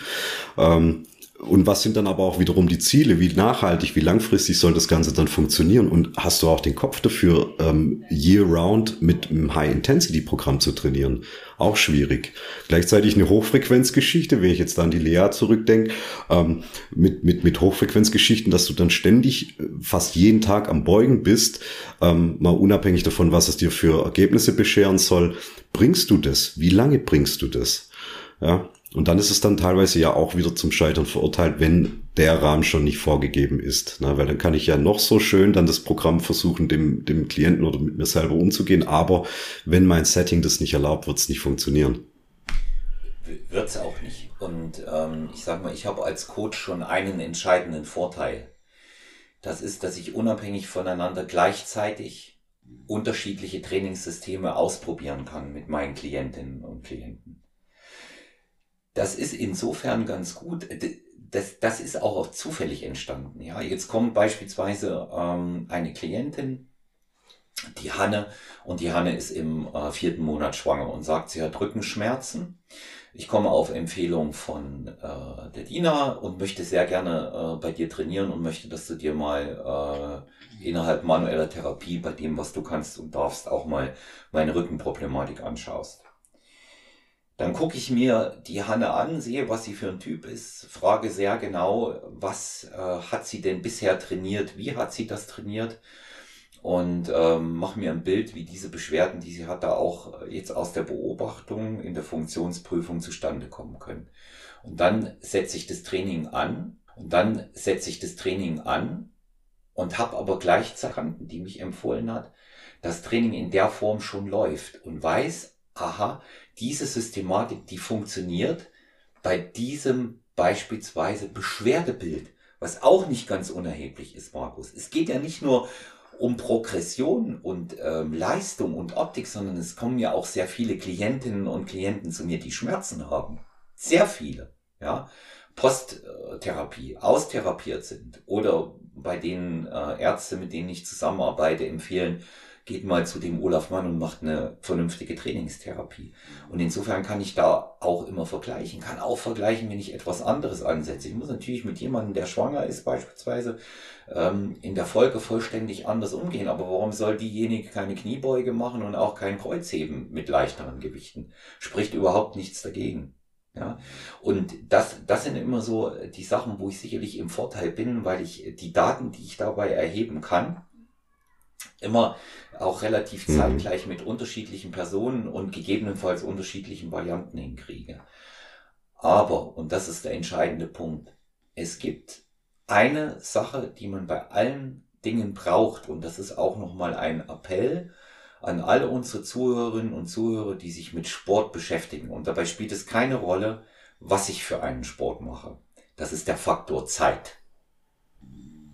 Speaker 2: Ähm, und was sind dann aber auch wiederum die Ziele? Wie nachhaltig, wie langfristig soll das Ganze dann funktionieren? Und hast du auch den Kopf dafür, ähm, year-round mit einem High-Intensity-Programm zu trainieren? Auch schwierig. Gleichzeitig eine Hochfrequenzgeschichte, wenn ich jetzt dann die Lea zurückdenke, ähm, mit, mit, mit Hochfrequenzgeschichten, dass du dann ständig äh, fast jeden Tag am Beugen bist, ähm, mal unabhängig davon, was es dir für Ergebnisse bescheren soll, bringst du das? Wie lange bringst du das? Ja, und dann ist es dann teilweise ja auch wieder zum Scheitern verurteilt, wenn der Rahmen schon nicht vorgegeben ist. Na, weil dann kann ich ja noch so schön dann das Programm versuchen, dem, dem Klienten oder mit mir selber umzugehen. Aber wenn mein Setting das nicht erlaubt, wird es nicht funktionieren.
Speaker 1: Wird es auch nicht. Und ähm, ich sag mal, ich habe als Coach schon einen entscheidenden Vorteil. Das ist, dass ich unabhängig voneinander gleichzeitig unterschiedliche Trainingssysteme ausprobieren kann mit meinen Klientinnen und Klienten das ist insofern ganz gut. Das, das ist auch zufällig entstanden. Ja, jetzt kommt beispielsweise ähm, eine Klientin, die Hanne, und die Hanne ist im äh, vierten Monat schwanger und sagt, sie hat Rückenschmerzen. Ich komme auf Empfehlung von äh, der Dina und möchte sehr gerne äh, bei dir trainieren und möchte, dass du dir mal äh, innerhalb manueller Therapie bei dem, was du kannst und darfst, auch mal meine Rückenproblematik anschaust. Dann gucke ich mir die Hanne an, sehe, was sie für ein Typ ist, frage sehr genau, was äh, hat sie denn bisher trainiert, wie hat sie das trainiert und ähm, mache mir ein Bild, wie diese Beschwerden, die sie hat, da auch jetzt aus der Beobachtung in der Funktionsprüfung zustande kommen können. Und dann setze ich das Training an und dann setze ich das Training an und habe aber gleichzeitig, die mich empfohlen hat, das Training in der Form schon läuft und weiß, aha, diese Systematik, die funktioniert bei diesem beispielsweise Beschwerdebild, was auch nicht ganz unerheblich ist, Markus. Es geht ja nicht nur um Progression und ähm, Leistung und Optik, sondern es kommen ja auch sehr viele Klientinnen und Klienten zu mir, die Schmerzen haben. Sehr viele, ja. Posttherapie, austherapiert sind oder bei denen äh, Ärzte, mit denen ich zusammenarbeite, empfehlen, geht mal zu dem Olaf Mann und macht eine vernünftige Trainingstherapie. Und insofern kann ich da auch immer vergleichen, kann auch vergleichen, wenn ich etwas anderes ansetze. Ich muss natürlich mit jemandem, der schwanger ist beispielsweise, ähm, in der Folge vollständig anders umgehen. Aber warum soll diejenige keine Kniebeuge machen und auch kein Kreuzheben mit leichteren Gewichten? Spricht überhaupt nichts dagegen. Ja, und das, das sind immer so die Sachen, wo ich sicherlich im Vorteil bin, weil ich die Daten, die ich dabei erheben kann, immer auch relativ mhm. zeitgleich mit unterschiedlichen Personen und gegebenenfalls unterschiedlichen Varianten hinkriege. Aber, und das ist der entscheidende Punkt, es gibt eine Sache, die man bei allen Dingen braucht, und das ist auch nochmal ein Appell an alle unsere Zuhörerinnen und Zuhörer, die sich mit Sport beschäftigen. Und dabei spielt es keine Rolle, was ich für einen Sport mache. Das ist der Faktor Zeit.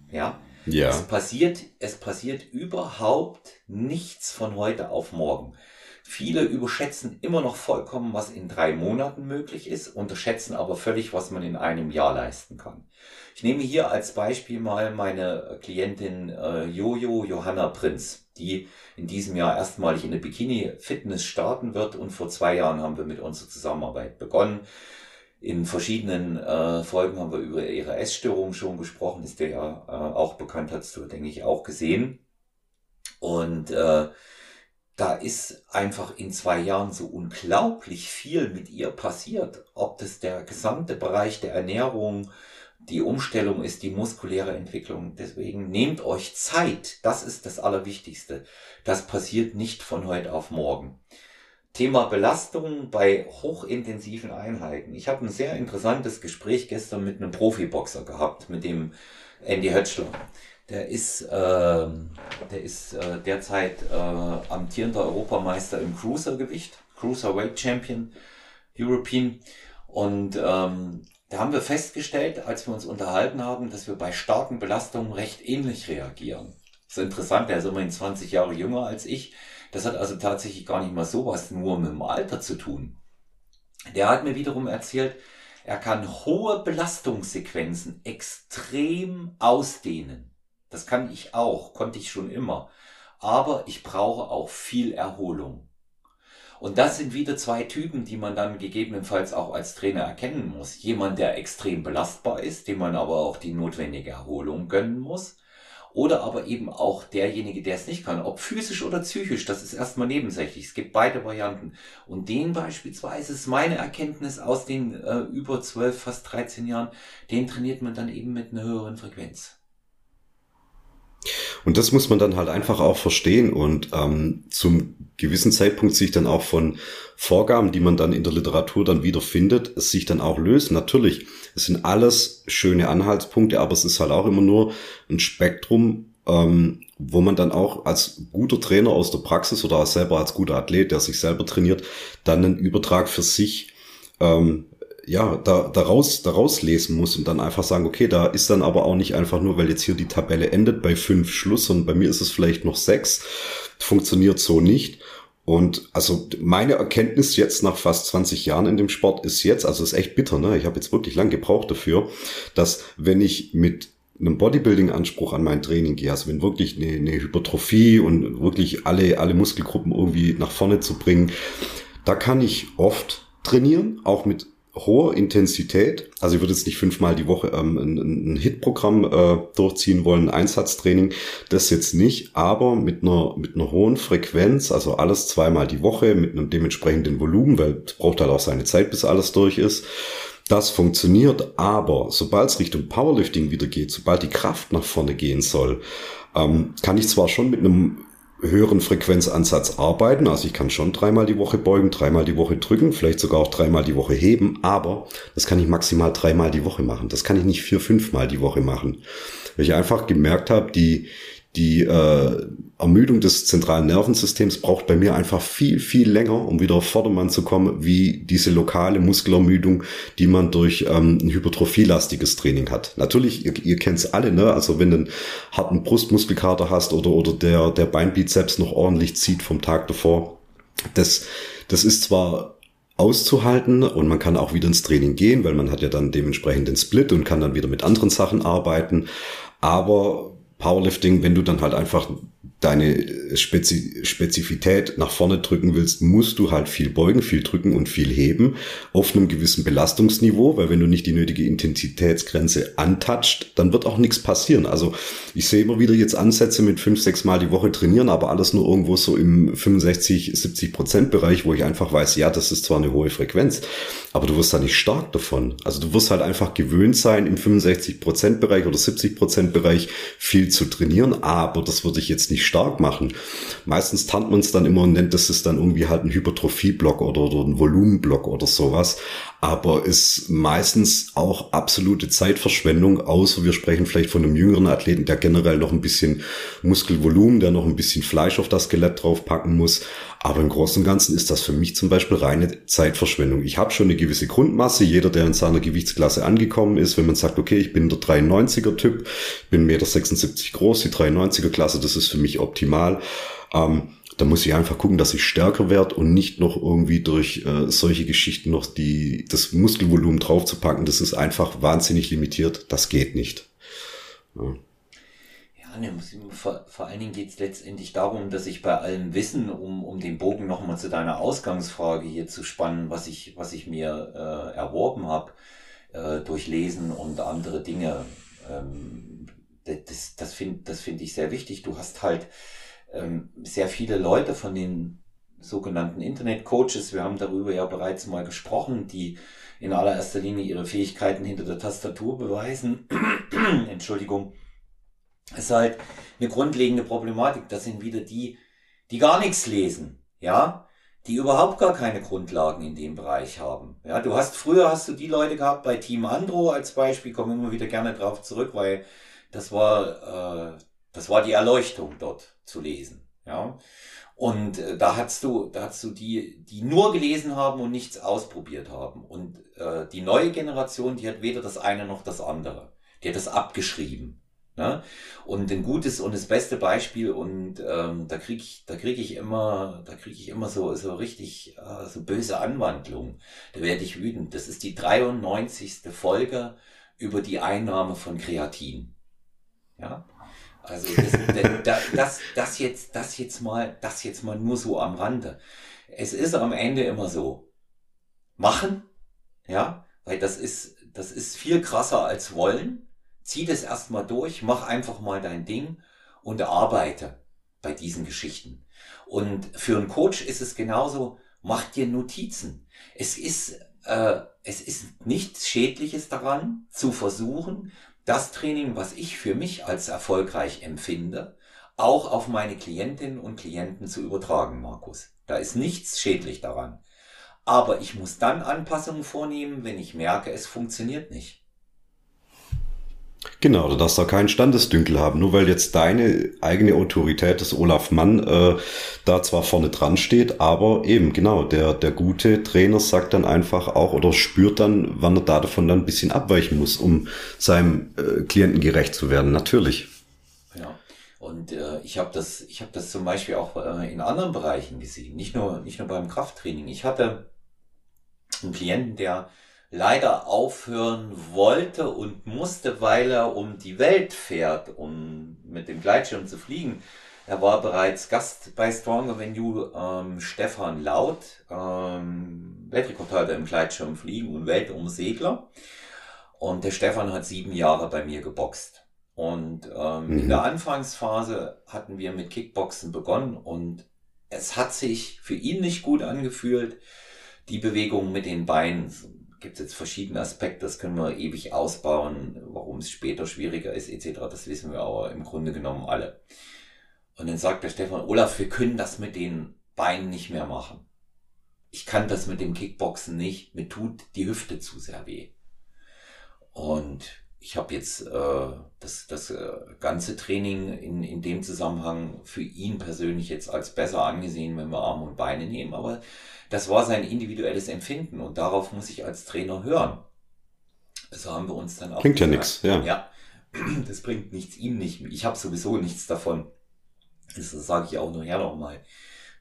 Speaker 1: Ja, ja. Es passiert, es passiert überhaupt nichts von heute auf morgen. Viele überschätzen immer noch vollkommen, was in drei Monaten möglich ist, unterschätzen aber völlig, was man in einem Jahr leisten kann. Ich nehme hier als Beispiel mal meine Klientin äh, Jojo Johanna Prinz, die in diesem Jahr erstmalig in der Bikini-Fitness starten wird und vor zwei Jahren haben wir mit unserer Zusammenarbeit begonnen. In verschiedenen äh, Folgen haben wir über ihre Essstörung schon gesprochen, ist der ja äh, auch bekannt, hast du, denke ich, auch gesehen. Und äh, da ist einfach in zwei Jahren so unglaublich viel mit ihr passiert. Ob das der gesamte Bereich der Ernährung, die Umstellung ist, die muskuläre Entwicklung. Deswegen nehmt euch Zeit. Das ist das Allerwichtigste. Das passiert nicht von heute auf morgen. Thema Belastung bei hochintensiven Einheiten. Ich habe ein sehr interessantes Gespräch gestern mit einem Profiboxer gehabt, mit dem Andy Hötschler. Der ist, äh, der ist äh, derzeit äh, amtierender Europameister im Cruisergewicht, Cruiserweight Champion, European. Und ähm, da haben wir festgestellt, als wir uns unterhalten haben, dass wir bei starken Belastungen recht ähnlich reagieren. Das ist interessant, der ist immerhin 20 Jahre jünger als ich. Das hat also tatsächlich gar nicht mal sowas nur mit dem Alter zu tun. Der hat mir wiederum erzählt, er kann hohe Belastungssequenzen extrem ausdehnen. Das kann ich auch, konnte ich schon immer. Aber ich brauche auch viel Erholung. Und das sind wieder zwei Typen, die man dann gegebenenfalls auch als Trainer erkennen muss. Jemand, der extrem belastbar ist, dem man aber auch die notwendige Erholung gönnen muss oder aber eben auch derjenige, der es nicht kann, ob physisch oder psychisch, das ist erstmal nebensächlich. Es gibt beide Varianten. Und den beispielsweise ist meine Erkenntnis aus den äh, über 12, fast 13 Jahren, den trainiert man dann eben mit einer höheren Frequenz.
Speaker 2: Und das muss man dann halt einfach auch verstehen und ähm, zum gewissen Zeitpunkt sich dann auch von Vorgaben, die man dann in der Literatur dann wieder findet, sich dann auch lösen. Natürlich, es sind alles schöne Anhaltspunkte, aber es ist halt auch immer nur ein Spektrum, ähm, wo man dann auch als guter Trainer aus der Praxis oder selber als guter Athlet, der sich selber trainiert, dann einen Übertrag für sich ähm, ja, da, daraus, daraus lesen muss und dann einfach sagen, okay, da ist dann aber auch nicht einfach nur, weil jetzt hier die Tabelle endet bei fünf Schluss und bei mir ist es vielleicht noch sechs. Funktioniert so nicht. Und also meine Erkenntnis jetzt nach fast 20 Jahren in dem Sport ist jetzt, also ist echt bitter, ne? Ich habe jetzt wirklich lang gebraucht dafür, dass wenn ich mit einem Bodybuilding-Anspruch an mein Training gehe, also wenn wirklich eine, eine Hypertrophie und wirklich alle, alle Muskelgruppen irgendwie nach vorne zu bringen, da kann ich oft trainieren, auch mit hoher Intensität. Also ich würde jetzt nicht fünfmal die Woche ähm, ein, ein Hit-Programm äh, durchziehen wollen, Einsatztraining, das jetzt nicht, aber mit einer, mit einer hohen Frequenz, also alles zweimal die Woche mit einem dementsprechenden Volumen, weil es braucht halt auch seine Zeit, bis alles durch ist. Das funktioniert, aber sobald es Richtung Powerlifting wieder geht, sobald die Kraft nach vorne gehen soll, ähm, kann ich zwar schon mit einem höheren Frequenzansatz arbeiten. Also ich kann schon dreimal die Woche beugen, dreimal die Woche drücken, vielleicht sogar auch dreimal die Woche heben, aber das kann ich maximal dreimal die Woche machen. Das kann ich nicht vier, fünfmal die Woche machen. Weil ich einfach gemerkt habe, die, die äh, Ermüdung des zentralen Nervensystems braucht bei mir einfach viel, viel länger, um wieder auf Vordermann zu kommen, wie diese lokale Muskelermüdung, die man durch ähm, ein hypertrophielastiges Training hat. Natürlich, ihr, ihr kennt es alle, ne? Also wenn du einen harten Brustmuskelkater hast oder, oder der, der Beinbizeps noch ordentlich zieht vom Tag davor, das, das ist zwar auszuhalten und man kann auch wieder ins Training gehen, weil man hat ja dann dementsprechend den Split und kann dann wieder mit anderen Sachen arbeiten. Aber Powerlifting, wenn du dann halt einfach deine Spezi Spezifität nach vorne drücken willst, musst du halt viel beugen, viel drücken und viel heben auf einem gewissen Belastungsniveau, weil wenn du nicht die nötige Intensitätsgrenze antatscht, dann wird auch nichts passieren. Also ich sehe immer wieder jetzt Ansätze mit fünf, sechs Mal die Woche trainieren, aber alles nur irgendwo so im 65, 70 Prozent Bereich, wo ich einfach weiß, ja, das ist zwar eine hohe Frequenz, aber du wirst da nicht stark davon. Also du wirst halt einfach gewöhnt sein, im 65 Prozent Bereich oder 70 Prozent Bereich viel zu trainieren, aber das würde ich jetzt nicht stark machen. Meistens tarnt man es dann immer und nennt das ist dann irgendwie halt ein Hypertrophie-Block oder, oder ein Volumenblock oder sowas. Aber ist meistens auch absolute Zeitverschwendung, außer wir sprechen vielleicht von einem jüngeren Athleten, der generell noch ein bisschen Muskelvolumen, der noch ein bisschen Fleisch auf das Skelett draufpacken muss. Aber im Großen und Ganzen ist das für mich zum Beispiel reine Zeitverschwendung. Ich habe schon eine gewisse Grundmasse. Jeder, der in seiner Gewichtsklasse angekommen ist, wenn man sagt, okay, ich bin der 93er Typ, bin 1,76 Meter groß, die 93er Klasse, das ist für mich optimal. Ähm, da muss ich einfach gucken, dass ich stärker werde und nicht noch irgendwie durch äh, solche Geschichten noch die, das Muskelvolumen draufzupacken. Das ist einfach wahnsinnig limitiert. Das geht nicht.
Speaker 1: Ja. ne, vor, vor allen Dingen geht es letztendlich darum, dass ich bei allem Wissen, um, um den Bogen nochmal zu deiner Ausgangsfrage hier zu spannen, was ich, was ich mir äh, erworben habe, äh, durch Lesen und andere Dinge, ähm, das, das finde das find ich sehr wichtig. Du hast halt ähm, sehr viele Leute von den sogenannten Internet-Coaches, wir haben darüber ja bereits mal gesprochen, die in allererster Linie ihre Fähigkeiten hinter der Tastatur beweisen. Entschuldigung. Es ist halt eine grundlegende Problematik. Das sind wieder die, die gar nichts lesen, ja, die überhaupt gar keine Grundlagen in dem Bereich haben. Ja, du hast früher hast du die Leute gehabt bei Team Andro als Beispiel, komme immer wieder gerne drauf zurück, weil das war äh, das war die Erleuchtung dort zu lesen. Ja. Und äh, da hast du, da hast du die, die nur gelesen haben und nichts ausprobiert haben. Und äh, die neue Generation, die hat weder das eine noch das andere. Die hat das abgeschrieben. Ne? Und ein gutes und das beste Beispiel, und ähm, da krieg ich, krieg ich immer, da krieg ich immer so, so richtig äh, so böse Anwandlungen. Da werde ich wütend. Das ist die 93. Folge über die Einnahme von Kreatin. Ja. Also das, das, das, jetzt, das jetzt mal, das jetzt mal nur so am Rande. Es ist am Ende immer so. Machen, ja, weil das ist, das ist viel krasser als wollen. Zieh das erstmal durch, mach einfach mal dein Ding und arbeite bei diesen Geschichten. Und für einen Coach ist es genauso, mach dir Notizen. Es ist, äh, es ist nichts Schädliches daran, zu versuchen, das Training, was ich für mich als erfolgreich empfinde, auch auf meine Klientinnen und Klienten zu übertragen, Markus. Da ist nichts schädlich daran. Aber ich muss dann Anpassungen vornehmen, wenn ich merke, es funktioniert nicht.
Speaker 2: Genau, du darfst da keinen Standesdünkel haben, nur weil jetzt deine eigene Autorität des Olaf Mann äh, da zwar vorne dran steht, aber eben genau, der, der gute Trainer sagt dann einfach auch oder spürt dann, wann er da davon dann ein bisschen abweichen muss, um seinem äh, Klienten gerecht zu werden, natürlich.
Speaker 1: Ja, und äh, ich habe das, ich das zum Beispiel auch äh, in anderen Bereichen gesehen, nicht nur, nicht nur beim Krafttraining. Ich hatte einen Klienten, der leider aufhören wollte und musste, weil er um die Welt fährt, um mit dem Gleitschirm zu fliegen. Er war bereits Gast bei Stronger Than You, ähm, Stefan Laut, ähm, Weltrekordhalter im Gleitschirmfliegen und Weltumsegler. Und der Stefan hat sieben Jahre bei mir geboxt. Und ähm, mhm. in der Anfangsphase hatten wir mit Kickboxen begonnen und es hat sich für ihn nicht gut angefühlt, die Bewegung mit den Beinen gibt es jetzt verschiedene Aspekte, das können wir ewig ausbauen, warum es später schwieriger ist, etc. Das wissen wir aber im Grunde genommen alle. Und dann sagt der Stefan, Olaf, wir können das mit den Beinen nicht mehr machen. Ich kann das mit dem Kickboxen nicht. Mir tut die Hüfte zu sehr weh. Und ich habe jetzt äh, das, das äh, ganze Training in, in dem Zusammenhang für ihn persönlich jetzt als besser angesehen, wenn wir Arme und Beine nehmen. Aber das war sein individuelles Empfinden und darauf muss ich als Trainer hören. So haben wir uns dann auch.
Speaker 2: Klingt ja nichts, ja.
Speaker 1: Ja, das bringt nichts ihm nicht. Ich habe sowieso nichts davon. Das sage ich auch nur her nochmal.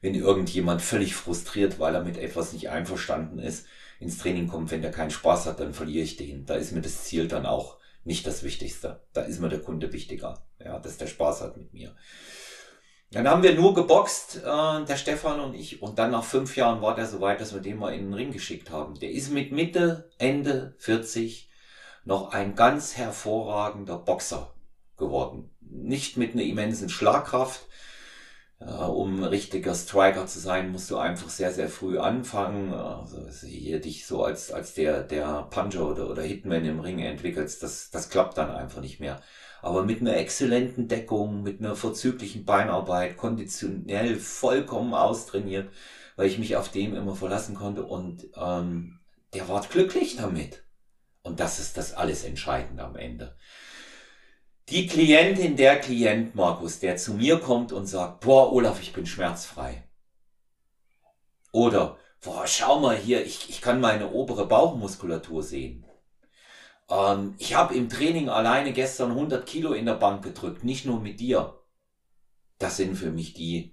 Speaker 1: Wenn irgendjemand völlig frustriert, weil er mit etwas nicht einverstanden ist, ins Training kommt, wenn der keinen Spaß hat, dann verliere ich den. Da ist mir das Ziel dann auch nicht das Wichtigste. Da ist mir der Kunde wichtiger. Ja, dass der Spaß hat mit mir. Dann haben wir nur geboxt, äh, der Stefan und ich. Und dann nach fünf Jahren war der so weit, dass wir den mal in den Ring geschickt haben. Der ist mit Mitte, Ende 40 noch ein ganz hervorragender Boxer geworden. Nicht mit einer immensen Schlagkraft. Äh, um richtiger Striker zu sein, musst du einfach sehr, sehr früh anfangen. Also hier dich so als, als der, der Puncher oder, oder Hitman im Ring entwickelst, das, das klappt dann einfach nicht mehr. Aber mit einer exzellenten Deckung, mit einer vorzüglichen Beinarbeit, konditionell vollkommen austrainiert, weil ich mich auf dem immer verlassen konnte und ähm, der war glücklich damit. Und das ist das alles Entscheidende am Ende. Die Klientin, der Klient, Markus, der zu mir kommt und sagt, boah, Olaf, ich bin schmerzfrei. Oder, boah, schau mal hier, ich, ich kann meine obere Bauchmuskulatur sehen. Ähm, ich habe im Training alleine gestern 100 Kilo in der Bank gedrückt, nicht nur mit dir. Das sind für mich die,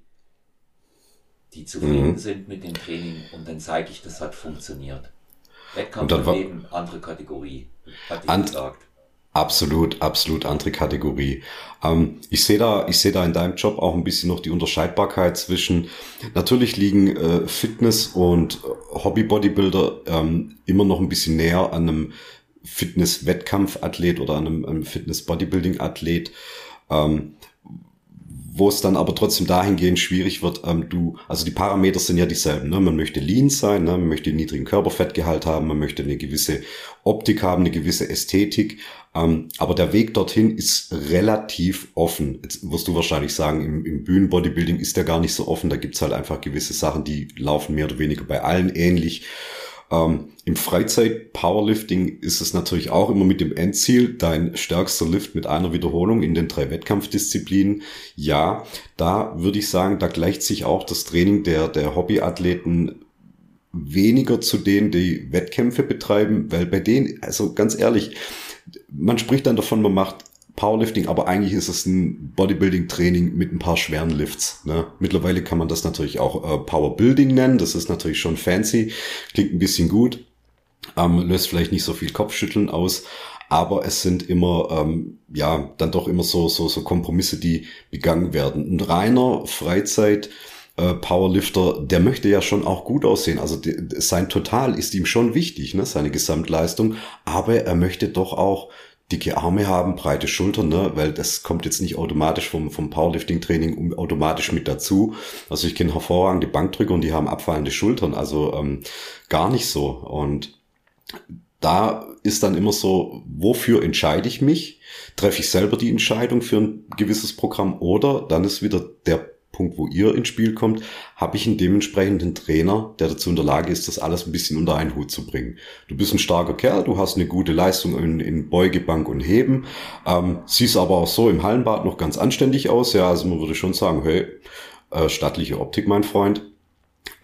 Speaker 1: die zufrieden mhm. sind mit dem Training und dann zeige ich, das hat funktioniert. Wettkampfleben, andere Kategorie, hat die gesagt.
Speaker 2: Absolut, absolut andere Kategorie. Ähm, ich sehe da, ich sehe da in deinem Job auch ein bisschen noch die Unterscheidbarkeit zwischen. Natürlich liegen äh, Fitness und Hobby-Bodybuilder ähm, immer noch ein bisschen näher an einem Fitness-Wettkampfathlet oder an einem, einem Fitness-Bodybuilding-Athlet. Ähm, wo es dann aber trotzdem dahingehend schwierig wird, ähm, du, also die Parameter sind ja dieselben, ne? Man möchte lean sein, ne? man möchte einen niedrigen Körperfettgehalt haben, man möchte eine gewisse Optik haben, eine gewisse Ästhetik, ähm, aber der Weg dorthin ist relativ offen. Jetzt wirst du wahrscheinlich sagen, im, im Bühnenbodybuilding ist der gar nicht so offen, da gibt's halt einfach gewisse Sachen, die laufen mehr oder weniger bei allen ähnlich. Ähm, Im Freizeit-Powerlifting ist es natürlich auch immer mit dem Endziel, dein stärkster Lift mit einer Wiederholung in den drei Wettkampfdisziplinen. Ja, da würde ich sagen, da gleicht sich auch das Training der, der Hobbyathleten weniger zu denen, die Wettkämpfe betreiben, weil bei denen, also ganz ehrlich, man spricht dann davon, man macht Powerlifting, aber eigentlich ist es ein Bodybuilding-Training mit ein paar schweren Lifts. Ne? Mittlerweile kann man das natürlich auch äh, Powerbuilding nennen. Das ist natürlich schon fancy, klingt ein bisschen gut, ähm, löst vielleicht nicht so viel Kopfschütteln aus, aber es sind immer ähm, ja dann doch immer so so so Kompromisse, die begangen werden. Ein reiner Freizeit äh, Powerlifter, der möchte ja schon auch gut aussehen. Also sein Total ist ihm schon wichtig, ne, seine Gesamtleistung, aber er möchte doch auch dicke Arme haben, breite Schultern, ne? weil das kommt jetzt nicht automatisch vom, vom Powerlifting-Training automatisch mit dazu. Also ich kenne hervorragende Bankdrücker und die haben abfallende Schultern, also ähm, gar nicht so. Und da ist dann immer so, wofür entscheide ich mich? Treffe ich selber die Entscheidung für ein gewisses Programm oder dann ist wieder der Punkt, wo ihr ins Spiel kommt, habe ich einen dementsprechenden Trainer, der dazu in der Lage ist, das alles ein bisschen unter einen Hut zu bringen. Du bist ein starker Kerl, du hast eine gute Leistung in, in Beugebank und Heben, ähm, siehst aber auch so im Hallenbad noch ganz anständig aus. Ja, also man würde schon sagen, hey, äh, stattliche Optik, mein Freund.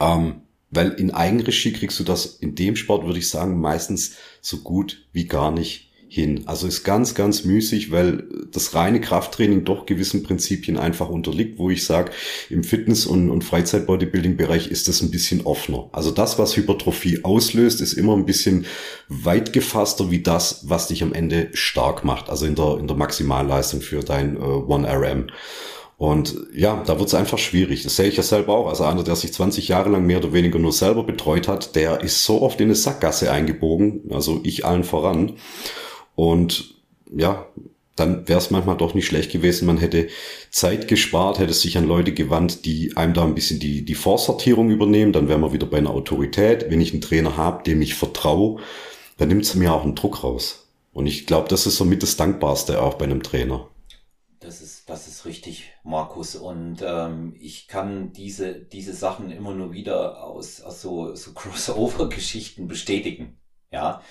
Speaker 2: Ähm, weil in Eigenregie kriegst du das in dem Sport, würde ich sagen, meistens so gut wie gar nicht hin. Also ist ganz, ganz müßig, weil das reine Krafttraining doch gewissen Prinzipien einfach unterliegt, wo ich sage, im Fitness- und, und Freizeit-Bodybuilding-Bereich ist das ein bisschen offener. Also das, was Hypertrophie auslöst, ist immer ein bisschen weit gefasster wie das, was dich am Ende stark macht. Also in der, in der Maximalleistung für dein äh, 1RM. Und ja, da wird es einfach schwierig. Das sehe ich ja selber auch. Also einer, der sich 20 Jahre lang mehr oder weniger nur selber betreut hat, der ist so oft in eine Sackgasse eingebogen, also ich allen voran. Und ja, dann wäre es manchmal doch nicht schlecht gewesen. Man hätte Zeit gespart, hätte sich an Leute gewandt, die einem da ein bisschen die, die Vorsortierung übernehmen. Dann wären wir wieder bei einer Autorität. Wenn ich einen Trainer habe, dem ich vertraue, dann nimmt es mir auch einen Druck raus. Und ich glaube, das ist somit das Dankbarste auch bei einem Trainer.
Speaker 1: das ist, das ist richtig, Markus. Und ähm, ich kann diese, diese Sachen immer nur wieder aus, aus so, so Crossover-Geschichten bestätigen. Ja.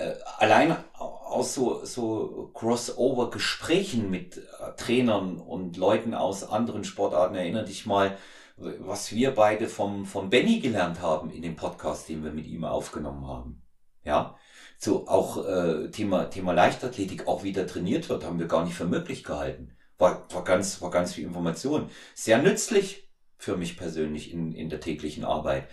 Speaker 1: Äh, allein aus so, so Crossover-Gesprächen mit äh, Trainern und Leuten aus anderen Sportarten, erinnere dich mal, was wir beide vom, vom Benny gelernt haben in dem Podcast, den wir mit ihm aufgenommen haben. Ja, so auch äh, Thema, Thema Leichtathletik auch wieder trainiert wird, haben wir gar nicht für möglich gehalten. War, war, ganz, war ganz viel Information. Sehr nützlich für mich persönlich in, in der täglichen Arbeit.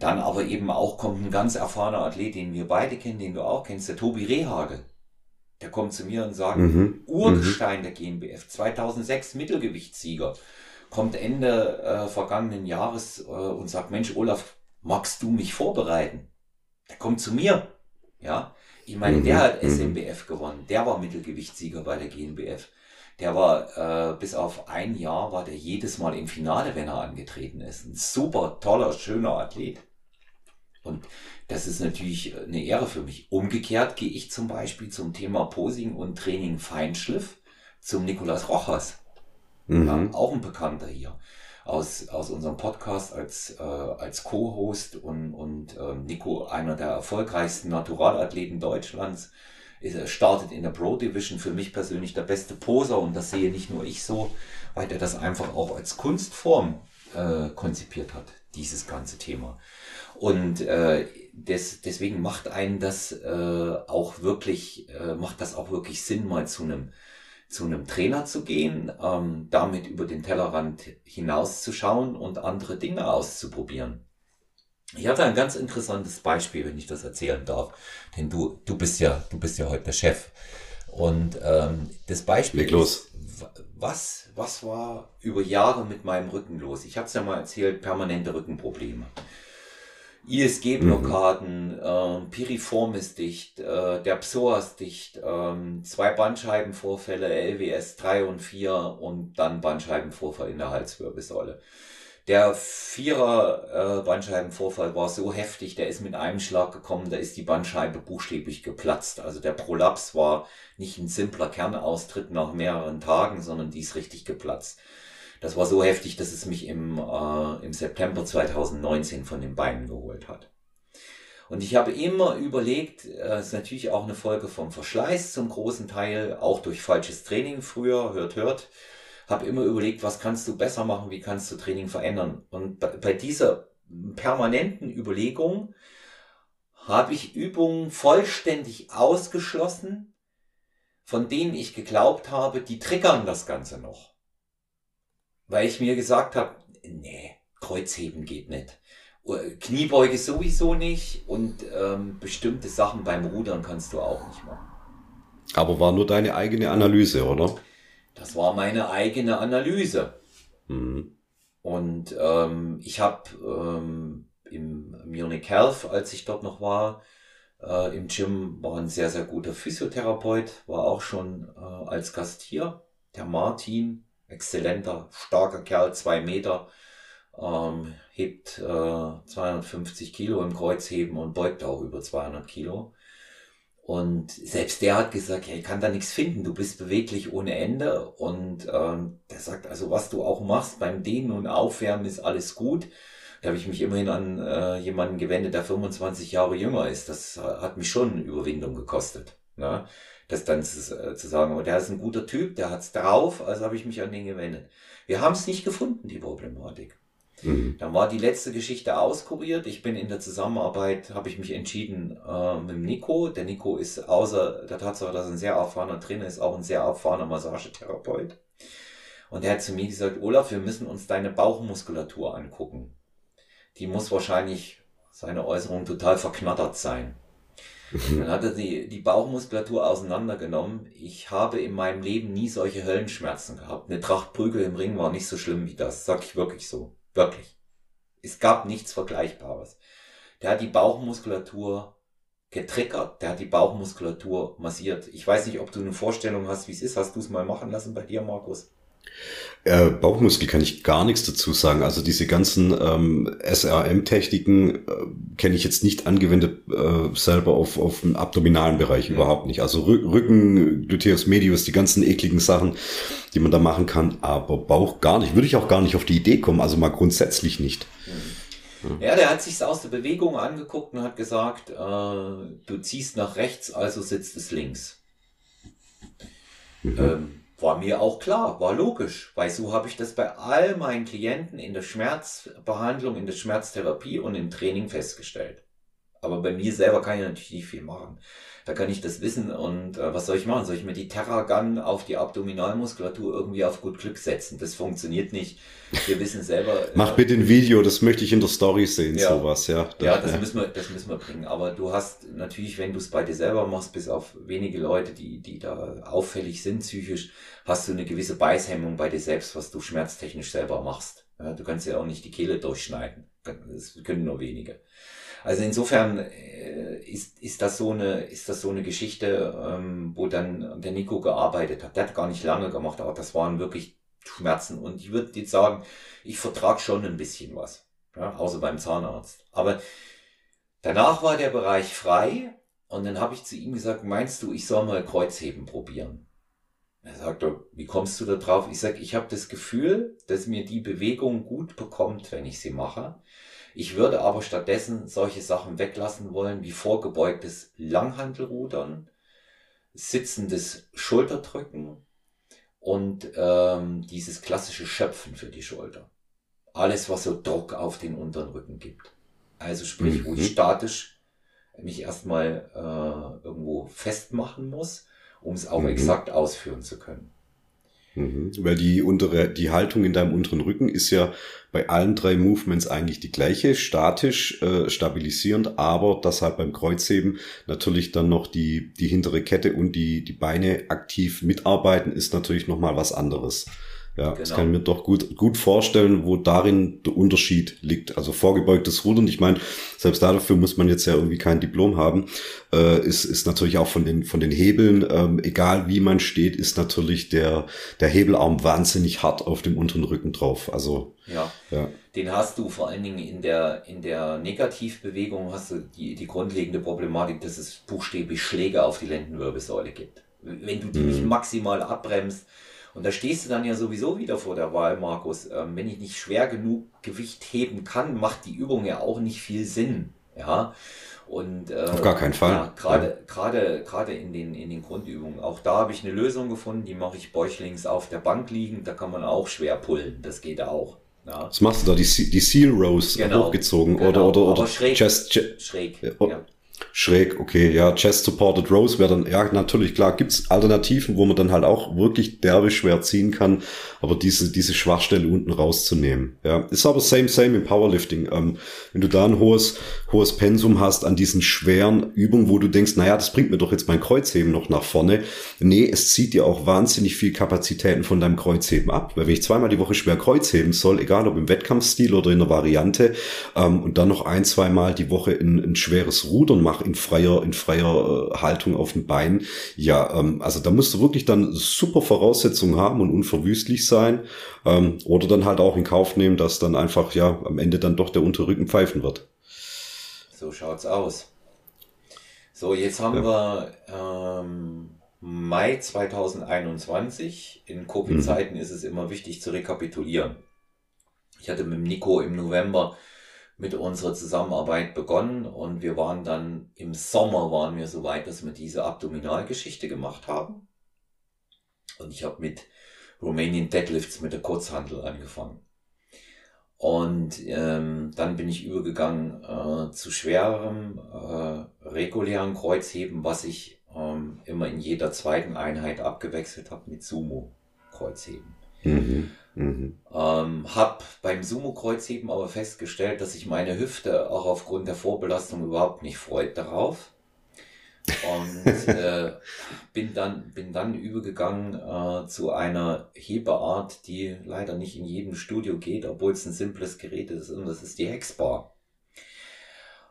Speaker 1: Dann aber eben auch kommt ein ganz erfahrener Athlet, den wir beide kennen, den du auch kennst, der Tobi Rehagel. Der kommt zu mir und sagt, mhm. Urgestein mhm. der GmbF, 2006 Mittelgewichtssieger kommt Ende äh, vergangenen Jahres äh, und sagt, Mensch, Olaf, magst du mich vorbereiten? Der kommt zu mir. Ja, ich meine, mhm. der hat mhm. SMBF gewonnen. Der war Mittelgewichtssieger bei der GNBF. Der war, äh, bis auf ein Jahr war der jedes Mal im Finale, wenn er angetreten ist. Ein super toller, schöner Athlet. Und das ist natürlich eine Ehre für mich. Umgekehrt gehe ich zum Beispiel zum Thema Posing und Training Feinschliff zum Nikolas Rochas. Mhm. Ja, auch ein Bekannter hier aus, aus unserem Podcast als, äh, als Co-Host und, und äh, Nico, einer der erfolgreichsten Naturalathleten Deutschlands, ist, er startet in der Pro Division. Für mich persönlich der beste Poser und das sehe nicht nur ich so, weil er das einfach auch als Kunstform äh, konzipiert hat, dieses ganze Thema. Und äh, des, deswegen macht einen das äh, auch wirklich, äh, macht das auch wirklich Sinn, mal zu einem zu einem Trainer zu gehen, ähm, damit über den Tellerrand hinauszuschauen und andere Dinge auszuprobieren. Ich hatte ein ganz interessantes Beispiel, wenn ich das erzählen darf, denn du, du bist ja, du bist ja heute der Chef. Und ähm, das Beispiel
Speaker 2: Leg los.
Speaker 1: Ist, was, was war über Jahre mit meinem Rücken los? Ich habe es ja mal erzählt, permanente Rückenprobleme. ISG-Blockaden, mhm. äh, Piriform ist dicht, äh, der Psoas dicht, äh, zwei Bandscheibenvorfälle, LWS 3 und 4 und dann Bandscheibenvorfall in der Halswirbelsäule. Der Vierer äh, Bandscheibenvorfall war so heftig, der ist mit einem Schlag gekommen, da ist die Bandscheibe buchstäblich geplatzt. Also der Prolaps war nicht ein simpler Kernaustritt nach mehreren Tagen, sondern die ist richtig geplatzt. Das war so heftig, dass es mich im, äh, im September 2019 von den Beinen geholt hat. Und ich habe immer überlegt, äh, ist natürlich auch eine Folge vom Verschleiß zum großen Teil, auch durch falsches Training früher, hört, hört, habe immer überlegt, was kannst du besser machen, wie kannst du Training verändern. Und bei, bei dieser permanenten Überlegung habe ich Übungen vollständig ausgeschlossen, von denen ich geglaubt habe, die triggern das Ganze noch weil ich mir gesagt habe, nee, Kreuzheben geht nicht. Kniebeuge sowieso nicht und ähm, bestimmte Sachen beim Rudern kannst du auch nicht machen.
Speaker 2: Aber war nur deine eigene Analyse, oder?
Speaker 1: Das war meine eigene Analyse. Mhm. Und ähm, ich habe ähm, im Munich Health, als ich dort noch war, äh, im Gym, war ein sehr, sehr guter Physiotherapeut, war auch schon äh, als Gast hier, der Martin, exzellenter, starker Kerl, zwei Meter, ähm, hebt äh, 250 Kilo im Kreuzheben und beugt auch über 200 Kilo. Und selbst der hat gesagt, ja, ich kann da nichts finden, du bist beweglich ohne Ende. Und ähm, der sagt, also was du auch machst beim Dehnen und Aufwärmen ist alles gut. Da habe ich mich immerhin an äh, jemanden gewendet, der 25 Jahre jünger ist. Das hat mich schon Überwindung gekostet. Ne? Das dann zu, äh, zu sagen, aber der ist ein guter Typ, der hat's drauf, also habe ich mich an den gewendet. Wir haben es nicht gefunden, die Problematik. Mhm. Dann war die letzte Geschichte auskuriert. Ich bin in der Zusammenarbeit, habe ich mich entschieden äh, mit Nico. Der Nico ist außer der Tatsache, dass er ein sehr erfahrener Trainer ist, auch ein sehr erfahrener Massagetherapeut. Und er hat zu mir gesagt, Olaf, wir müssen uns deine Bauchmuskulatur angucken. Die muss wahrscheinlich, seine Äußerung, total verknattert sein. Dann hat er die, die Bauchmuskulatur auseinandergenommen. Ich habe in meinem Leben nie solche Höllenschmerzen gehabt. Eine Tracht Prügel im Ring war nicht so schlimm wie das, sag ich wirklich so. Wirklich. Es gab nichts Vergleichbares. Der hat die Bauchmuskulatur getriggert, der hat die Bauchmuskulatur massiert. Ich weiß nicht, ob du eine Vorstellung hast, wie es ist. Hast du es mal machen lassen bei dir, Markus?
Speaker 2: Äh, Bauchmuskel kann ich gar nichts dazu sagen. Also diese ganzen ähm, SRM-Techniken äh, kenne ich jetzt nicht angewendet äh, selber auf, auf dem abdominalen Bereich mhm. überhaupt nicht. Also Rücken, Gluteus medius, die ganzen ekligen Sachen, die man da machen kann, aber Bauch gar nicht. Würde ich auch gar nicht auf die Idee kommen, also mal grundsätzlich nicht.
Speaker 1: Mhm. Ja, der hat sich aus der Bewegung angeguckt und hat gesagt, äh, du ziehst nach rechts, also sitzt es links. Mhm. Ähm, war mir auch klar, war logisch, weil so habe ich das bei all meinen Klienten in der Schmerzbehandlung, in der Schmerztherapie und im Training festgestellt. Aber bei mir selber kann ich natürlich nicht viel machen. Da kann ich das wissen und äh, was soll ich machen? Soll ich mir die Terragun auf die Abdominalmuskulatur irgendwie auf gut Glück setzen? Das funktioniert nicht. Wir wissen selber.
Speaker 2: Mach äh, bitte ein Video, das möchte ich in der Story sehen, ja, sowas, ja.
Speaker 1: Da, ja, das ja. müssen wir, das müssen wir bringen. Aber du hast natürlich, wenn du es bei dir selber machst, bis auf wenige Leute, die, die da auffällig sind psychisch, hast du eine gewisse Beißhemmung bei dir selbst, was du schmerztechnisch selber machst. Ja, du kannst ja auch nicht die Kehle durchschneiden. Das können nur wenige. Also insofern äh, ist, ist das so eine, ist das so eine Geschichte, ähm, wo dann der Nico gearbeitet hat. Der hat gar nicht lange gemacht, aber das waren wirklich Schmerzen. Und ich würde jetzt sagen, ich vertrag schon ein bisschen was. Ja, außer beim Zahnarzt. Aber danach war der Bereich frei und dann habe ich zu ihm gesagt, meinst du, ich soll mal Kreuzheben probieren? Er sagte, wie kommst du da drauf? Ich sage, ich habe das Gefühl, dass mir die Bewegung gut bekommt, wenn ich sie mache. Ich würde aber stattdessen solche Sachen weglassen wollen wie vorgebeugtes Langhantelrudern, sitzendes Schulterdrücken und ähm, dieses klassische Schöpfen für die Schulter. Alles, was so Druck auf den unteren Rücken gibt. Also sprich, wo ich mhm. statisch mich erstmal äh, irgendwo festmachen muss, um es auch mhm. exakt ausführen zu können.
Speaker 2: Mhm. Weil die untere, die Haltung in deinem unteren Rücken ist ja bei allen drei Movements eigentlich die gleiche, statisch, äh, stabilisierend, aber das halt beim Kreuzheben natürlich dann noch die, die hintere Kette und die, die Beine aktiv mitarbeiten, ist natürlich nochmal was anderes. Ja, genau. das kann ich mir doch gut, gut vorstellen, wo darin der Unterschied liegt. Also vorgebeugtes Rudern, ich meine, selbst dafür muss man jetzt ja irgendwie kein Diplom haben, äh, ist, ist natürlich auch von den, von den Hebeln, ähm, egal wie man steht, ist natürlich der, der Hebelarm wahnsinnig hart auf dem unteren Rücken drauf. Also,
Speaker 1: ja. ja. Den hast du vor allen Dingen in der, in der Negativbewegung hast du die, die grundlegende Problematik, dass es buchstäblich Schläge auf die Lendenwirbelsäule gibt. Wenn du die mhm. nicht maximal abbremst, und da stehst du dann ja sowieso wieder vor der Wahl, Markus. Ähm, wenn ich nicht schwer genug Gewicht heben kann, macht die Übung ja auch nicht viel Sinn. Ja. Und,
Speaker 2: äh, Auf gar keinen Fall. Ja,
Speaker 1: gerade, ja. gerade, gerade in den, in den Grundübungen. Auch da habe ich eine Lösung gefunden, die mache ich bäuchlings auf der Bank liegen. Da kann man auch schwer pullen. Das geht auch.
Speaker 2: Ja. Was machst du da? Die, die Seal Rows genau, hochgezogen genau. oder, oder, oder
Speaker 1: schräg. Chest, schräg.
Speaker 2: Ja. Schräg, okay, ja, Chest Supported Rose wäre dann, ja, natürlich, klar, gibt's Alternativen, wo man dann halt auch wirklich derbe schwer ziehen kann, aber diese, diese Schwachstelle unten rauszunehmen, ja. Ist aber same, same im Powerlifting. Ähm, wenn du da ein hohes, hohes Pensum hast an diesen schweren Übungen, wo du denkst, naja, das bringt mir doch jetzt mein Kreuzheben noch nach vorne. Nee, es zieht dir auch wahnsinnig viel Kapazitäten von deinem Kreuzheben ab, weil wenn ich zweimal die Woche schwer Kreuzheben soll, egal ob im Wettkampfstil oder in der Variante, ähm, und dann noch ein, zweimal die Woche ein, ein schweres Rudern machen, in freier, in freier äh, Haltung auf dem Bein. Ja, ähm, also da musst du wirklich dann super Voraussetzungen haben und unverwüstlich sein. Ähm, oder dann halt auch in Kauf nehmen, dass dann einfach ja am Ende dann doch der Unterrücken pfeifen wird.
Speaker 1: So schaut's aus. So, jetzt haben ja. wir ähm, Mai 2021. In Covid-Zeiten mhm. ist es immer wichtig zu rekapitulieren. Ich hatte mit Nico im November mit unserer Zusammenarbeit begonnen und wir waren dann im Sommer waren wir so weit, dass wir diese Abdominalgeschichte gemacht haben. Und ich habe mit Romanian Deadlifts mit der Kurzhandel angefangen. Und ähm, dann bin ich übergegangen äh, zu schwerem, äh, regulären Kreuzheben, was ich ähm, immer in jeder zweiten Einheit abgewechselt habe mit Sumo-Kreuzheben. Mhm. Mhm. Ähm, hab beim Sumo-Kreuzheben aber festgestellt, dass sich meine Hüfte auch aufgrund der Vorbelastung überhaupt nicht freut darauf. Und äh, bin dann bin dann übergegangen äh, zu einer Hebeart, die leider nicht in jedem Studio geht, obwohl es ein simples Gerät ist und das ist die Hexbar.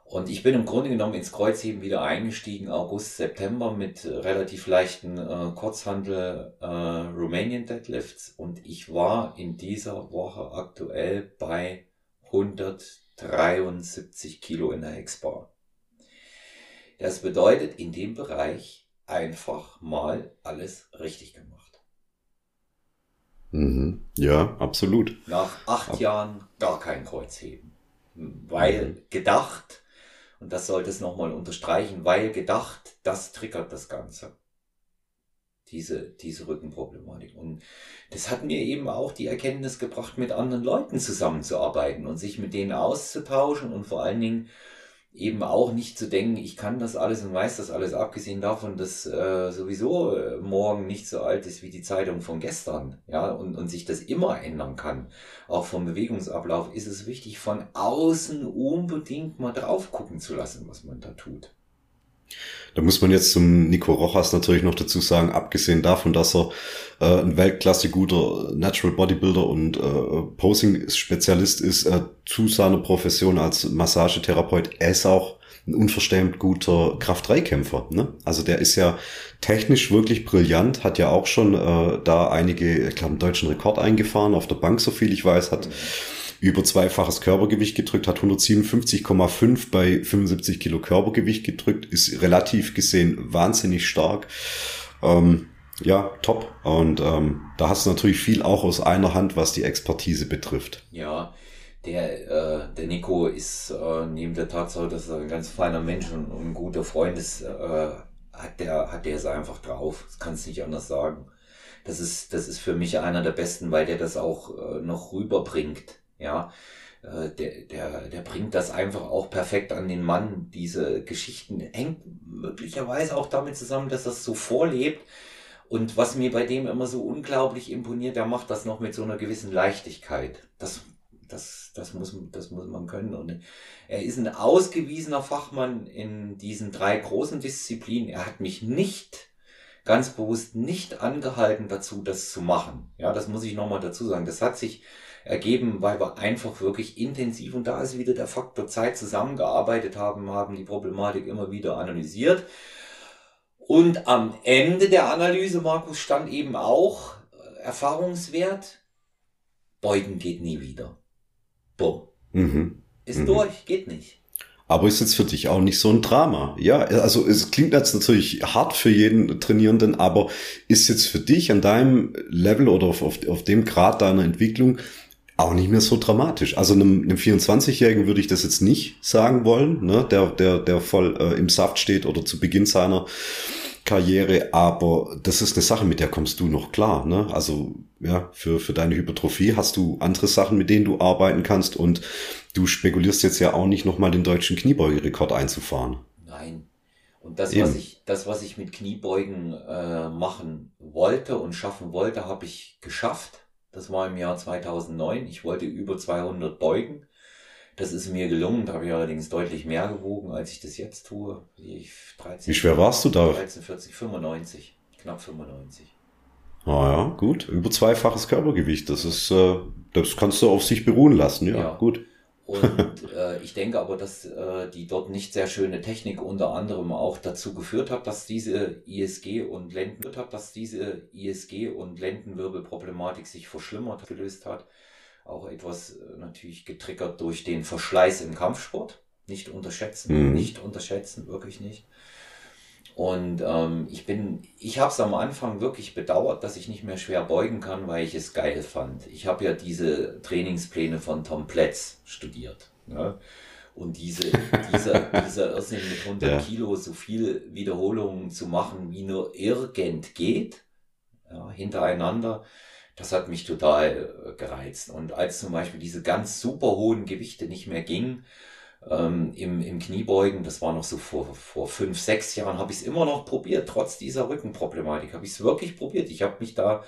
Speaker 1: Und ich bin im Grunde genommen ins Kreuzheben wieder eingestiegen, August, September mit relativ leichten äh, Kurzhandel äh, Romanian Deadlifts. Und ich war in dieser Woche aktuell bei 173 Kilo in der Hexbar. Das bedeutet in dem Bereich einfach mal alles richtig gemacht.
Speaker 2: Mhm. Ja, absolut.
Speaker 1: Nach acht Ab Jahren gar kein Kreuzheben. Weil mhm. gedacht, und das sollte es nochmal unterstreichen, weil gedacht, das triggert das Ganze. Diese, diese Rückenproblematik. Und das hat mir eben auch die Erkenntnis gebracht, mit anderen Leuten zusammenzuarbeiten und sich mit denen auszutauschen und vor allen Dingen eben auch nicht zu denken, ich kann das alles und weiß das alles, abgesehen davon, dass äh, sowieso äh, morgen nicht so alt ist wie die Zeitung von gestern, ja, und, und sich das immer ändern kann. Auch vom Bewegungsablauf ist es wichtig, von außen unbedingt mal drauf gucken zu lassen, was man da tut.
Speaker 2: Da muss man jetzt zum Nico Rojas natürlich noch dazu sagen, abgesehen davon, dass er äh, ein Weltklasse guter Natural Bodybuilder und äh, Posing-Spezialist ist, äh, zu seiner Profession als Massagetherapeut, er ist auch ein unverständlich guter Kraft-3-Kämpfer. Ne? Also der ist ja technisch wirklich brillant, hat ja auch schon äh, da einige, ich glaube, einen deutschen Rekord eingefahren auf der Bank, so viel ich weiß, hat mhm über zweifaches Körpergewicht gedrückt, hat 157,5 bei 75 Kilo Körpergewicht gedrückt, ist relativ gesehen wahnsinnig stark. Ähm, ja, top. Und ähm, da hast du natürlich viel auch aus einer Hand, was die Expertise betrifft.
Speaker 1: Ja, der, äh, der Nico ist äh, neben der Tatsache, dass er ein ganz feiner Mensch und, ein guter Freund ist, äh, hat der, hat der es einfach drauf. Das kannst nicht anders sagen. Das ist, das ist für mich einer der besten, weil der das auch äh, noch rüberbringt ja, äh, der, der, der bringt das einfach auch perfekt an den Mann. Diese Geschichten hängt möglicherweise auch damit zusammen, dass das so vorlebt. Und was mir bei dem immer so unglaublich imponiert, der macht das noch mit so einer gewissen Leichtigkeit. Das, das, das, muss, das muss man können. Und er ist ein ausgewiesener Fachmann in diesen drei großen Disziplinen. Er hat mich nicht ganz bewusst nicht angehalten dazu, das zu machen. Ja, das muss ich nochmal dazu sagen. Das hat sich ergeben, weil wir einfach wirklich intensiv, und da ist wieder der Faktor Zeit, zusammengearbeitet haben, haben die Problematik immer wieder analysiert. Und am Ende der Analyse, Markus, stand eben auch äh, Erfahrungswert, Beugen geht nie wieder. Bumm. Mhm. Ist mhm. durch, geht nicht.
Speaker 2: Aber ist jetzt für dich auch nicht so ein Drama. Ja, also es klingt jetzt natürlich hart für jeden Trainierenden, aber ist jetzt für dich an deinem Level oder auf, auf, auf dem Grad deiner Entwicklung auch nicht mehr so dramatisch. Also einem, einem 24-Jährigen würde ich das jetzt nicht sagen wollen, ne? der, der, der voll äh, im Saft steht oder zu Beginn seiner Karriere, aber das ist eine Sache, mit der kommst du noch klar. Ne? Also ja, für, für deine Hypertrophie hast du andere Sachen, mit denen du arbeiten kannst und du spekulierst jetzt ja auch nicht nochmal den deutschen Kniebeugerekord einzufahren.
Speaker 1: Nein. Und das, was ich, das, was ich mit Kniebeugen äh, machen wollte und schaffen wollte, habe ich geschafft. Das war im Jahr 2009. Ich wollte über 200 beugen. Das ist mir gelungen. Da habe ich allerdings deutlich mehr gewogen, als ich das jetzt tue.
Speaker 2: Ich 13, Wie schwer warst du da?
Speaker 1: 13, 40, 95. Knapp 95.
Speaker 2: Ah ja, gut. Über zweifaches Körpergewicht. Das ist, äh, das kannst du auf sich beruhen lassen. Ja, ja. gut.
Speaker 1: Und äh, ich denke aber, dass äh, die dort nicht sehr schöne Technik unter anderem auch dazu geführt hat, dass diese ISG und Lenden hat, dass diese ISG und Lendenwirbelproblematik sich verschlimmert gelöst hat. Auch etwas äh, natürlich getriggert durch den Verschleiß im Kampfsport. Nicht unterschätzen, mhm. nicht unterschätzen, wirklich nicht. Und ähm, ich bin, ich habe es am Anfang wirklich bedauert, dass ich nicht mehr schwer beugen kann, weil ich es geil fand. Ich habe ja diese Trainingspläne von Tom Pletz studiert. Ne? Und diese, dieser, dieser Irrsinn mit 100 ja. Kilo so viel Wiederholungen zu machen, wie nur irgend geht, ja, hintereinander, das hat mich total äh, gereizt. Und als zum Beispiel diese ganz super hohen Gewichte nicht mehr gingen, ähm, im, im Kniebeugen, das war noch so vor, vor fünf, sechs Jahren, habe ich es immer noch probiert, trotz dieser Rückenproblematik, habe ich es wirklich probiert. Ich habe mich da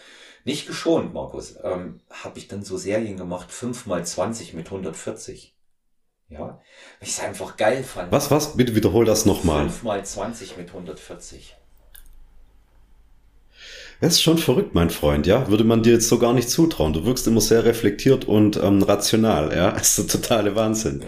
Speaker 1: nicht geschont, Markus. Ähm, habe ich dann so Serien gemacht, fünf mal zwanzig mit 140. Ja, weil ich es einfach geil fand.
Speaker 2: Was, was? Bitte wiederhol das nochmal.
Speaker 1: Fünf mal zwanzig mit 140.
Speaker 2: Das ist schon verrückt, mein Freund, ja. Würde man dir jetzt so gar nicht zutrauen. Du wirkst immer sehr reflektiert und ähm, rational, ja. Das ist der totale Wahnsinn.
Speaker 1: Ja.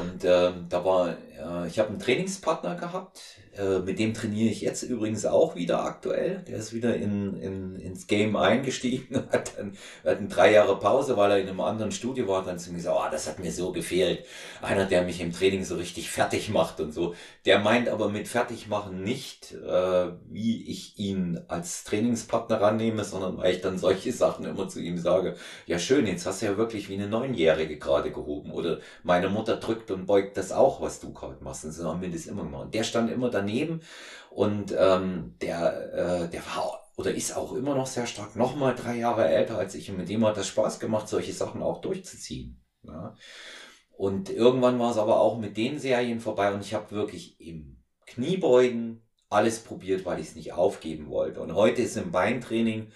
Speaker 1: Und äh, da war äh, ich habe einen Trainingspartner gehabt, äh, mit dem trainiere ich jetzt übrigens auch wieder aktuell. Der ist wieder in, in, ins Game eingestiegen, hat dann hat eine drei Jahre Pause, weil er in einem anderen Studio war, dann zu mir gesagt, oh, das hat mir so gefehlt. Einer, der mich im Training so richtig fertig macht und so. Der meint aber mit fertig machen nicht, äh, wie ich ihn als Trainingspartner rannehme, sondern weil ich dann solche Sachen immer zu ihm sage, ja schön, jetzt hast du ja wirklich wie eine Neunjährige gerade gehoben. Oder meine Mutter drückt und beugt das auch, was du gerade machst. Und so haben wir das immer gemacht. Und der stand immer daneben und ähm, der, äh, der war oder ist auch immer noch sehr stark, nochmal drei Jahre älter als ich. Und mit dem hat das Spaß gemacht, solche Sachen auch durchzuziehen. Ja. Und irgendwann war es aber auch mit den Serien vorbei und ich habe wirklich im Kniebeugen alles probiert, weil ich es nicht aufgeben wollte. Und heute ist im Beintraining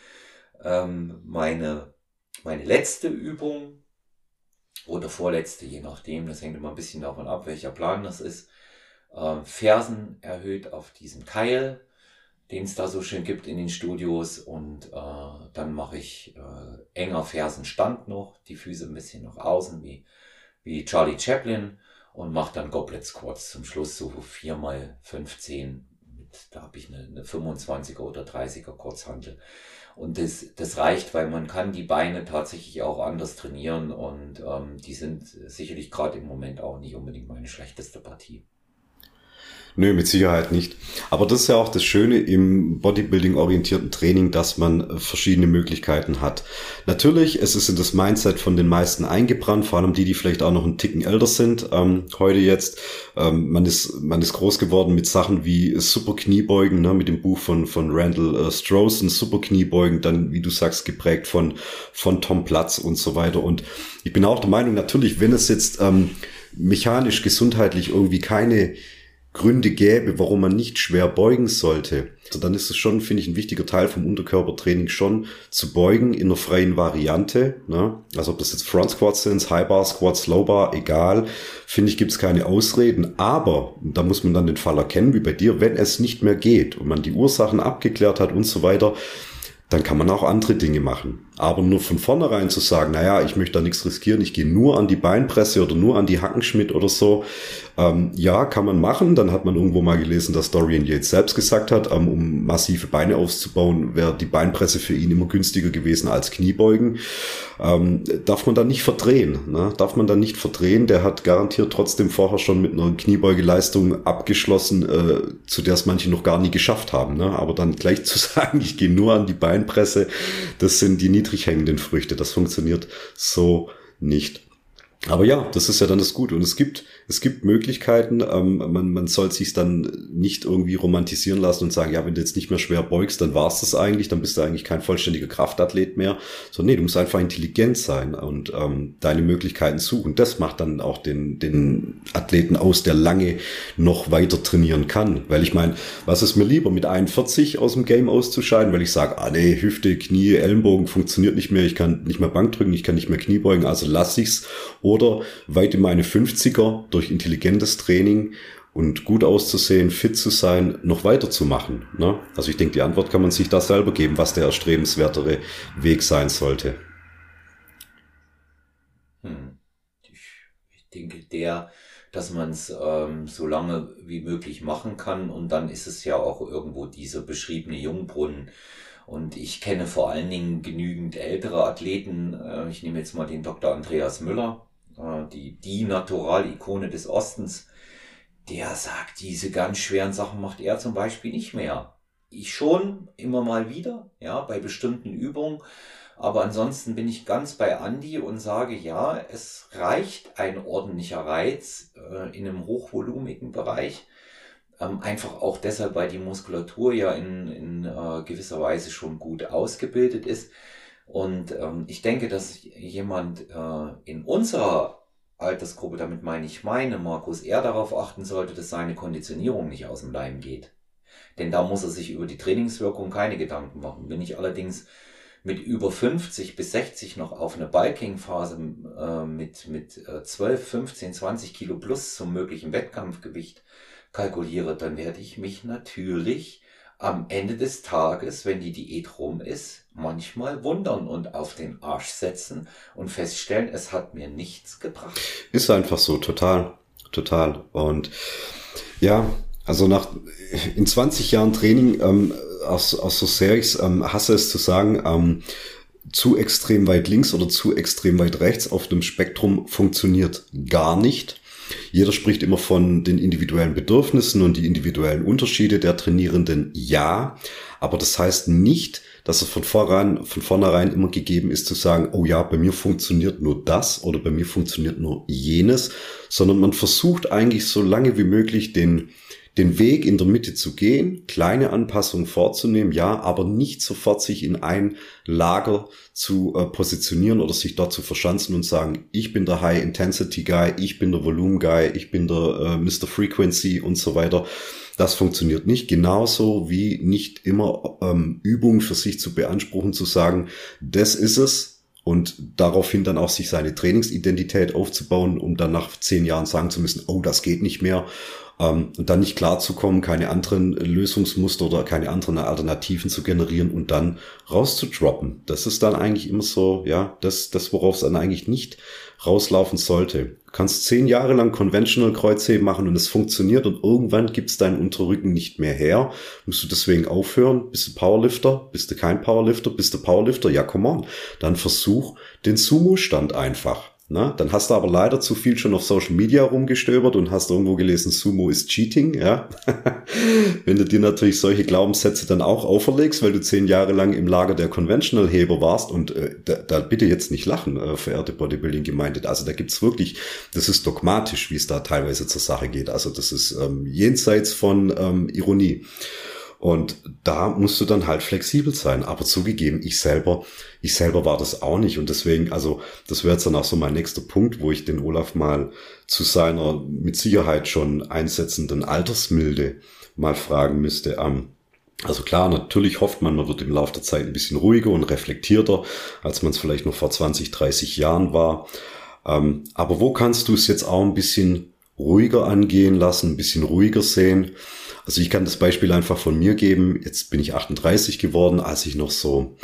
Speaker 1: ähm, meine, meine letzte Übung oder vorletzte, je nachdem, das hängt immer ein bisschen davon ab, welcher Plan das ist. Ähm, Fersen erhöht auf diesen Keil, den es da so schön gibt in den Studios. Und äh, dann mache ich äh, enger Fersenstand noch, die Füße ein bisschen nach außen, wie, wie Charlie Chaplin. Und mache dann Goblet Squats zum Schluss, so 4 mal 15 da habe ich eine, eine 25er oder 30er Kurzhantel. Und das, das reicht, weil man kann die Beine tatsächlich auch anders trainieren und ähm, die sind sicherlich gerade im Moment auch nicht unbedingt meine schlechteste Partie.
Speaker 2: Nö, mit Sicherheit nicht. Aber das ist ja auch das Schöne im Bodybuilding-orientierten Training, dass man äh, verschiedene Möglichkeiten hat. Natürlich, es ist in das Mindset von den meisten eingebrannt, vor allem die, die vielleicht auch noch einen Ticken älter sind. Ähm, heute jetzt, ähm, man ist man ist groß geworden mit Sachen wie Super Kniebeugen, ne, mit dem Buch von von Randall äh, Strossen, Super Kniebeugen, dann wie du sagst geprägt von von Tom Platz und so weiter. Und ich bin auch der Meinung, natürlich, wenn es jetzt ähm, mechanisch gesundheitlich irgendwie keine Gründe gäbe, warum man nicht schwer beugen sollte, also dann ist es schon, finde ich, ein wichtiger Teil vom Unterkörpertraining schon zu beugen in einer freien Variante. Ne? Also ob das jetzt Front Squats sind, High Bar Squats, Low Bar, egal, finde ich, gibt es keine Ausreden. Aber da muss man dann den Fall erkennen, wie bei dir, wenn es nicht mehr geht und man die Ursachen abgeklärt hat und so weiter, dann kann man auch andere Dinge machen. Aber nur von vornherein zu sagen, naja, ich möchte da nichts riskieren, ich gehe nur an die Beinpresse oder nur an die Hackenschmidt oder so, ähm, ja, kann man machen. Dann hat man irgendwo mal gelesen, dass Dorian Yates selbst gesagt hat, ähm, um massive Beine aufzubauen, wäre die Beinpresse für ihn immer günstiger gewesen als Kniebeugen. Ähm, darf man dann nicht verdrehen. Ne? Darf man dann nicht verdrehen. Der hat garantiert trotzdem vorher schon mit einer Kniebeugeleistung abgeschlossen, äh, zu der es manche noch gar nie geschafft haben. Ne? Aber dann gleich zu sagen, ich gehe nur an die Beinpresse, das sind die niedrig hängenden Früchte. Das funktioniert so nicht. Aber ja, das ist ja dann das Gute. Und es gibt es gibt Möglichkeiten, ähm, man, man soll sich dann nicht irgendwie romantisieren lassen und sagen, ja, wenn du jetzt nicht mehr schwer beugst, dann war's das eigentlich, dann bist du eigentlich kein vollständiger Kraftathlet mehr. So, nee, du musst einfach intelligent sein und ähm, deine Möglichkeiten suchen. Das macht dann auch den, den Athleten aus, der lange noch weiter trainieren kann. Weil ich meine, was ist mir lieber, mit 41 aus dem Game auszuscheiden, weil ich sage, ah nee, Hüfte, Knie, Ellenbogen funktioniert nicht mehr, ich kann nicht mehr Bank drücken, ich kann nicht mehr Knie beugen, also lass ich's. Oder weit in meine 50er durch intelligentes Training und gut auszusehen, fit zu sein, noch weiterzumachen? Ne? Also ich denke, die Antwort kann man sich da selber geben, was der erstrebenswertere Weg sein sollte.
Speaker 1: Hm. Ich, ich denke, der, dass man es ähm, so lange wie möglich machen kann und dann ist es ja auch irgendwo dieser beschriebene Jungbrunnen. Und ich kenne vor allen Dingen genügend ältere Athleten. Äh, ich nehme jetzt mal den Dr. Andreas Müller, äh, die, die Naturalikone des Ostens, der sagt, diese ganz schweren Sachen macht er zum Beispiel nicht mehr. Ich schon immer mal wieder, ja, bei bestimmten Übungen. Aber ansonsten bin ich ganz bei Andy und sage, ja, es reicht ein ordentlicher Reiz äh, in einem hochvolumigen Bereich. Ähm, einfach auch deshalb, weil die Muskulatur ja in, in äh, gewisser Weise schon gut ausgebildet ist. Und ähm, ich denke, dass jemand äh, in unserer Altersgruppe, damit meine ich meine, Markus, eher darauf achten sollte, dass seine Konditionierung nicht aus dem Leim geht. Denn da muss er sich über die Trainingswirkung keine Gedanken machen. Wenn ich allerdings mit über 50 bis 60 noch auf eine Bulking-Phase äh, mit, mit äh, 12, 15, 20 Kilo plus zum möglichen Wettkampfgewicht kalkuliere, dann werde ich mich natürlich am Ende des Tages, wenn die Diät rum ist, manchmal wundern und auf den Arsch setzen und feststellen, es hat mir nichts gebracht.
Speaker 2: Ist einfach so, total. total. Und ja, also nach in 20 Jahren Training ähm, aus, aus so Series ähm, hasse es zu sagen, ähm, zu extrem weit links oder zu extrem weit rechts auf dem Spektrum funktioniert gar nicht. Jeder spricht immer von den individuellen Bedürfnissen und die individuellen Unterschiede der Trainierenden. Ja, aber das heißt nicht, dass es von vornherein, von vornherein immer gegeben ist zu sagen, oh ja, bei mir funktioniert nur das oder bei mir funktioniert nur jenes, sondern man versucht eigentlich so lange wie möglich den, den Weg in der Mitte zu gehen, kleine Anpassungen vorzunehmen, ja, aber nicht sofort sich in ein Lager zu äh, positionieren oder sich dort zu verschanzen und sagen, ich bin der High Intensity Guy, ich bin der Volume Guy, ich bin der äh, Mr. Frequency und so weiter. Das funktioniert nicht. Genauso wie nicht immer ähm, Übung für sich zu beanspruchen, zu sagen, das ist es, und daraufhin dann auch sich seine Trainingsidentität aufzubauen, um dann nach zehn Jahren sagen zu müssen, oh, das geht nicht mehr ähm, und dann nicht klarzukommen, keine anderen Lösungsmuster oder keine anderen Alternativen zu generieren und dann rauszudroppen. Das ist dann eigentlich immer so, ja, das, das worauf es dann eigentlich nicht rauslaufen sollte. Du kannst zehn Jahre lang Conventional Kreuzheben machen und es funktioniert und irgendwann gibt's deinen Unterrücken nicht mehr her. Musst du deswegen aufhören? Bist du Powerlifter? Bist du kein Powerlifter? Bist du Powerlifter? Ja, come on. Dann versuch den Sumo-Stand einfach. Na, dann hast du aber leider zu viel schon auf Social Media rumgestöbert und hast irgendwo gelesen, Sumo ist Cheating, ja. Wenn du dir natürlich solche Glaubenssätze dann auch auferlegst, weil du zehn Jahre lang im Lager der Conventional-Heber warst und äh, da, da, bitte jetzt nicht lachen, äh, verehrte Bodybuilding-Gemeinde. Also da gibt's wirklich, das ist dogmatisch, wie es da teilweise zur Sache geht. Also das ist ähm, jenseits von ähm, Ironie. Und da musst du dann halt flexibel sein. Aber zugegeben, ich selber, ich selber war das auch nicht. Und deswegen, also, das wäre jetzt dann auch so mein nächster Punkt, wo ich den Olaf mal zu seiner mit Sicherheit schon einsetzenden Altersmilde mal fragen müsste. Ähm, also klar, natürlich hofft man, man wird im Laufe der Zeit ein bisschen ruhiger und reflektierter, als man es vielleicht noch vor 20, 30 Jahren war. Ähm, aber wo kannst du es jetzt auch ein bisschen ruhiger angehen lassen, ein bisschen ruhiger sehen? Also ich kann das Beispiel einfach von mir geben. Jetzt bin ich 38 geworden, als ich noch so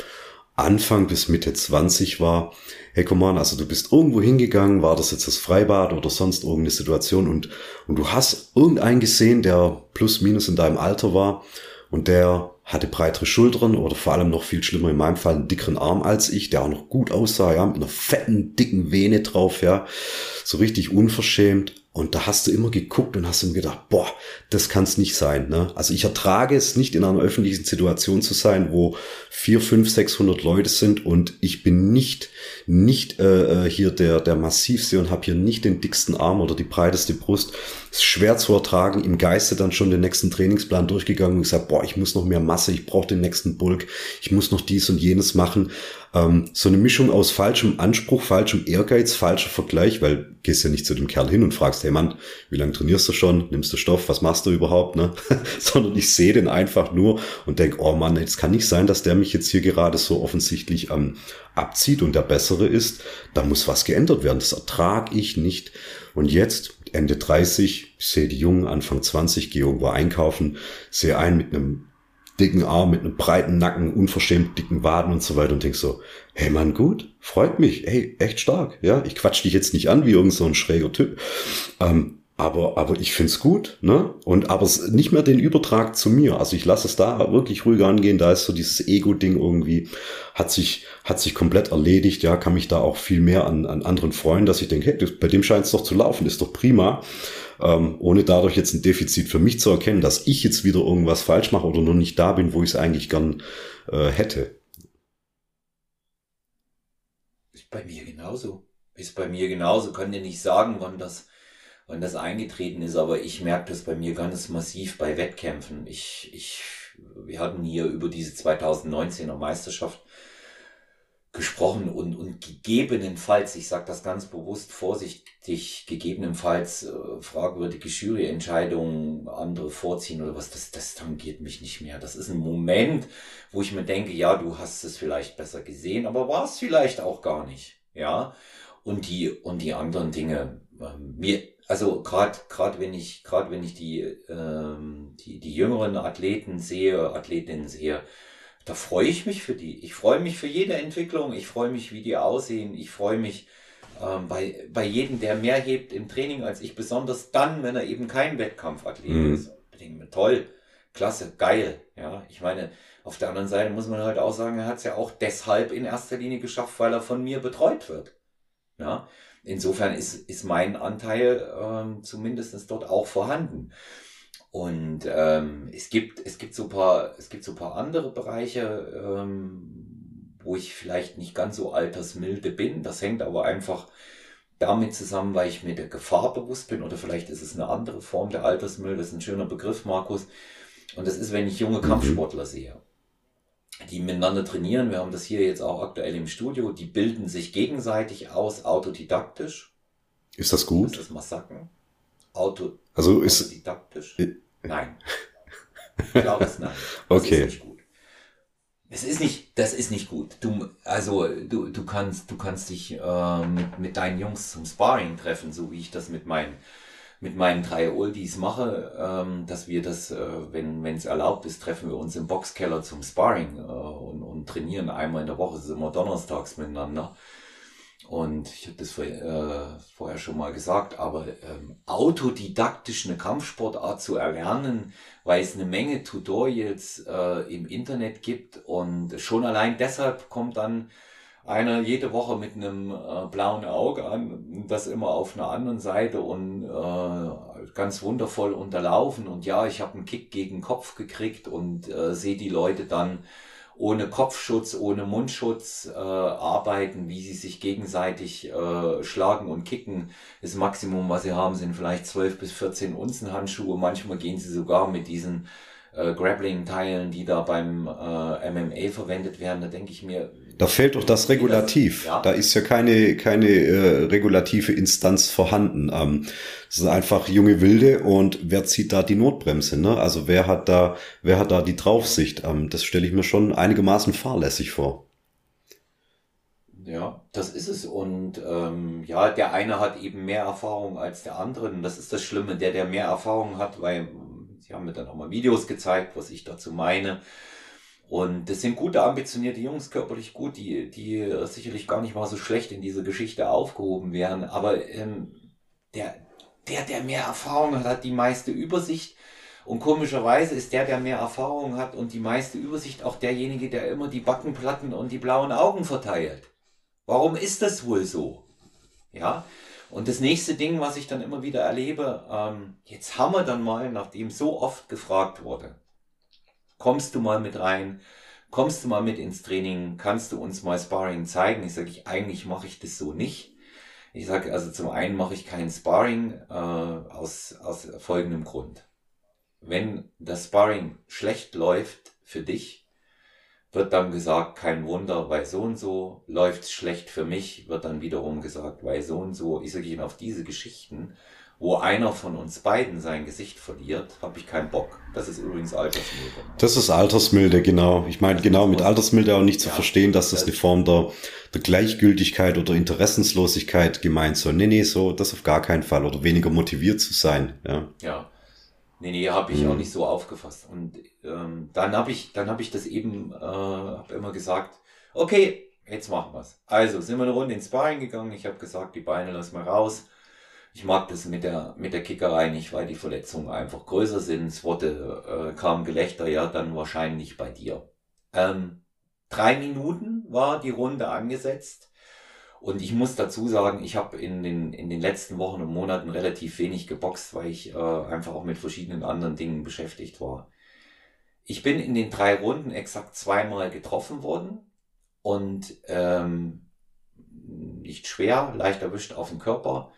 Speaker 2: Anfang bis Mitte 20 war. Hey, komm on, also du bist irgendwo hingegangen, war das jetzt das Freibad oder sonst irgendeine Situation und, und du hast irgendeinen gesehen, der plus minus in deinem Alter war und der hatte breitere Schultern oder vor allem noch viel schlimmer in meinem Fall einen dickeren Arm als ich, der auch noch gut aussah, ja, mit einer fetten, dicken Vene drauf, ja, so richtig unverschämt. Und da hast du immer geguckt und hast ihm gedacht, boah, das kann's nicht sein. Ne? Also ich ertrage es nicht in einer öffentlichen Situation zu sein, wo vier, fünf, sechshundert Leute sind und ich bin nicht nicht äh, äh, hier der der massivste und habe hier nicht den dicksten Arm oder die breiteste Brust. Ist schwer zu ertragen. Im Geiste dann schon den nächsten Trainingsplan durchgegangen und gesagt, boah, ich muss noch mehr Masse, ich brauche den nächsten Bulk, ich muss noch dies und jenes machen. Ähm, so eine Mischung aus falschem Anspruch, falschem Ehrgeiz, falscher Vergleich, weil gehst ja nicht zu dem Kerl hin und fragst, hey Mann, wie lange trainierst du schon? Nimmst du Stoff? Was machst du überhaupt? Ne? Sondern ich sehe den einfach nur und denk, oh Mann, es kann nicht sein, dass der mich jetzt hier gerade so offensichtlich ähm, abzieht und der Bessere ist. Da muss was geändert werden. Das ertrag ich nicht. Und jetzt, Ende 30, ich sehe die Jungen Anfang 20, gehe irgendwo einkaufen, sehe einen mit einem dicken Arm, mit einem breiten Nacken, unverschämt dicken Waden und so weiter und denk so, hey Mann, gut, freut mich, hey, echt stark, ja, ich quatsch dich jetzt nicht an wie irgend so ein schräger Typ, ähm, aber, aber ich find's gut, ne? Und aber nicht mehr den Übertrag zu mir. Also ich lasse es da wirklich ruhig angehen. Da ist so dieses Ego-Ding irgendwie, hat sich, hat sich komplett erledigt, ja, kann mich da auch viel mehr an, an anderen freuen, dass ich denke, hey, bei dem scheint es doch zu laufen, ist doch prima ähm, ohne dadurch jetzt ein Defizit für mich zu erkennen, dass ich jetzt wieder irgendwas falsch mache oder nur nicht da bin, wo ich es eigentlich gern äh, hätte.
Speaker 1: Ist bei mir genauso. Ist bei mir genauso. Kann dir nicht sagen, wann das, wann das eingetreten ist, aber ich merke das bei mir ganz massiv bei Wettkämpfen. Ich, ich, wir hatten hier über diese 2019er Meisterschaft gesprochen und, und gegebenenfalls, ich sage das ganz bewusst vorsichtig, gegebenenfalls äh, fragwürdige Juryentscheidungen andere vorziehen oder was, das, das tangiert mich nicht mehr. Das ist ein Moment, wo ich mir denke, ja, du hast es vielleicht besser gesehen, aber war es vielleicht auch gar nicht. Ja. Und die, und die anderen Dinge, ähm, mir, also gerade gerade wenn ich gerade wenn ich die, ähm, die die jüngeren Athleten sehe, Athletinnen sehe, da freue ich mich für die. Ich freue mich für jede Entwicklung. Ich freue mich, wie die aussehen. Ich freue mich, ähm, bei, bei jedem, der mehr hebt im Training als ich, besonders dann, wenn er eben kein Wettkampfathlet mhm. ist. Ich denke mir, toll, klasse, geil. Ja, ich meine, auf der anderen Seite muss man halt auch sagen, er hat es ja auch deshalb in erster Linie geschafft, weil er von mir betreut wird. Ja, insofern ist, ist mein Anteil ähm, zumindest dort auch vorhanden. Und ähm, es gibt es gibt so paar es gibt so paar andere Bereiche, ähm, wo ich vielleicht nicht ganz so altersmilde bin. Das hängt aber einfach damit zusammen, weil ich mir der Gefahr bewusst bin oder vielleicht ist es eine andere Form der Altersmilde. Das ist ein schöner Begriff, Markus. Und das ist, wenn ich junge mhm. Kampfsportler sehe, die miteinander trainieren. Wir haben das hier jetzt auch aktuell im Studio. Die bilden sich gegenseitig aus, autodidaktisch.
Speaker 2: Ist das gut?
Speaker 1: Das mal sagen. Auto,
Speaker 2: also ist
Speaker 1: autodidaktisch. Nein. Ich glaube es nein.
Speaker 2: Das okay.
Speaker 1: Ist nicht gut. Es ist nicht, das ist nicht gut. Du, also du, du kannst, du kannst dich äh, mit, mit deinen Jungs zum Sparring treffen, so wie ich das mit meinen mit meinen drei Oldies mache, ähm, dass wir das, äh, wenn es erlaubt ist, treffen wir uns im Boxkeller zum Sparring äh, und, und trainieren einmal in der Woche, es ist immer donnerstags miteinander. Und ich habe das vor, äh, vorher schon mal gesagt, aber ähm, autodidaktisch eine Kampfsportart zu erlernen, weil es eine Menge Tutorials äh, im Internet gibt und schon allein deshalb kommt dann einer jede Woche mit einem äh, blauen Auge an, das immer auf einer anderen Seite und äh, ganz wundervoll unterlaufen. Und ja, ich habe einen Kick gegen Kopf gekriegt und äh, sehe die Leute dann ohne Kopfschutz, ohne Mundschutz äh, arbeiten, wie sie sich gegenseitig äh, schlagen und kicken. Das Maximum, was sie haben, sind vielleicht 12 bis 14 Unzen Handschuhe. Manchmal gehen sie sogar mit diesen äh, Grappling-Teilen, die da beim äh, MMA verwendet werden. Da denke ich mir,
Speaker 2: da fehlt doch das Regulativ. Ja. Da ist ja keine, keine äh, regulative Instanz vorhanden. Ähm, das sind einfach junge Wilde und wer zieht da die Notbremse? Ne? Also wer hat da, wer hat da die Draufsicht? Ähm, das stelle ich mir schon einigermaßen fahrlässig vor.
Speaker 1: Ja, das ist es. Und ähm, ja, der eine hat eben mehr Erfahrung als der andere. Und das ist das Schlimme, der, der mehr Erfahrung hat, weil sie haben mir dann auch mal Videos gezeigt, was ich dazu meine und das sind gute, ambitionierte Jungs, körperlich gut, die, die sicherlich gar nicht mal so schlecht in diese Geschichte aufgehoben wären. Aber ähm, der, der, der mehr Erfahrung hat, hat die meiste Übersicht. Und komischerweise ist der, der mehr Erfahrung hat und die meiste Übersicht auch derjenige, der immer die Backenplatten und die blauen Augen verteilt. Warum ist das wohl so? Ja. Und das nächste Ding, was ich dann immer wieder erlebe, ähm, jetzt haben wir dann mal, nachdem so oft gefragt wurde, kommst du mal mit rein, kommst du mal mit ins Training, kannst du uns mal Sparring zeigen? Ich sage, ich, eigentlich mache ich das so nicht. Ich sage, also zum einen mache ich kein Sparring äh, aus, aus folgendem Grund. Wenn das Sparring schlecht läuft für dich, wird dann gesagt, kein Wunder, weil so und so läuft's schlecht für mich, wird dann wiederum gesagt, weil so und so. Ich sage Ihnen auf diese Geschichten wo einer von uns beiden sein Gesicht verliert, habe ich keinen Bock. Das ist übrigens Altersmilde.
Speaker 2: Das ist Altersmilde, genau. Ich meine genau mit Altersmilde auch nicht zu ja, verstehen, dass das eine Form der, der Gleichgültigkeit oder Interessenslosigkeit gemeint soll. Nee, nee, so, das auf gar keinen Fall. Oder weniger motiviert zu sein. Ja.
Speaker 1: ja. Nee, nee, habe ich mhm. auch nicht so aufgefasst. Und ähm, dann habe ich, dann habe ich das eben, äh, habe immer gesagt, okay, jetzt machen wir's. Also sind wir eine Runde ins Sparring gegangen. Ich habe gesagt, die Beine lassen wir raus ich mag das mit der, mit der Kickerei nicht, weil die Verletzungen einfach größer sind. Es wurde, äh, kam Gelächter, ja, dann wahrscheinlich bei dir. Ähm, drei Minuten war die Runde angesetzt. Und ich muss dazu sagen, ich habe in den, in den letzten Wochen und Monaten relativ wenig geboxt, weil ich äh, einfach auch mit verschiedenen anderen Dingen beschäftigt war. Ich bin in den drei Runden exakt zweimal getroffen worden und ähm, nicht schwer, leicht erwischt auf den Körper.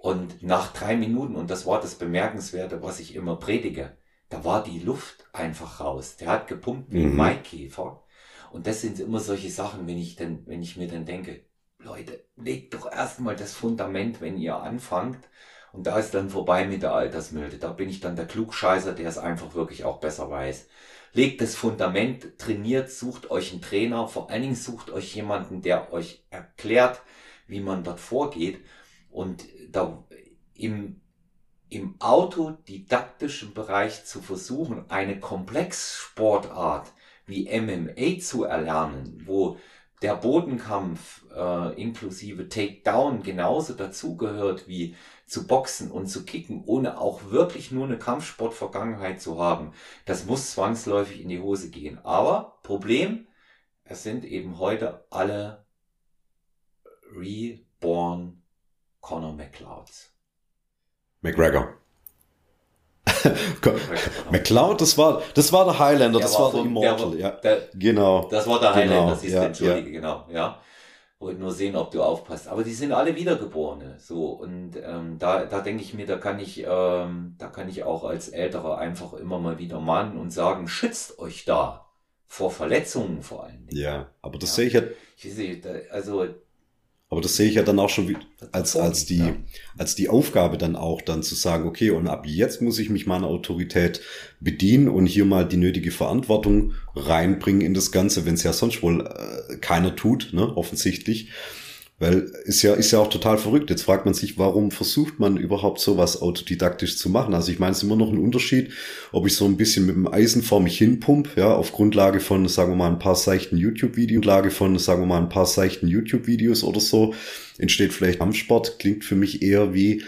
Speaker 1: Und nach drei Minuten, und das war das Bemerkenswerte, was ich immer predige, da war die Luft einfach raus. Der hat gepumpt wie ein mhm. Maikäfer. Und das sind immer solche Sachen, wenn ich denn, wenn ich mir dann denke, Leute, legt doch erstmal das Fundament, wenn ihr anfangt. Und da ist dann vorbei mit der Altersmilde. Da bin ich dann der Klugscheißer, der es einfach wirklich auch besser weiß. Legt das Fundament, trainiert, sucht euch einen Trainer, vor allen Dingen sucht euch jemanden, der euch erklärt, wie man dort vorgeht. Und da im, im autodidaktischen Bereich zu versuchen, eine Komplexsportart wie MMA zu erlernen, wo der Bodenkampf äh, inklusive Takedown genauso dazugehört wie zu boxen und zu kicken, ohne auch wirklich nur eine Kampfsportvergangenheit zu haben, das muss zwangsläufig in die Hose gehen. Aber Problem, es sind eben heute alle reborn Conor McLeods.
Speaker 2: McGregor. McLeod, das war, das war der Highlander, der das war, der Immortal,
Speaker 1: ja. Der,
Speaker 2: genau.
Speaker 1: Das war der Highlander, genau, siehst du, ja, entschuldige, ja. genau, ja. Wollte nur sehen, ob du aufpasst. Aber die sind alle Wiedergeborene, so. Und, ähm, da, da denke ich mir, da kann ich, ähm, da kann ich auch als Älterer einfach immer mal wieder mahnen und sagen, schützt euch da. Vor Verletzungen vor allem.
Speaker 2: Ja, aber das ja. sehe ich ja.
Speaker 1: Ich sehe, also,
Speaker 2: aber das sehe ich ja dann auch schon als, als die, als die Aufgabe dann auch dann zu sagen, okay, und ab jetzt muss ich mich meiner Autorität bedienen und hier mal die nötige Verantwortung reinbringen in das Ganze, wenn es ja sonst wohl äh, keiner tut, ne, offensichtlich. Weil ist ja, ist ja auch total verrückt. Jetzt fragt man sich, warum versucht man überhaupt sowas autodidaktisch zu machen? Also ich meine, es ist immer noch ein Unterschied, ob ich so ein bisschen mit dem Eisen vor mich hinpump, ja, auf Grundlage von, sagen wir mal, ein paar seichten YouTube-Videos, Grundlage von, sagen wir mal, ein paar seichten YouTube-Videos oder so, entsteht vielleicht Kampfsport, klingt für mich eher wie,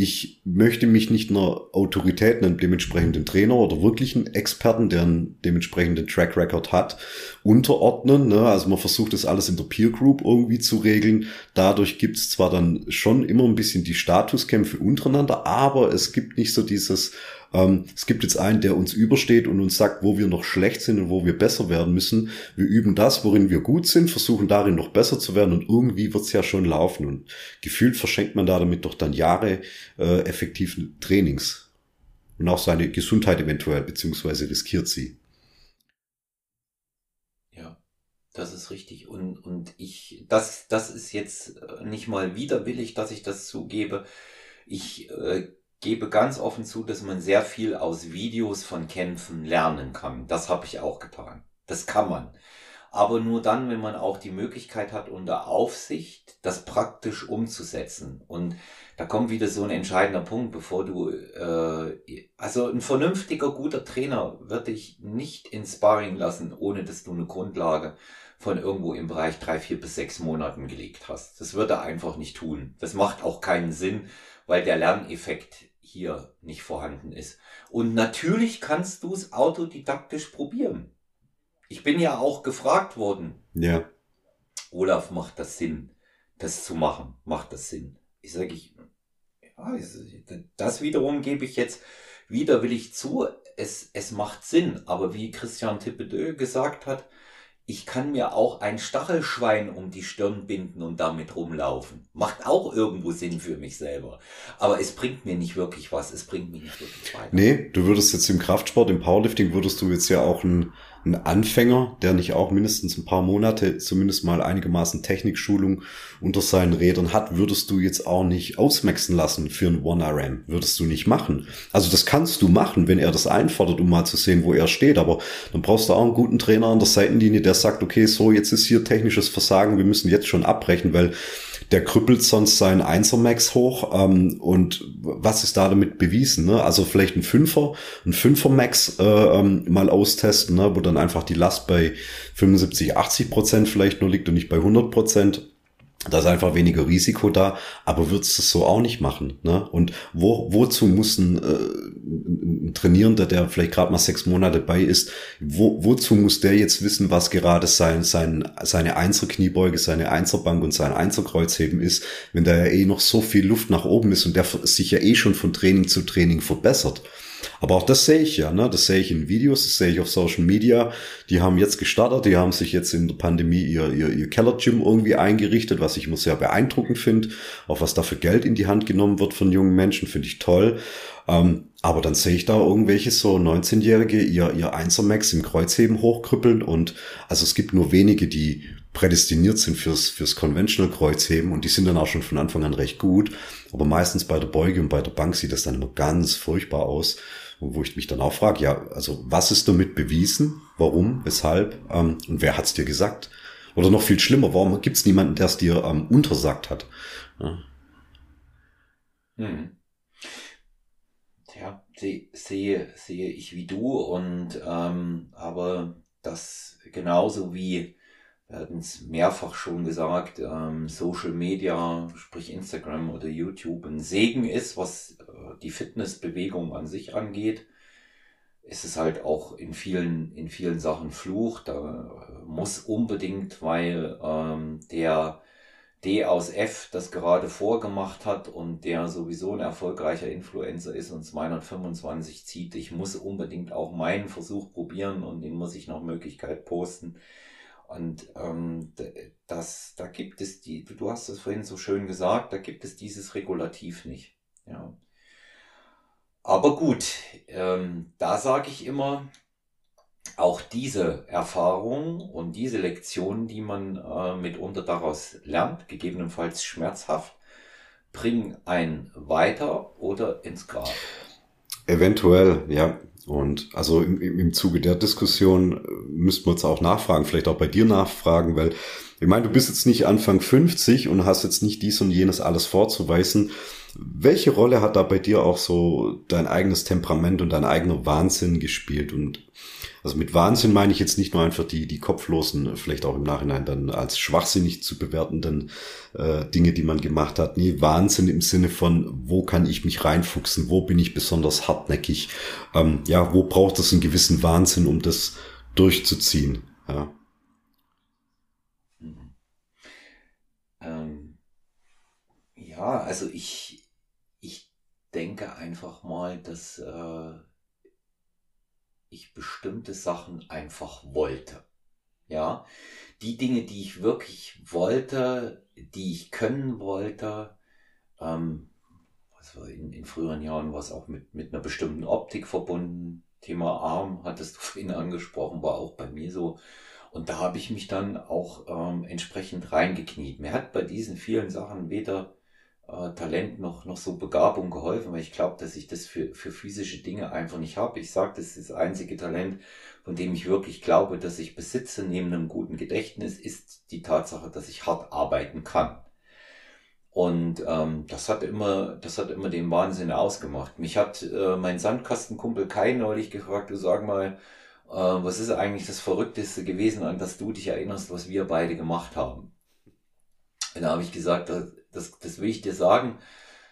Speaker 2: ich möchte mich nicht einer Autorität, einem dementsprechenden Trainer oder wirklichen Experten, der einen dementsprechenden Track Record hat, unterordnen. Ne? Also man versucht das alles in der Peer Group irgendwie zu regeln. Dadurch gibt es zwar dann schon immer ein bisschen die Statuskämpfe untereinander, aber es gibt nicht so dieses ähm, es gibt jetzt einen, der uns übersteht und uns sagt, wo wir noch schlecht sind und wo wir besser werden müssen. Wir üben das, worin wir gut sind, versuchen darin noch besser zu werden und irgendwie wird's ja schon laufen. Und gefühlt verschenkt man da damit doch dann Jahre äh, effektiven Trainings und auch seine Gesundheit eventuell, beziehungsweise riskiert sie.
Speaker 1: Ja, das ist richtig. Und, und ich, das, das ist jetzt äh, nicht mal widerwillig, dass ich das zugebe. Ich äh, gebe ganz offen zu, dass man sehr viel aus Videos von Kämpfen lernen kann. Das habe ich auch getan. Das kann man. Aber nur dann, wenn man auch die Möglichkeit hat, unter Aufsicht das praktisch umzusetzen. Und da kommt wieder so ein entscheidender Punkt, bevor du, äh, also ein vernünftiger, guter Trainer wird dich nicht ins Sparring lassen, ohne dass du eine Grundlage von irgendwo im Bereich drei, vier bis sechs Monaten gelegt hast. Das wird er einfach nicht tun. Das macht auch keinen Sinn, weil der Lerneffekt hier nicht vorhanden ist. Und natürlich kannst du es autodidaktisch probieren. Ich bin ja auch gefragt worden.
Speaker 2: Ja.
Speaker 1: Olaf, macht das Sinn, das zu machen? Macht das Sinn? Ich sage, ich, ja, das wiederum gebe ich jetzt wieder, will ich zu, es, es macht Sinn. Aber wie Christian Tippedö gesagt hat, ich kann mir auch ein Stachelschwein um die Stirn binden und damit rumlaufen. Macht auch irgendwo Sinn für mich selber. Aber es bringt mir nicht wirklich was. Es bringt mich nicht wirklich weiter.
Speaker 2: Nee, du würdest jetzt im Kraftsport, im Powerlifting, würdest du jetzt ja auch ein ein Anfänger, der nicht auch mindestens ein paar Monate zumindest mal einigermaßen Technikschulung unter seinen Rädern hat, würdest du jetzt auch nicht ausmaxen lassen für ein One-RM. Würdest du nicht machen. Also das kannst du machen, wenn er das einfordert, um mal zu sehen, wo er steht. Aber dann brauchst du auch einen guten Trainer an der Seitenlinie, der sagt, okay, so, jetzt ist hier technisches Versagen, wir müssen jetzt schon abbrechen, weil der krüppelt sonst seinen Einser-Max hoch. Ähm, und was ist da damit bewiesen? Ne? Also vielleicht ein Fünfer, ein Fünfer-Max äh, ähm, mal austesten, ne? wo dann einfach die Last bei 75, 80 Prozent vielleicht nur liegt und nicht bei 100 Prozent. Da ist einfach weniger Risiko da, aber würdest du es so auch nicht machen. Ne? Und wo, wozu muss ein, äh, ein Trainierender, der vielleicht gerade mal sechs Monate bei ist, wo, wozu muss der jetzt wissen, was gerade sein, sein, seine Einzelkniebeuge, seine Einzelbank und sein Einzelkreuzheben ist, wenn da ja eh noch so viel Luft nach oben ist und der sich ja eh schon von Training zu Training verbessert. Aber auch das sehe ich ja, ne? Das sehe ich in Videos, das sehe ich auf Social Media. Die haben jetzt gestartet, die haben sich jetzt in der Pandemie ihr, ihr, ihr Keller-Gym irgendwie eingerichtet, was ich immer sehr beeindruckend finde. Auch was da für Geld in die Hand genommen wird von jungen Menschen, finde ich toll. Ähm, aber dann sehe ich da irgendwelche so 19-Jährige ihr, ihr Einser-Max im Kreuzheben hochkrüppeln und also es gibt nur wenige, die prädestiniert sind fürs, fürs Conventional Kreuzheben und die sind dann auch schon von Anfang an recht gut. Aber meistens bei der Beuge und bei der Bank sieht das dann immer ganz furchtbar aus. Und wo ich mich dann auch frage, ja, also was ist damit bewiesen? Warum? Weshalb? Ähm, und wer hat's dir gesagt? Oder noch viel schlimmer, warum gibt's niemanden, der es dir ähm, untersagt hat? Ja.
Speaker 1: Hm. Tja, sehe, sehe ich wie du und ähm, aber das genauso wie wir hatten es mehrfach schon gesagt, ähm, Social Media, sprich Instagram oder YouTube, ein Segen ist, was äh, die Fitnessbewegung an sich angeht. Ist es halt auch in vielen, in vielen Sachen Fluch. Da äh, muss unbedingt, weil ähm, der D aus F das gerade vorgemacht hat und der sowieso ein erfolgreicher Influencer ist und 225 zieht. Ich muss unbedingt auch meinen Versuch probieren und den muss ich nach Möglichkeit posten. Und ähm, das, da gibt es die, du hast es vorhin so schön gesagt, da gibt es dieses Regulativ nicht. Ja. Aber gut, ähm, da sage ich immer, auch diese Erfahrung und diese Lektionen, die man äh, mitunter daraus lernt, gegebenenfalls schmerzhaft, bringen einen weiter oder ins Grab.
Speaker 2: Eventuell, ja. Und also im, im Zuge der Diskussion äh, müssten wir uns auch nachfragen, vielleicht auch bei dir nachfragen, weil ich meine, du bist jetzt nicht Anfang 50 und hast jetzt nicht dies und jenes alles vorzuweisen. Welche Rolle hat da bei dir auch so dein eigenes Temperament und dein eigener Wahnsinn gespielt? Und also mit Wahnsinn meine ich jetzt nicht nur einfach die, die kopflosen, vielleicht auch im Nachhinein dann als schwachsinnig zu bewertenden äh, Dinge, die man gemacht hat. Nee, Wahnsinn im Sinne von, wo kann ich mich reinfuchsen, wo bin ich besonders hartnäckig, ähm, ja, wo braucht es einen gewissen Wahnsinn, um das durchzuziehen. Ja.
Speaker 1: Mhm. Ähm, ja, also ich, ich denke einfach mal, dass äh, ich bestimmte Sachen einfach wollte. Ja, die Dinge, die ich wirklich wollte, die ich können wollte, ähm, war in, in früheren Jahren war es auch mit, mit einer bestimmten Optik verbunden. Thema Arm hattest du vorhin angesprochen, war auch bei mir so. Und da habe ich mich dann auch ähm, entsprechend reingekniet. Mir hat bei diesen vielen Sachen weder äh, Talent noch, noch so Begabung geholfen, weil ich glaube, dass ich das für, für physische Dinge einfach nicht habe. Ich sage, das ist das einzige Talent, von dem ich wirklich glaube, dass ich besitze, neben einem guten Gedächtnis, ist die Tatsache, dass ich hart arbeiten kann. Und ähm, das hat immer, das hat immer den Wahnsinn ausgemacht. Mich hat äh, mein Sandkastenkumpel Kai neulich gefragt, du sag mal, äh, was ist eigentlich das Verrückteste gewesen, an das du dich erinnerst, was wir beide gemacht haben? Und da habe ich gesagt, das, das will ich dir sagen.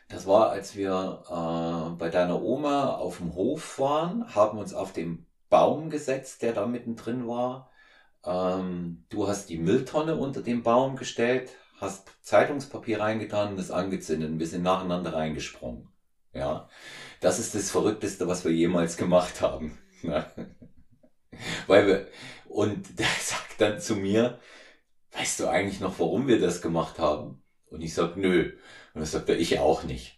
Speaker 1: Das war, als wir äh, bei deiner Oma auf dem Hof waren, haben uns auf den Baum gesetzt, der da mittendrin war. Ähm, du hast die Mülltonne unter den Baum gestellt, hast Zeitungspapier reingetan und es angezündet und wir sind nacheinander reingesprungen. Ja, das ist das Verrückteste, was wir jemals gemacht haben. Weil wir, und der sagt dann zu mir, weißt du eigentlich noch, warum wir das gemacht haben? Und ich sag, nö. Und dann sagt er, ich auch nicht.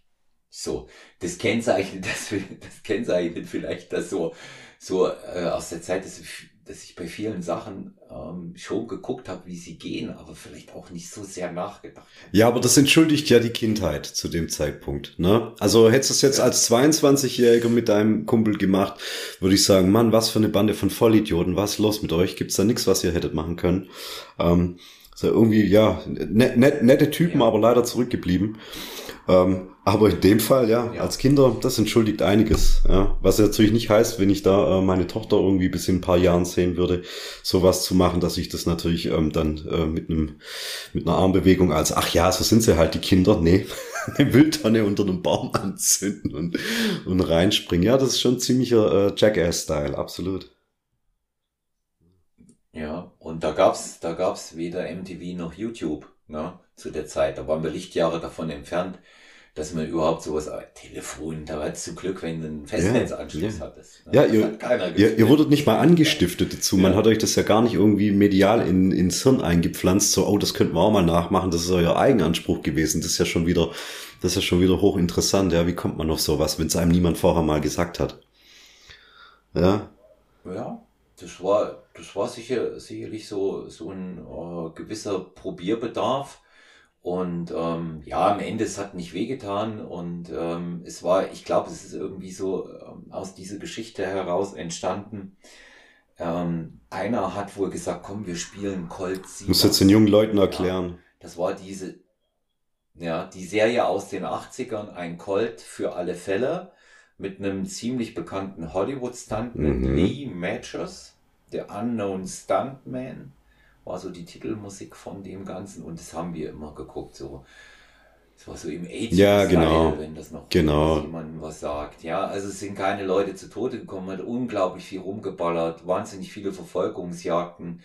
Speaker 1: So, das kennzeichnet, das, das kennzeichnet vielleicht das so, so äh, aus der Zeit, dass, dass ich bei vielen Sachen ähm, schon geguckt habe, wie sie gehen, aber vielleicht auch nicht so sehr nachgedacht.
Speaker 2: Ja, aber das entschuldigt ja die Kindheit zu dem Zeitpunkt. Ne? Also hättest du es jetzt ja. als 22-Jähriger mit deinem Kumpel gemacht, würde ich sagen, Mann, was für eine Bande von Vollidioten, was ist los mit euch? Gibt's da nichts, was ihr hättet machen können? Ähm, so irgendwie, ja, net, net, nette Typen, ja. aber leider zurückgeblieben. Ähm, aber in dem Fall, ja, ja, als Kinder, das entschuldigt einiges. Ja. Was natürlich nicht heißt, wenn ich da äh, meine Tochter irgendwie bis in ein paar Jahren sehen würde, sowas zu machen, dass ich das natürlich ähm, dann äh, mit einem mit einer Armbewegung als, ach ja, so sind sie halt die Kinder, nee, eine Mülltonne unter einem Baum anzünden und, und reinspringen. Ja, das ist schon ziemlicher äh, Jackass-Style, absolut.
Speaker 1: Ja, und da gab's, da gab's weder MTV noch YouTube, ne, zu der Zeit. Da waren wir Lichtjahre davon entfernt, dass man überhaupt sowas, äh, Telefon, da war zum Glück, wenn du einen Festnetzanschluss
Speaker 2: ja,
Speaker 1: hattest.
Speaker 2: Ne? Ja, ihr, ihr, ihr wurdet nicht mal angestiftet dazu. Man ja. hat euch das ja gar nicht irgendwie medial in, ins Hirn eingepflanzt, so, oh, das könnten wir auch mal nachmachen, das ist euer Eigenanspruch gewesen. Das ist ja schon wieder, das ist ja schon wieder hochinteressant, ja, wie kommt man auf sowas, wenn es einem niemand vorher mal gesagt hat?
Speaker 1: Ja. Ja, das war, das war sicher, sicherlich so, so ein äh, gewisser Probierbedarf. Und ähm, ja, am Ende, es hat nicht wehgetan und ähm, es war, ich glaube, es ist irgendwie so ähm, aus dieser Geschichte heraus entstanden. Ähm, einer hat wohl gesagt, komm, wir spielen Colt
Speaker 2: 7. Muss jetzt den jungen Leuten erklären. Ja,
Speaker 1: das war diese, ja, die Serie aus den 80ern, ein Colt für alle Fälle mit einem ziemlich bekannten Hollywood-Stuntman, mhm. Lee Matchers, der Unknown Stuntman. war so die Titelmusik von dem Ganzen und das haben wir immer geguckt, so. Das war so im
Speaker 2: AIDS, ja, genau.
Speaker 1: wenn das noch
Speaker 2: genau.
Speaker 1: jemandem was sagt. Ja, also es sind keine Leute zu Tode gekommen, hat unglaublich viel rumgeballert, wahnsinnig viele Verfolgungsjagden.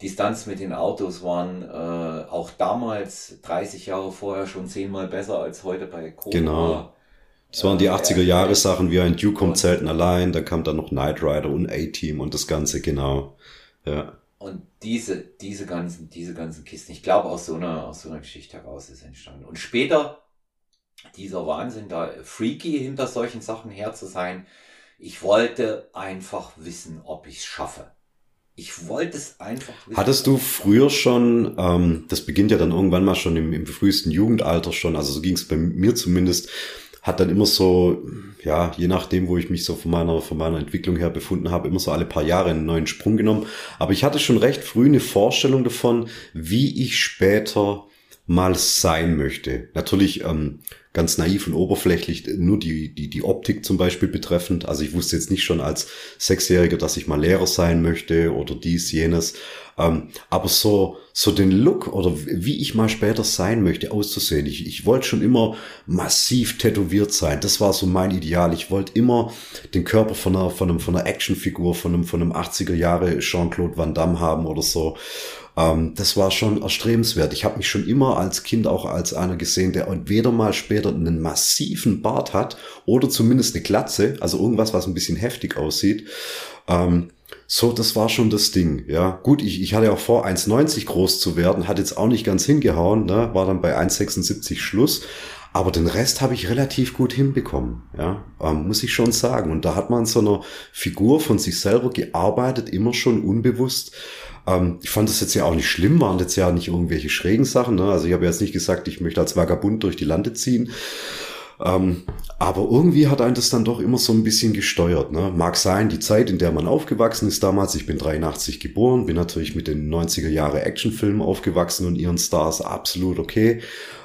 Speaker 1: Die Stunts mit den Autos waren äh, auch damals, 30 Jahre vorher, schon zehnmal besser als heute bei
Speaker 2: Cobra. Genau. Das waren die 80er Jahre Sachen, wie ein Duke kommt selten allein, da kam dann noch Knight Rider und A-Team und das Ganze, genau. Ja.
Speaker 1: Und diese, diese ganzen, diese ganzen Kisten, ich glaube, aus so einer, aus so einer Geschichte heraus ist entstanden. Und später, dieser Wahnsinn, da freaky hinter solchen Sachen her zu sein, ich wollte einfach wissen, ob ich es schaffe. Ich wollte es einfach
Speaker 2: wissen. Hattest du früher schon, ähm, das beginnt ja dann irgendwann mal schon im, im frühesten Jugendalter schon, also so ging es bei mir zumindest, hat dann immer so, ja, je nachdem, wo ich mich so von meiner, von meiner Entwicklung her befunden habe, immer so alle paar Jahre einen neuen Sprung genommen. Aber ich hatte schon recht früh eine Vorstellung davon, wie ich später mal sein möchte. Natürlich ähm, ganz naiv und oberflächlich nur die, die, die Optik zum Beispiel betreffend. Also ich wusste jetzt nicht schon als Sechsjähriger, dass ich mal Lehrer sein möchte oder dies, jenes. Ähm, aber so, so den Look oder wie ich mal später sein möchte, auszusehen. Ich, ich wollte schon immer massiv tätowiert sein. Das war so mein Ideal. Ich wollte immer den Körper von einer, von einem, von einer Actionfigur, von einem, von einem 80er Jahre Jean-Claude Van Damme haben oder so. Ähm, das war schon erstrebenswert. Ich habe mich schon immer als Kind auch als einer gesehen, der entweder mal später einen massiven Bart hat oder zumindest eine Glatze, also irgendwas, was ein bisschen heftig aussieht. Ähm, so, das war schon das Ding, ja. Gut, ich, ich hatte auch vor, 1,90 groß zu werden, hat jetzt auch nicht ganz hingehauen, ne? war dann bei 1,76 Schluss. Aber den Rest habe ich relativ gut hinbekommen, ja, ähm, muss ich schon sagen. Und da hat man so einer Figur von sich selber gearbeitet, immer schon unbewusst. Ähm, ich fand das jetzt ja auch nicht schlimm, waren jetzt ja nicht irgendwelche schrägen Sachen. Ne? Also ich habe jetzt nicht gesagt, ich möchte als Vagabund durch die Lande ziehen. Ähm, aber irgendwie hat einen das dann doch immer so ein bisschen gesteuert. Ne? Mag sein, die Zeit, in der man aufgewachsen ist damals, ich bin 83 geboren, bin natürlich mit den 90er Jahre Actionfilmen aufgewachsen und ihren Stars absolut okay.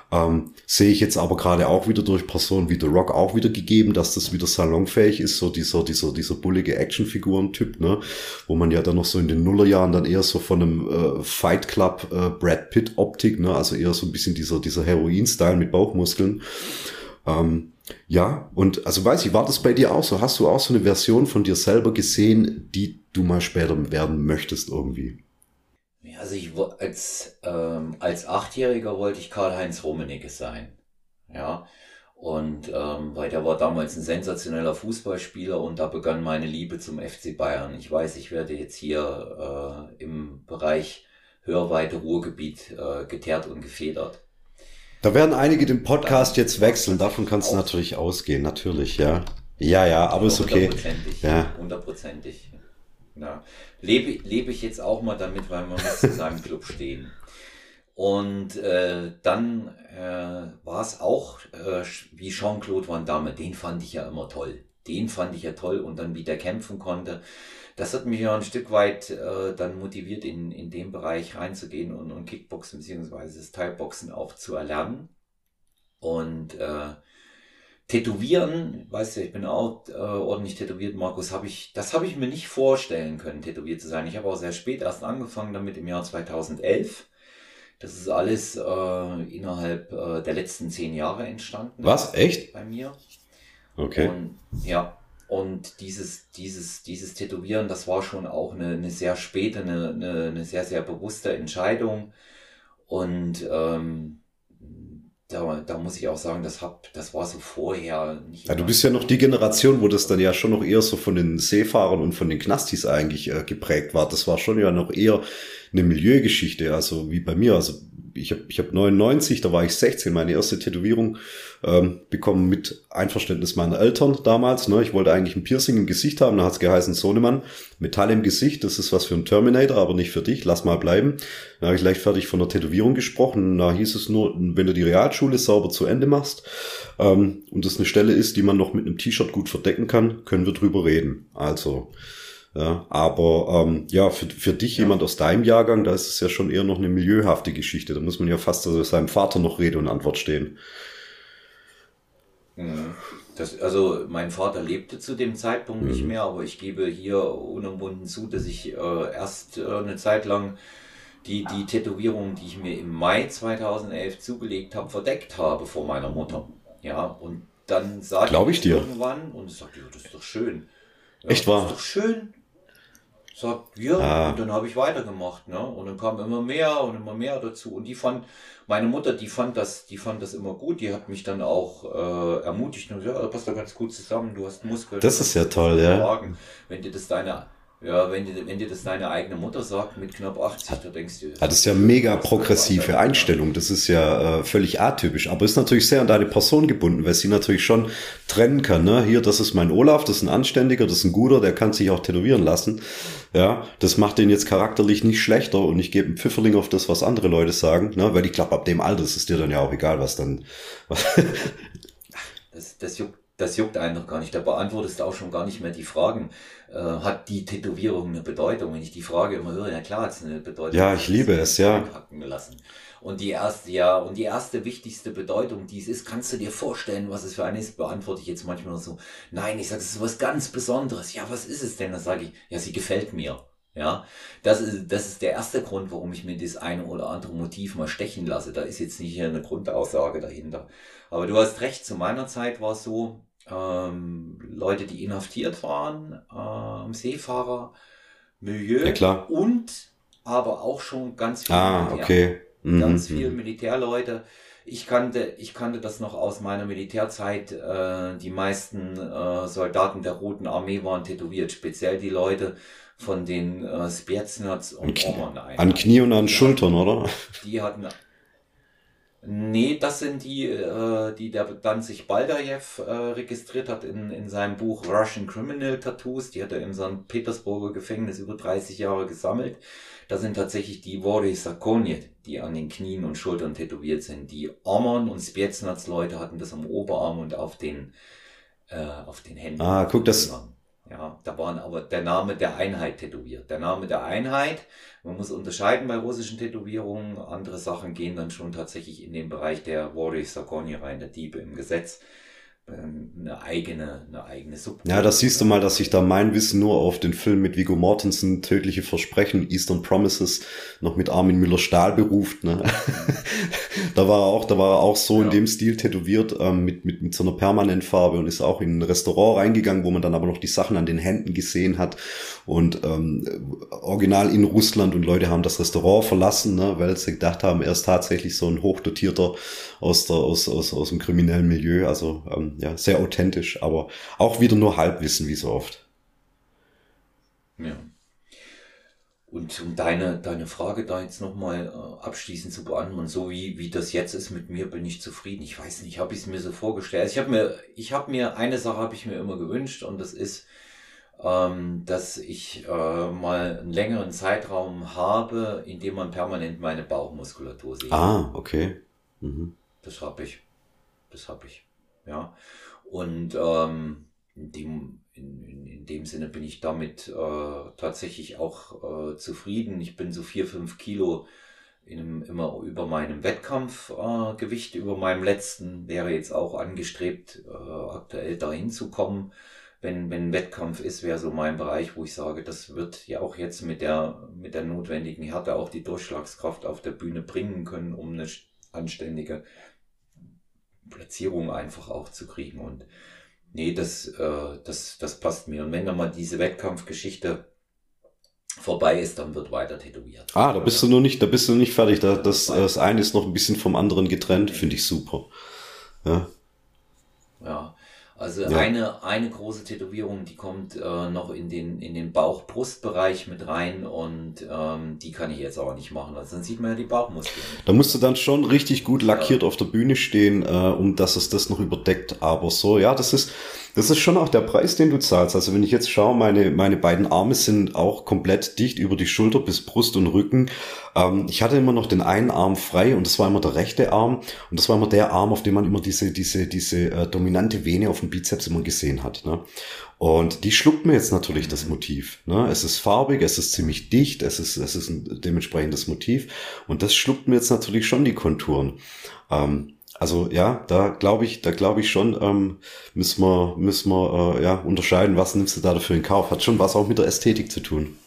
Speaker 2: Ähm, sehe ich jetzt aber gerade auch wieder durch Personen wie The Rock auch wieder gegeben, dass das wieder salonfähig ist, so dieser, dieser, dieser bullige Actionfiguren-Typ, ne? Wo man ja dann noch so in den Nullerjahren dann eher so von einem äh, Fight Club äh, Brad Pitt-Optik, ne? Also eher so ein bisschen dieser, dieser Heroin-Style mit Bauchmuskeln. Ähm, ja, und also weiß ich, war das bei dir auch so? Hast du auch so eine Version von dir selber gesehen, die du mal später werden möchtest irgendwie?
Speaker 1: Also ich als ähm, als Achtjähriger wollte ich Karl-Heinz Rummenigge sein. Ja. Und ähm, weil der war damals ein sensationeller Fußballspieler und da begann meine Liebe zum FC Bayern. Ich weiß, ich werde jetzt hier äh, im Bereich Hörweite Ruhrgebiet äh, geteert und gefedert.
Speaker 2: Da werden einige den Podcast jetzt wechseln, davon kannst du natürlich ausgehen, natürlich, ja. Ja, ja, aber ist okay.
Speaker 1: Hundertprozentig, ja. hundertprozentig. Ja. Lebe, lebe ich jetzt auch mal damit, weil man muss zu seinem Club stehen. Und äh, dann äh, war es auch äh, wie Jean-Claude Van Damme, den fand ich ja immer toll. Den fand ich ja toll und dann wie der kämpfen konnte. Das hat mich ja ein Stück weit äh, dann motiviert, in, in den Bereich reinzugehen und, und Kickboxen beziehungsweise das Teilboxen auch zu erlernen. Und äh, Tätowieren, weißt du, ich bin auch äh, ordentlich tätowiert, Markus, habe ich, das habe ich mir nicht vorstellen können, tätowiert zu sein. Ich habe auch sehr spät erst angefangen damit im Jahr 2011. Das ist alles äh, innerhalb äh, der letzten zehn Jahre entstanden.
Speaker 2: Was? Echt?
Speaker 1: Bei mir.
Speaker 2: Okay.
Speaker 1: Und, ja. Und dieses, dieses, dieses Tätowieren, das war schon auch eine, eine sehr späte, eine, eine, eine sehr, sehr bewusste Entscheidung. Und ähm, da, da muss ich auch sagen, das, hab, das war so vorher
Speaker 2: nicht. Ja, du bist ja noch die Generation, wo das dann ja schon noch eher so von den Seefahrern und von den Knastis eigentlich äh, geprägt war. Das war schon ja noch eher eine Milieugeschichte, also wie bei mir. Also ich habe ich hab 99, da war ich 16, meine erste Tätowierung ähm, bekommen mit Einverständnis meiner Eltern damals. Ne? Ich wollte eigentlich ein Piercing im Gesicht haben, da hat es geheißen, Sohnemann, Metall im Gesicht, das ist was für ein Terminator, aber nicht für dich, lass mal bleiben. Da habe ich leichtfertig von der Tätowierung gesprochen. Da hieß es nur, wenn du die Realschule sauber zu Ende machst ähm, und das eine Stelle ist, die man noch mit einem T-Shirt gut verdecken kann, können wir drüber reden. Also ja, aber ähm, ja, für, für dich, ja. jemand aus deinem Jahrgang, da ist es ja schon eher noch eine milieuhafte Geschichte. Da muss man ja fast also seinem Vater noch Rede und Antwort stehen.
Speaker 1: Mhm. Das, also mein Vater lebte zu dem Zeitpunkt mhm. nicht mehr, aber ich gebe hier unumwunden zu, dass ich äh, erst äh, eine Zeit lang die, die Tätowierung, die ich mir im Mai 2011 zugelegt habe, verdeckt habe vor meiner Mutter. Ja, und dann
Speaker 2: sage ich, ich dir.
Speaker 1: irgendwann und ich sagte, ja, das ist doch schön.
Speaker 2: Ja, Echt wahr?
Speaker 1: Das ist doch schön. Sagt, ja, ah. und dann habe ich weitergemacht, ne? Und dann kam immer mehr und immer mehr dazu. Und die fand, meine Mutter, die fand das, die fand das immer gut. Die hat mich dann auch äh, ermutigt und gesagt, ja, passt doch ganz gut zusammen. Du hast Muskeln.
Speaker 2: Das ist ja toll, ja.
Speaker 1: Wenn dir das deine ja, wenn, dir, wenn dir das deine eigene Mutter sagt mit knapp 80, da denkst du.
Speaker 2: Das ist ja mega progressive Einstellung. Das ist ja äh, völlig atypisch. Aber ist natürlich sehr an deine Person gebunden, weil sie natürlich schon trennen kann. Ne? Hier, das ist mein Olaf, das ist ein Anständiger, das ist ein Guter, der kann sich auch tätowieren lassen. Ja, das macht den jetzt charakterlich nicht schlechter und ich gebe einen Pfifferling auf das, was andere Leute sagen, ne? weil ich glaube, ab dem Alter ist es dir dann ja auch egal, was dann.
Speaker 1: das, das juckt das juckt einen noch gar nicht. Da beantwortest du auch schon gar nicht mehr die Fragen. Äh, hat die Tätowierung eine Bedeutung? Wenn ich die Frage immer höre, ja klar hat es eine Bedeutung.
Speaker 2: Ja, ich liebe es, ja.
Speaker 1: Lassen. Und die erste, ja, und die erste wichtigste Bedeutung, die es ist, kannst du dir vorstellen, was es für eine ist, beantworte ich jetzt manchmal so, nein, ich sage, es ist was ganz Besonderes. Ja, was ist es denn? Dann sage ich, ja, sie gefällt mir. Ja, das ist, das ist der erste Grund, warum ich mir das eine oder andere Motiv mal stechen lasse. Da ist jetzt nicht eine Grundaussage dahinter. Aber du hast recht, zu meiner Zeit war es so, ähm, Leute, die inhaftiert waren, ähm, Seefahrer, Milieu
Speaker 2: ja,
Speaker 1: und aber auch schon ganz
Speaker 2: viele ah, okay.
Speaker 1: Mhm. ganz viele Militärleute. Ich kannte, ich kannte das noch aus meiner Militärzeit. Äh, die meisten äh, Soldaten der Roten Armee waren tätowiert, speziell die Leute von den äh, Spetsnaz und
Speaker 2: Ormern. An Knie und an Schultern, oder?
Speaker 1: Die hatten Nee, das sind die, äh, die der Danzig Baldajew äh, registriert hat in, in seinem Buch Russian Criminal Tattoos. Die hat er im St. Petersburger Gefängnis über 30 Jahre gesammelt. Das sind tatsächlich die Vori Sakonje, die an den Knien und Schultern tätowiert sind. Die Ormon und Spetsnaz-Leute hatten das am Oberarm und auf den, äh, auf den Händen.
Speaker 2: Ah, guck, das,
Speaker 1: ja, da waren aber der Name der Einheit tätowiert. Der Name der Einheit, man muss unterscheiden bei russischen Tätowierungen. Andere Sachen gehen dann schon tatsächlich in den Bereich der Warrior Sakoni rein, der Diebe im Gesetz. Ähm, eine eigene, eine eigene
Speaker 2: Subkultur. Ja, das siehst du mal, dass ich da mein Wissen nur auf den Film mit Vigo Mortensen, Tödliche Versprechen, Eastern Promises, noch mit Armin Müller-Stahl beruft. Ne? da war er auch, da war er auch so ja. in dem Stil tätowiert, ähm, mit, mit, mit so einer Permanentfarbe und ist auch in ein Restaurant reingegangen, wo man dann aber noch die Sachen an den Händen gesehen hat. Und ähm, original in Russland und Leute haben das Restaurant verlassen, ne, weil sie gedacht haben, er ist tatsächlich so ein hochdotierter aus, der, aus, aus, aus dem kriminellen Milieu. Also ähm, ja, sehr authentisch, aber auch wieder nur Halbwissen, wie so oft.
Speaker 1: Ja. Und um deine, deine Frage da jetzt nochmal äh, abschließend zu beantworten, so wie, wie das jetzt ist mit mir, bin ich zufrieden. Ich weiß nicht, habe ich es mir so vorgestellt. Also ich habe mir, ich habe mir, eine Sache habe ich mir immer gewünscht und das ist, ähm, dass ich äh, mal einen längeren Zeitraum habe, in dem man permanent meine Bauchmuskulatur sieht.
Speaker 2: Ah, okay. Mhm.
Speaker 1: Das habe ich. Das habe ich. Ja. Und ähm, in, dem, in, in, dem Sinne bin ich damit äh, tatsächlich auch äh, zufrieden. Ich bin so vier, fünf Kilo in immer über meinem Wettkampfgewicht, äh, über meinem letzten, wäre jetzt auch angestrebt, äh, aktuell dahin zu kommen. Wenn, wenn Wettkampf ist, wäre so mein Bereich, wo ich sage, das wird ja auch jetzt mit der, mit der notwendigen Härte auch die Durchschlagskraft auf der Bühne bringen können, um eine anständige Platzierung einfach auch zu kriegen. Und nee, das, äh, das, das passt mir. Und wenn dann mal diese Wettkampfgeschichte vorbei ist, dann wird weiter tätowiert.
Speaker 2: Ah, da bist du noch nicht, da bist du nicht fertig. Da, das, das eine ist noch ein bisschen vom anderen getrennt, finde ich super. Ja.
Speaker 1: Ja. Also ja. eine, eine große Tätowierung, die kommt äh, noch in den, in den Bauch-Brust-Bereich mit rein und ähm, die kann ich jetzt aber nicht machen. Also dann sieht man ja die Bauchmuskeln.
Speaker 2: Da musst du dann schon richtig gut lackiert ja. auf der Bühne stehen, äh, um dass es das noch überdeckt. Aber so, ja, das ist, das ist schon auch der Preis, den du zahlst. Also wenn ich jetzt schaue, meine, meine beiden Arme sind auch komplett dicht über die Schulter bis Brust und Rücken. Ähm, ich hatte immer noch den einen Arm frei und das war immer der rechte Arm. Und das war immer der Arm, auf dem man immer diese, diese, diese äh, dominante Vene auf dem Bizeps immer gesehen hat. Ne? Und die schluckt mir jetzt natürlich das Motiv. Ne? Es ist farbig, es ist ziemlich dicht, es ist, es ist ein dementsprechendes Motiv. Und das schluckt mir jetzt natürlich schon die Konturen. Ähm, also ja, da glaube ich, da glaube ich schon, ähm, müssen wir, müssen wir äh, ja unterscheiden, was nimmst du da dafür in Kauf. Hat schon was auch mit der Ästhetik zu tun.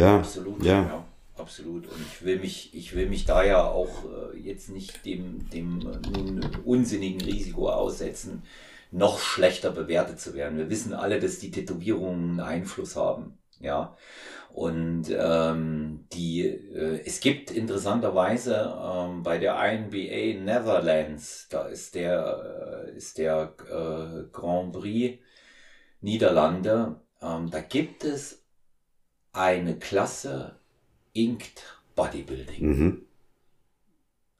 Speaker 2: Ja, Absolut, ja. ja.
Speaker 1: absolut. Und ich will mich, ich will mich da ja auch äh, jetzt nicht dem, dem äh, nun unsinnigen Risiko aussetzen, noch schlechter bewertet zu werden. Wir wissen alle, dass die Tätowierungen Einfluss haben. Ja. Und ähm, die, äh, es gibt interessanterweise ähm, bei der INBA Netherlands, da ist der, äh, ist der äh, Grand Prix Niederlande, ähm, da gibt es eine Klasse Inked Bodybuilding. Mhm.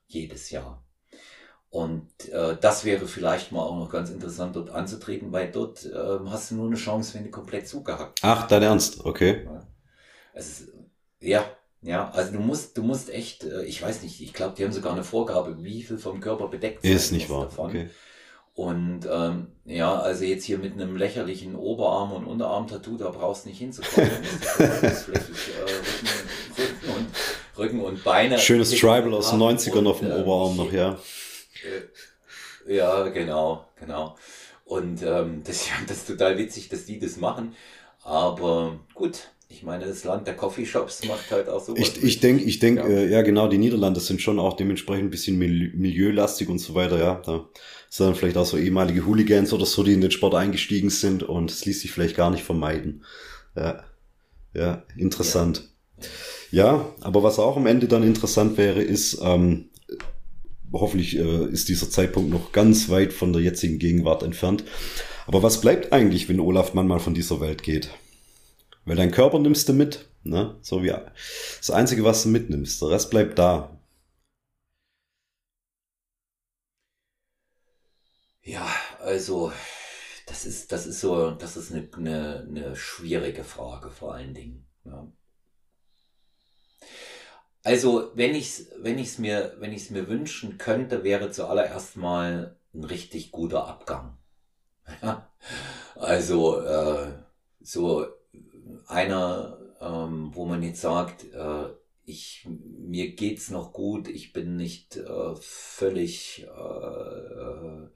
Speaker 1: Jedes Jahr. Und äh, das wäre vielleicht mal auch noch ganz interessant, dort anzutreten, weil dort äh, hast du nur eine Chance, wenn du komplett zugehackt.
Speaker 2: Ach, dein Ernst, okay.
Speaker 1: Ja. Es ist, ja, ja, also du musst, du musst echt, äh, ich weiß nicht, ich glaube, die haben sogar eine Vorgabe, wie viel vom Körper bedeckt
Speaker 2: ist nicht wahr. Davon. Okay.
Speaker 1: Und ähm, ja, also jetzt hier mit einem lächerlichen Oberarm- und Unterarm-Tattoo, da brauchst du nicht hinzukommen. äh, Rücken, Rücken, und, Rücken und Beine.
Speaker 2: Schönes Tribal aus den 90ern auf dem äh, Oberarm noch, ja.
Speaker 1: Äh, ja, genau, genau. Und ähm, das, das ist total witzig, dass die das machen. Aber gut, ich meine, das Land der Coffeeshops macht halt auch so.
Speaker 2: Ich, ich denke, ich denke, ja. Äh, ja genau, die Niederlande sind schon auch dementsprechend ein bisschen milieulastig und so weiter, ja. Da sind dann vielleicht auch so ehemalige Hooligans oder so, die in den Sport eingestiegen sind und es ließ sich vielleicht gar nicht vermeiden. Ja, ja interessant. Ja. ja, aber was auch am Ende dann interessant wäre, ist, ähm, hoffentlich äh, ist dieser Zeitpunkt noch ganz weit von der jetzigen Gegenwart entfernt. Aber was bleibt eigentlich, wenn Olaf Mann mal von dieser Welt geht? Weil dein Körper nimmst du mit, ne? So wie das Einzige, was du mitnimmst. Der Rest bleibt da.
Speaker 1: Ja, also das ist, das ist so, das ist eine, eine, eine schwierige Frage vor allen Dingen. Ja. Also, wenn ich wenn ich's mir, wenn ich's mir wünschen könnte, wäre zuallererst mal ein richtig guter Abgang. Also, äh, so einer, ähm, wo man jetzt sagt, äh, ich, mir geht's noch gut, ich bin nicht äh, völlig äh,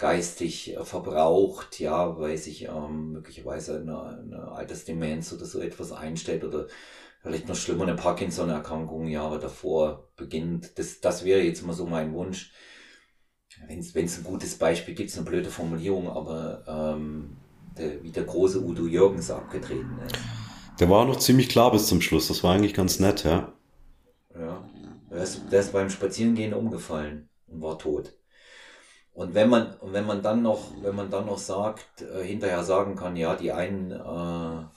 Speaker 1: geistig verbraucht, ja, weil sich ähm, möglicherweise eine, eine Altersdemenz oder so etwas einstellt oder vielleicht noch schlimmer eine Parkinson-Erkrankung Jahre davor beginnt. Das, das wäre jetzt mal so mein Wunsch. Wenn es ein gutes Beispiel gibt, ist eine blöde Formulierung, aber ähm, der, wie der große Udo Jürgens abgetreten ist.
Speaker 2: Der war noch ziemlich klar bis zum Schluss, das war eigentlich ganz nett,
Speaker 1: ja. Ja, der ist, der ist beim Spazierengehen umgefallen und war tot. Und wenn man, wenn man dann noch, wenn man dann noch sagt, äh, hinterher sagen kann, ja, die einen äh, war,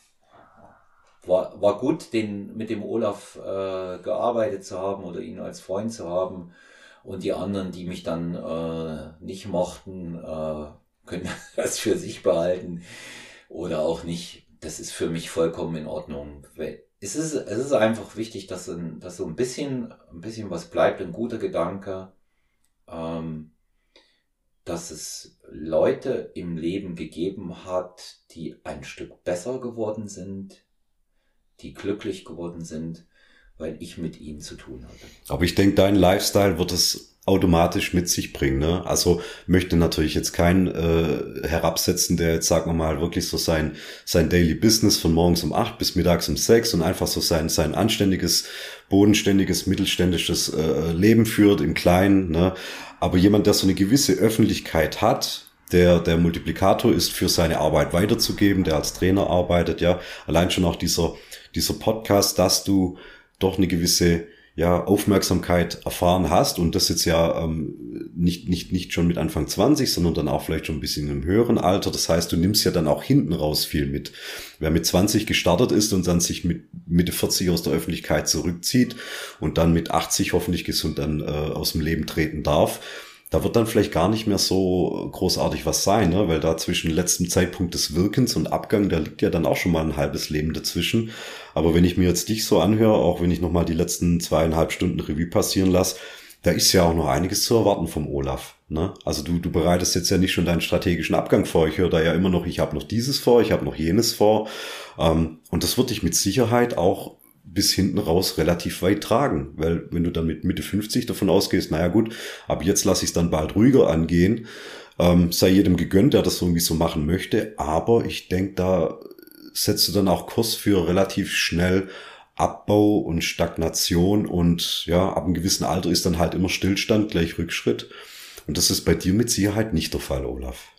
Speaker 1: war gut, den mit dem Olaf äh, gearbeitet zu haben oder ihn als Freund zu haben. Und die anderen, die mich dann äh, nicht mochten, äh, können das für sich behalten oder auch nicht. Das ist für mich vollkommen in Ordnung. Es ist, es ist einfach wichtig, dass, ein, dass so ein bisschen, ein bisschen was bleibt, ein guter Gedanke, ähm, dass es Leute im Leben gegeben hat, die ein Stück besser geworden sind, die glücklich geworden sind, weil ich mit ihnen zu tun hatte.
Speaker 2: Aber ich denke, dein Lifestyle wird es automatisch mit sich bringen. Ne? Also möchte natürlich jetzt kein äh, herabsetzen, der jetzt, sagen wir mal, wirklich so sein, sein Daily Business von morgens um acht bis mittags um sechs und einfach so sein, sein anständiges, bodenständiges, mittelständisches äh, Leben führt im Kleinen. Ne? Aber jemand, der so eine gewisse Öffentlichkeit hat, der der Multiplikator ist, für seine Arbeit weiterzugeben, der als Trainer arbeitet, ja, allein schon auch dieser, dieser Podcast, dass du doch eine gewisse ja, Aufmerksamkeit erfahren hast und das jetzt ja ähm, nicht, nicht, nicht schon mit Anfang 20, sondern dann auch vielleicht schon ein bisschen im höheren Alter. Das heißt, du nimmst ja dann auch hinten raus viel mit. Wer mit 20 gestartet ist und dann sich mit Mitte 40 aus der Öffentlichkeit zurückzieht und dann mit 80 hoffentlich gesund dann äh, aus dem Leben treten darf, da wird dann vielleicht gar nicht mehr so großartig was sein, ne? weil da zwischen letztem Zeitpunkt des Wirkens und Abgang, da liegt ja dann auch schon mal ein halbes Leben dazwischen. Aber wenn ich mir jetzt dich so anhöre, auch wenn ich nochmal die letzten zweieinhalb Stunden Revue passieren lasse, da ist ja auch noch einiges zu erwarten vom Olaf. Ne? Also du, du bereitest jetzt ja nicht schon deinen strategischen Abgang vor. Ich höre da ja immer noch, ich habe noch dieses vor, ich habe noch jenes vor. Ähm, und das wird dich mit Sicherheit auch bis hinten raus relativ weit tragen. Weil wenn du dann mit Mitte 50 davon ausgehst, naja gut, ab jetzt lasse ich es dann bald ruhiger angehen, ähm, sei jedem gegönnt, der das irgendwie so machen möchte. Aber ich denke, da setzt du dann auch Kurs für relativ schnell Abbau und Stagnation und ja, ab einem gewissen Alter ist dann halt immer Stillstand, gleich Rückschritt. Und das ist bei dir mit Sicherheit nicht der Fall, Olaf.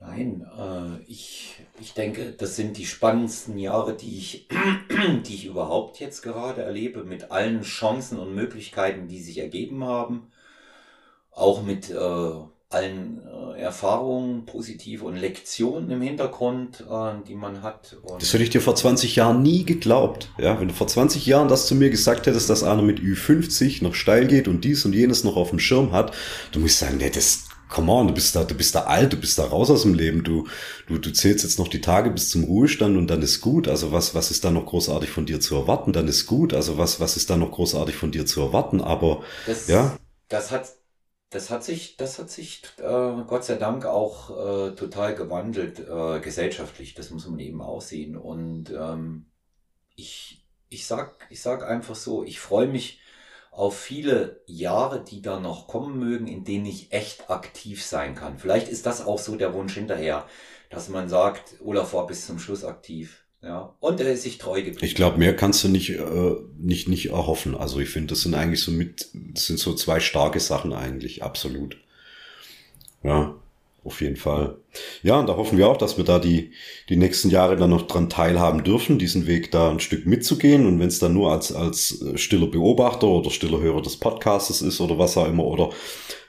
Speaker 1: Nein, äh, ich, ich denke, das sind die spannendsten Jahre, die ich, die ich überhaupt jetzt gerade erlebe, mit allen Chancen und Möglichkeiten, die sich ergeben haben. Auch mit äh, allen äh, Erfahrungen, positive und Lektionen im Hintergrund, äh, die man hat.
Speaker 2: Und das hätte ich dir vor 20 Jahren nie geglaubt. Ja, wenn du vor 20 Jahren das zu mir gesagt hättest, dass einer mit Ü50 noch steil geht und dies und jenes noch auf dem Schirm hat, du musst sagen, nee, das, come on, du bist da, du bist da alt, du bist da raus aus dem Leben, du, du, du zählst jetzt noch die Tage bis zum Ruhestand und dann ist gut. Also was, was ist da noch großartig von dir zu erwarten? Dann ist gut. Also was, was ist da noch großartig von dir zu erwarten? Aber,
Speaker 1: das,
Speaker 2: ja.
Speaker 1: Das hat, das hat sich, das hat sich äh, Gott sei Dank auch äh, total gewandelt äh, gesellschaftlich. Das muss man eben auch sehen. Und ähm, ich, ich sag, ich sag einfach so, ich freue mich auf viele Jahre, die da noch kommen mögen, in denen ich echt aktiv sein kann. Vielleicht ist das auch so der Wunsch hinterher, dass man sagt, Olaf war bis zum Schluss aktiv. Ja, und er ist sich treu geblieben.
Speaker 2: Ich glaube, mehr kannst du nicht, äh, nicht, nicht erhoffen. Also ich finde, das sind eigentlich so mit, das sind so zwei starke Sachen eigentlich, absolut. Ja. Auf jeden Fall. Ja, und da hoffen wir auch, dass wir da die, die nächsten Jahre dann noch dran teilhaben dürfen, diesen Weg da ein Stück mitzugehen. Und wenn es dann nur als, als äh, stiller Beobachter oder stiller Hörer des Podcastes ist oder was auch immer, oder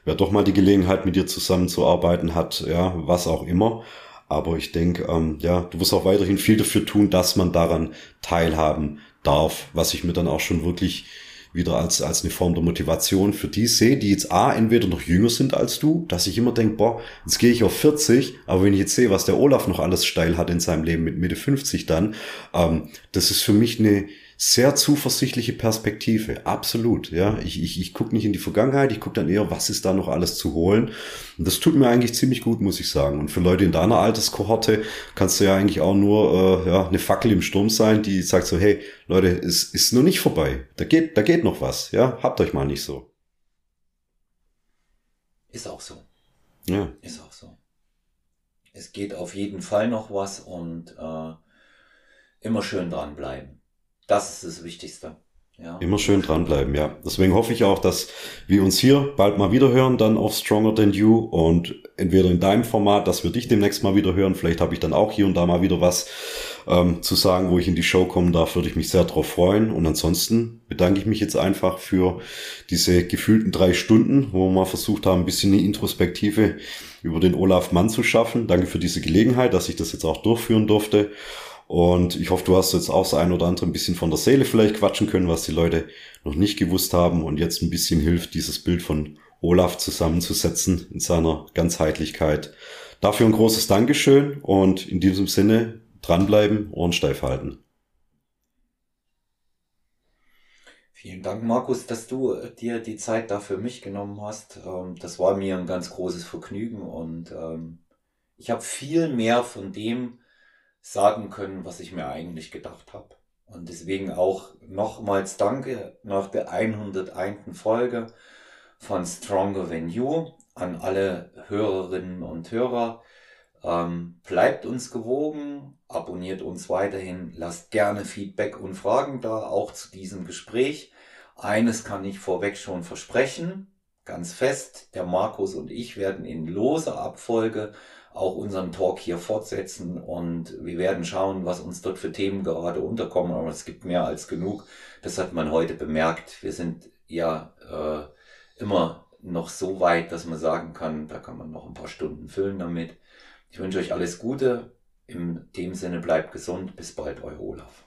Speaker 2: wer doch mal die Gelegenheit mit dir zusammenzuarbeiten hat, ja, was auch immer. Aber ich denke, ähm, ja, du wirst auch weiterhin viel dafür tun, dass man daran teilhaben darf, was ich mir dann auch schon wirklich wieder als, als eine Form der Motivation für die sehe, die jetzt A, entweder noch jünger sind als du, dass ich immer denke, boah, jetzt gehe ich auf 40, aber wenn ich jetzt sehe, was der Olaf noch alles steil hat in seinem Leben mit Mitte 50 dann, ähm, das ist für mich eine, sehr zuversichtliche Perspektive, absolut. Ja, ich, ich, ich gucke nicht in die Vergangenheit, ich gucke dann eher, was ist da noch alles zu holen. Und das tut mir eigentlich ziemlich gut, muss ich sagen. Und für Leute in deiner Alterskohorte kannst du ja eigentlich auch nur äh, ja, eine Fackel im Sturm sein, die sagt so, hey Leute, es ist noch nicht vorbei. Da geht, da geht noch was. Ja, habt euch mal nicht so.
Speaker 1: Ist auch so.
Speaker 2: Ja.
Speaker 1: Ist auch so. Es geht auf jeden Fall noch was und äh, immer schön dranbleiben. Das ist das Wichtigste.
Speaker 2: Ja. Immer schön dranbleiben, ja. Deswegen hoffe ich auch, dass wir uns hier bald mal wieder hören, dann auf Stronger Than You und entweder in deinem Format, dass wir dich demnächst mal wieder hören. Vielleicht habe ich dann auch hier und da mal wieder was ähm, zu sagen, wo ich in die Show kommen darf, würde ich mich sehr darauf freuen. Und ansonsten bedanke ich mich jetzt einfach für diese gefühlten drei Stunden, wo wir mal versucht haben, ein bisschen eine Introspektive über den Olaf Mann zu schaffen. Danke für diese Gelegenheit, dass ich das jetzt auch durchführen durfte. Und ich hoffe, du hast jetzt auch so ein oder andere ein bisschen von der Seele vielleicht quatschen können, was die Leute noch nicht gewusst haben und jetzt ein bisschen hilft, dieses Bild von Olaf zusammenzusetzen in seiner Ganzheitlichkeit. Dafür ein großes Dankeschön und in diesem Sinne dranbleiben, Ohren steif halten.
Speaker 1: Vielen Dank, Markus, dass du dir die Zeit dafür mich genommen hast. Ähm, das war mir ein ganz großes Vergnügen und ähm, ich habe viel mehr von dem, sagen können, was ich mir eigentlich gedacht habe. Und deswegen auch nochmals Danke nach der 101. Folge von Stronger Than You an alle Hörerinnen und Hörer. Ähm, bleibt uns gewogen, abonniert uns weiterhin, lasst gerne Feedback und Fragen da, auch zu diesem Gespräch. Eines kann ich vorweg schon versprechen, ganz fest, der Markus und ich werden in loser Abfolge auch unseren Talk hier fortsetzen und wir werden schauen, was uns dort für Themen gerade unterkommen. Aber es gibt mehr als genug. Das hat man heute bemerkt. Wir sind ja äh, immer noch so weit, dass man sagen kann, da kann man noch ein paar Stunden füllen damit. Ich wünsche euch alles Gute. In dem Sinne bleibt gesund. Bis bald, euer Olaf.